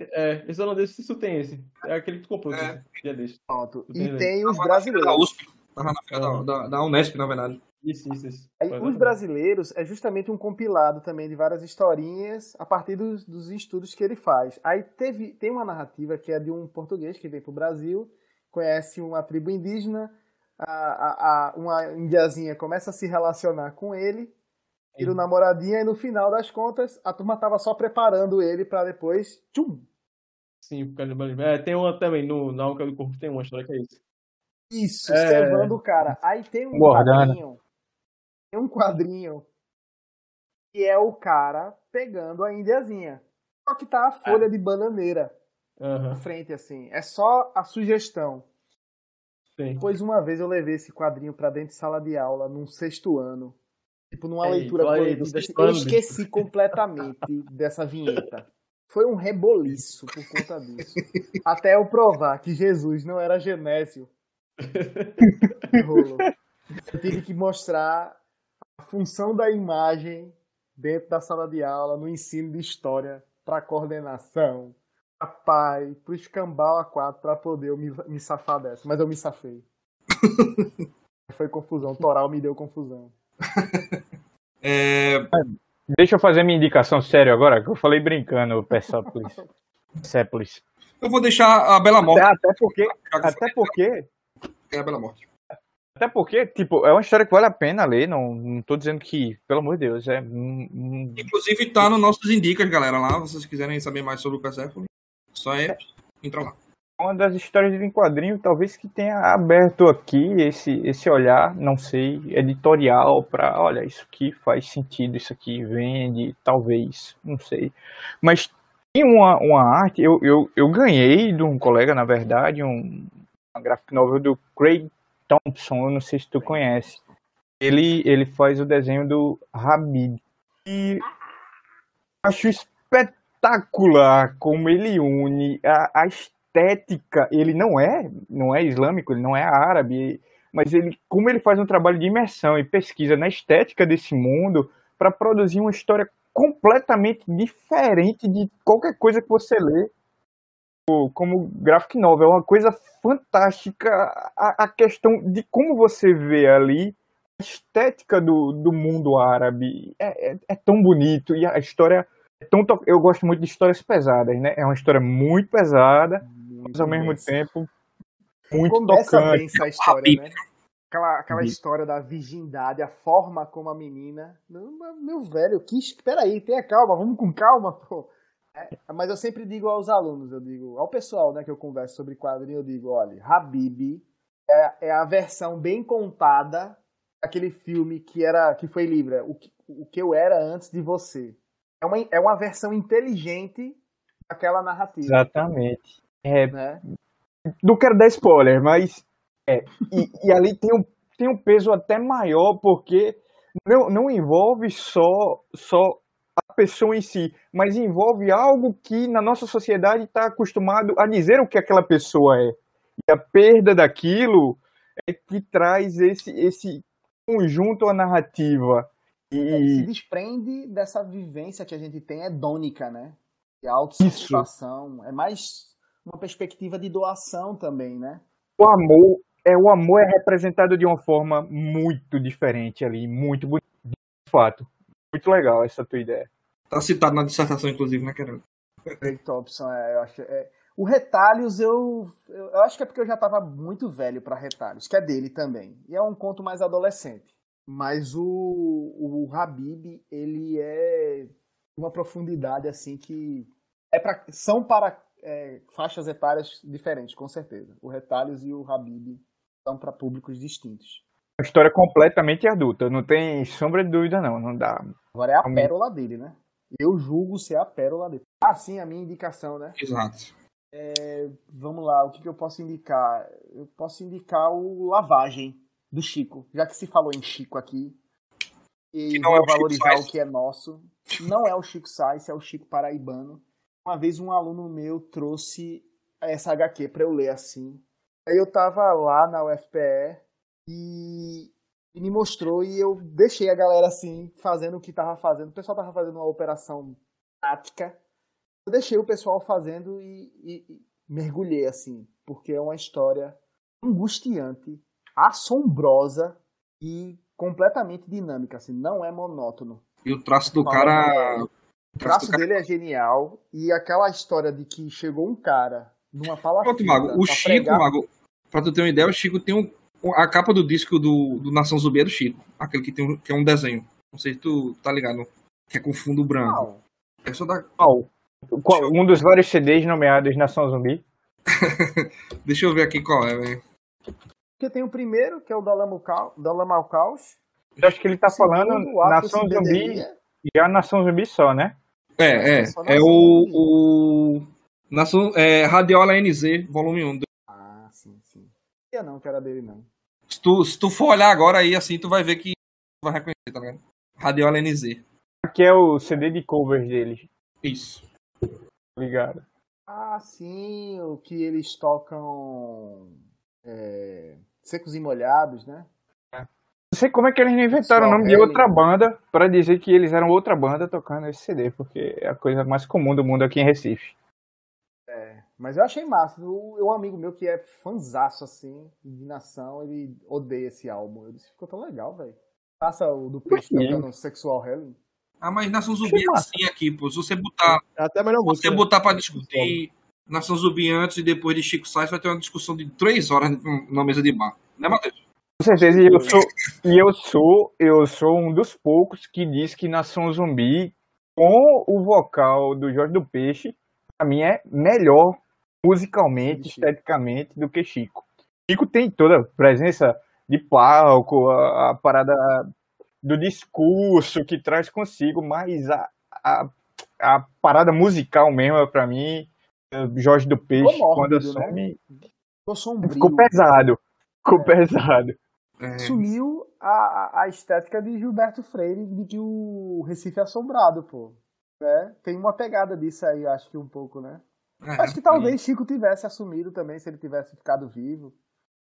É, esse holandês, isso tem esse. É aquele que tu comprou, É. desse. Pronto. E ele. tem os da brasileiros. USP. Tava na feira da, da, da Unesp, na verdade. Isso, isso, isso. Aí, Foi os exatamente. brasileiros é justamente um compilado também de várias historinhas a partir dos, dos estudos que ele faz. Aí teve, tem uma narrativa que é de um português que vem para o Brasil, conhece uma tribo indígena, a, a, a- uma indiazinha começa a se relacionar com ele, tira o namoradinho e no final das contas a turma tava só preparando ele para depois, tchum, Sim, por causa do É, tem uma também, no, na Alca do Corpo tem uma história que é isso. Isso, É. cevando o cara. Aí tem um Guardando. quadrinho. Tem um quadrinho que é o cara pegando a indiazinha. Só que tá a folha de bananeira na Aham, frente, assim. É só a sugestão. tem. Pois uma vez eu levei esse quadrinho pra dentro de sala de aula, num sexto ano. Tipo, numa Ei, leitura coletiva. assim, Eu esqueci completamente dessa vinheta. Foi um reboliço por conta disso. Até eu provar que Jesus não era Genésio. Rolo. Eu tive que mostrar a função da imagem dentro da sala de aula, no ensino de história, para coordenação, para pai, para escambau a quatro, para poder eu me, me safar dessa. Mas eu me safei. Foi confusão. Toral me deu confusão. É, Deixa eu fazer minha indicação séria agora, que eu falei brincando, Persepolis. Persepolis. eu vou deixar a Bela Morte. Até porque, já que até porque, É a Bela Morte. até porque, tipo, é uma história que vale a pena ler, não, não tô dizendo que, pelo amor de Deus, é Inclusive tá nos nossos indicas, galera, lá. Se vocês quiserem saber mais sobre o Persephone, só é entrar lá. Uma das histórias em quadrinho, talvez que tenha aberto aqui esse, esse olhar, não sei, editorial para, olha, isso aqui faz sentido, isso aqui vende, talvez, não sei. Mas tem uma, uma arte, eu, eu, eu ganhei de um colega, na verdade, um, uma graphic novel do Craig Thompson, eu não sei se tu conhece. Ele, ele faz o desenho do Rabid. E acho espetacular como ele une a, a estética. Ele não é, não é islâmico, ele não é árabe, mas ele, como ele faz um trabalho de imersão e pesquisa na estética desse mundo para produzir uma história completamente diferente de qualquer coisa que você lê como graphic novel. É uma coisa fantástica a, a questão de como você vê ali a estética do, do mundo árabe. É, é, é tão bonito e a história é tão. Eu gosto muito de histórias pesadas, né? É uma história muito pesada, mas ao mesmo tempo muito Começa tocante. bem essa história, né? Aquela, aquela história da virgindade, a forma como a menina. Meu, meu velho, que. Peraí, tenha calma, vamos com calma, pô. É, mas eu sempre digo aos alunos, eu digo, ao pessoal né, que eu converso sobre quadrinho, eu digo, olha, Habib é, é a versão bem contada daquele filme que era que foi livre, o que, o que eu era antes de você. É uma, é uma versão inteligente daquela narrativa. Exatamente. É, Né? não quero dar spoiler, mas é, e, e ali tem um, tem um peso até maior, porque não, não envolve só, só a pessoa em si, mas envolve algo que na nossa sociedade está acostumado a dizer o que aquela pessoa é. E a perda daquilo é que traz esse, esse conjunto à narrativa. É, se E desprende dessa vivência que a gente tem hedônica, né? De autossatisfação. É mais uma perspectiva de doação também, né? o amor é o amor é representado de uma forma muito diferente ali, muito bonito, de fato. Muito legal essa tua ideia. Tá citado na dissertação, inclusive, né? Craig Thompson, é, eu acho. é- o Retalhos, eu, eu, eu acho que é porque eu já tava muito velho pra Retalhos, que é dele também. E é um conto mais adolescente. Mas o, o Habib, ele é uma profundidade assim que é pra, são para é, faixas etárias diferentes, com certeza. O Retalhos e o Habib são para públicos distintos. Uma história completamente adulta, não tem sombra de dúvida não, não dá. Agora é a pérola dele, né? Eu julgo ser a pérola dele. Ah, sim, a minha indicação, né? Exato. Vamos lá, o que, que eu posso indicar? Eu posso indicar o Lavagem, do Chico. Já que se falou em Chico aqui, e Que não é o valorizar Sainz. o que é nosso. Não é o Chico Sainz, é o Chico Paraibano. Uma vez um aluno meu trouxe essa HQ para eu ler assim. Aí eu tava lá na UFPE e, e me mostrou e eu deixei a galera assim, fazendo o que tava fazendo. O pessoal tava fazendo uma operação tática. Eu deixei o pessoal fazendo e, e- e mergulhei assim, porque é uma história angustiante, assombrosa e completamente dinâmica, assim, não é monótono. E o traço do cara. O traço dele é genial e aquela história de que chegou um cara numa palafita Pronto, Mago. O Chico, pregar- Mago, pra tu ter uma ideia, o Chico tem um. A capa do disco do, do Nação Zumbi é do Chico. Aquele que, tem um, que é um desenho. Não sei se tu tá ligado. Que é com fundo branco. Não, É só da. Qual? Qual- Um dos vários CDs nomeados Nação Zumbi. Deixa eu ver aqui qual é, velho. porque tem o primeiro, que é o Dalama Cal- Dalama ao Caos. Eu acho que ele tá falando Segundo, o Afro Nação Zumbi, Cidadania. já Nação Zumbi só, né? É, é. É o. O Nação, é, Radiola NZ, volume 1. Ah, sim, sim. Não não, que era dele não. Se tu, se tu for olhar agora aí, assim, tu vai ver que tu vai reconhecer, tá ligado? Radiola NZ. Aqui é o CD de covers deles, Isso. ligado? Ah, sim, o que eles tocam é, secos e molhados, né? Não sei como é que eles não inventaram o Só nome de Helen. outra banda pra dizer que eles eram outra banda tocando esse CD, porque é a coisa mais comum do mundo aqui em Recife. Mas eu achei massa. O, um amigo meu que é fanzaço, assim, de nação, ele odeia esse álbum. Eu disse, ficou tão legal, velho. Passa o do peixe tocando Sexual Healing. Ah, mas Nação Zumbi Que é assim aqui, pô. Se você botar, É até melhor você né? botar pra discutir Nação Zumbi antes e depois de Chico Sainz, vai ter uma discussão de três horas na mesa de bar. Né, Matheus? Com certeza, e eu sou, e eu sou, eu sou um dos poucos que diz que Nação Zumbi, com o vocal do Jorge do Peixe, pra mim é melhor musicalmente, esteticamente, do que Chico. Chico tem toda a presença de palco, a, a parada do discurso que traz consigo, mas a, a, a parada musical mesmo, pra mim, é Jorge do Peixe, quando mórbido, né? assume, Ficou sombrio. ficou pesado. Ficou pesado. É, Sumiu a, a- estética de Gilberto Freire de que o Recife é assombrado, pô. né? Tem uma pegada disso aí, acho que um pouco, né? É, Acho que talvez Chico tivesse assumido também, se ele tivesse ficado vivo.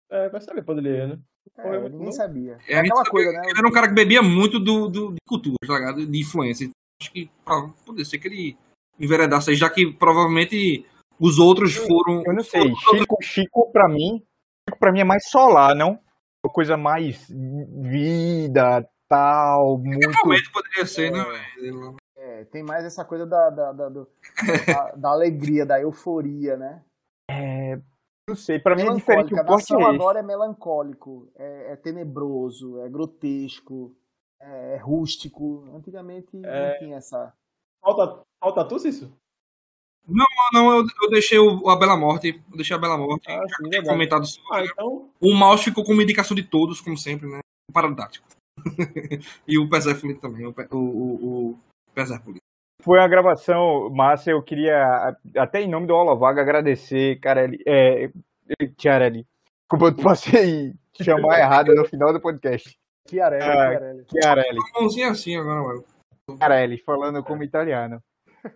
É, vai saber onde ele ia, né? É, muito ninguém novo. sabia. É, aquela sabe coisa, que né? Ele era um cara que bebia muito do, do, de cultura, tá ligado? De influência. Acho que poderia ser que ele enveredasse aí, já que provavelmente os outros foram. Eu não sei. Chico, Chico pra mim, Chico pra mim é mais solar, não? Uma coisa mais vida, tal, muito. Realmente poderia ser, né, velho? É, tem mais essa coisa da, da, da, do- da- da alegria, da euforia, né? Não sei, pra mim é diferente. O corte é agora é melancólico, é, é tenebroso, é grotesco, é, rústico. Antigamente É. não tinha essa. Falta, falta tu, Cício? Não, não, eu, eu deixei o, a Bela Morte. Eu deixei a Bela Morte. Ah, sim, tinha comentado sobre. Ah, então. O mouse ficou como indicação de todos, como sempre, né? Paradático. e o Persephone também, o, o, o, o Persephone. Foi uma gravação massa. Eu queria, até em nome do Holovaga, agradecer, Carelli. É, Tiarelli. Desculpa, eu passei chamar errado no final do podcast. Chiarelli, Ah, Chiarelli. Chiarelli. Mãozinha assim agora, mano. Chiarelli, falando como italiano.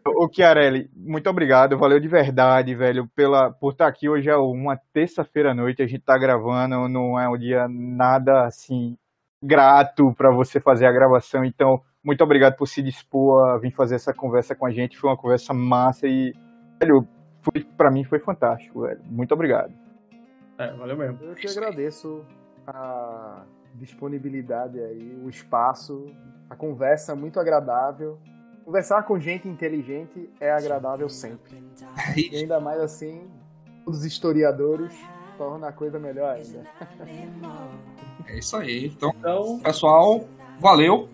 Ô, Chiarelli, muito obrigado, valeu de verdade, velho, pela, por estar aqui. Hoje é uma terça-feira à noite, a gente tá gravando, não é um dia nada assim grato para você fazer a gravação, então muito obrigado por se dispor a vir fazer essa conversa com a gente. Foi uma conversa massa e, velho, foi, pra mim foi fantástico, velho. Muito obrigado. É, valeu mesmo. Eu que agradeço a disponibilidade aí, o espaço, a conversa muito agradável. Conversar com gente inteligente é agradável sempre. E ainda mais assim, os historiadores torna a coisa melhor ainda. É isso aí. Então, Então, pessoal, valeu.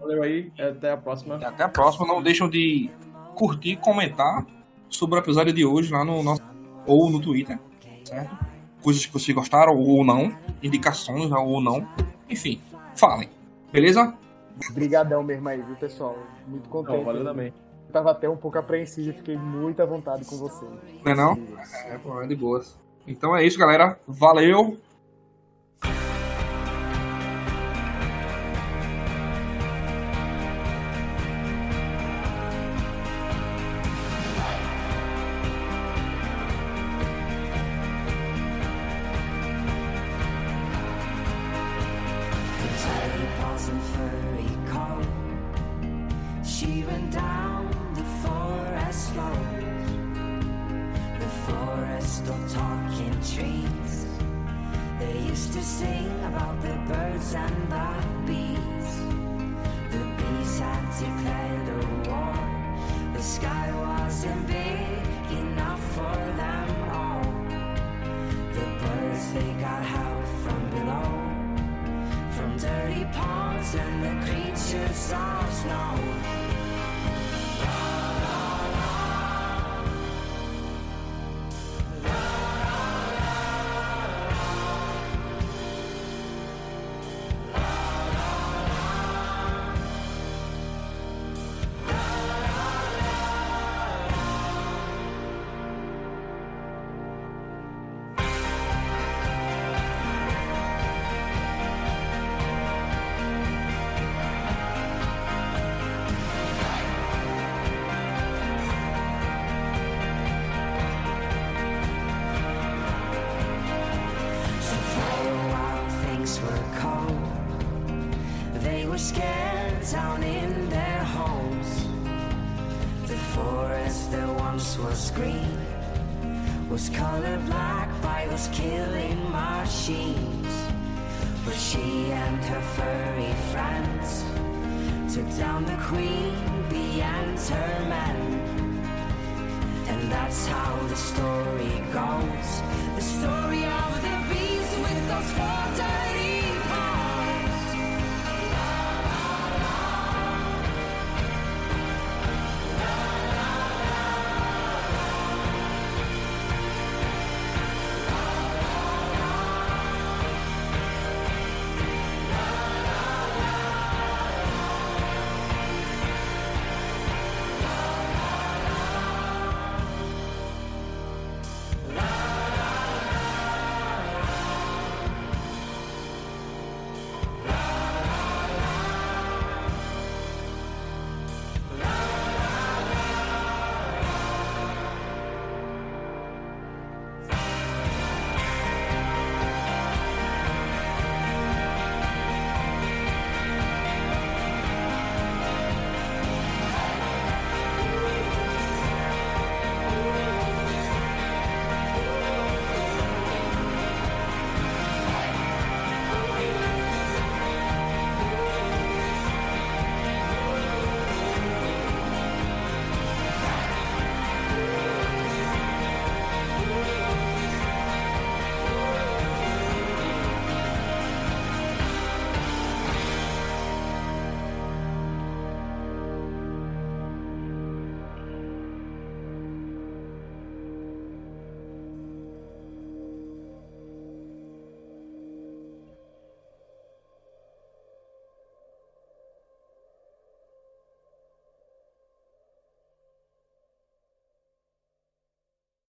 valeu aí. Até a próxima. E até a próxima. Não deixam de curtir e comentar sobre o episódio de hoje lá no nosso. ou no Twitter, certo? Coisas que vocês gostaram ou não, indicações ou não. Enfim, falem. Beleza? Obrigadão mesmo aí, viu, pessoal? Muito contente. Não, valeu também. Eu tava até um pouco apreensivo fiquei muito à vontade com vocês. Não é não? É, pô, é de boas. Então é isso, galera. Valeu.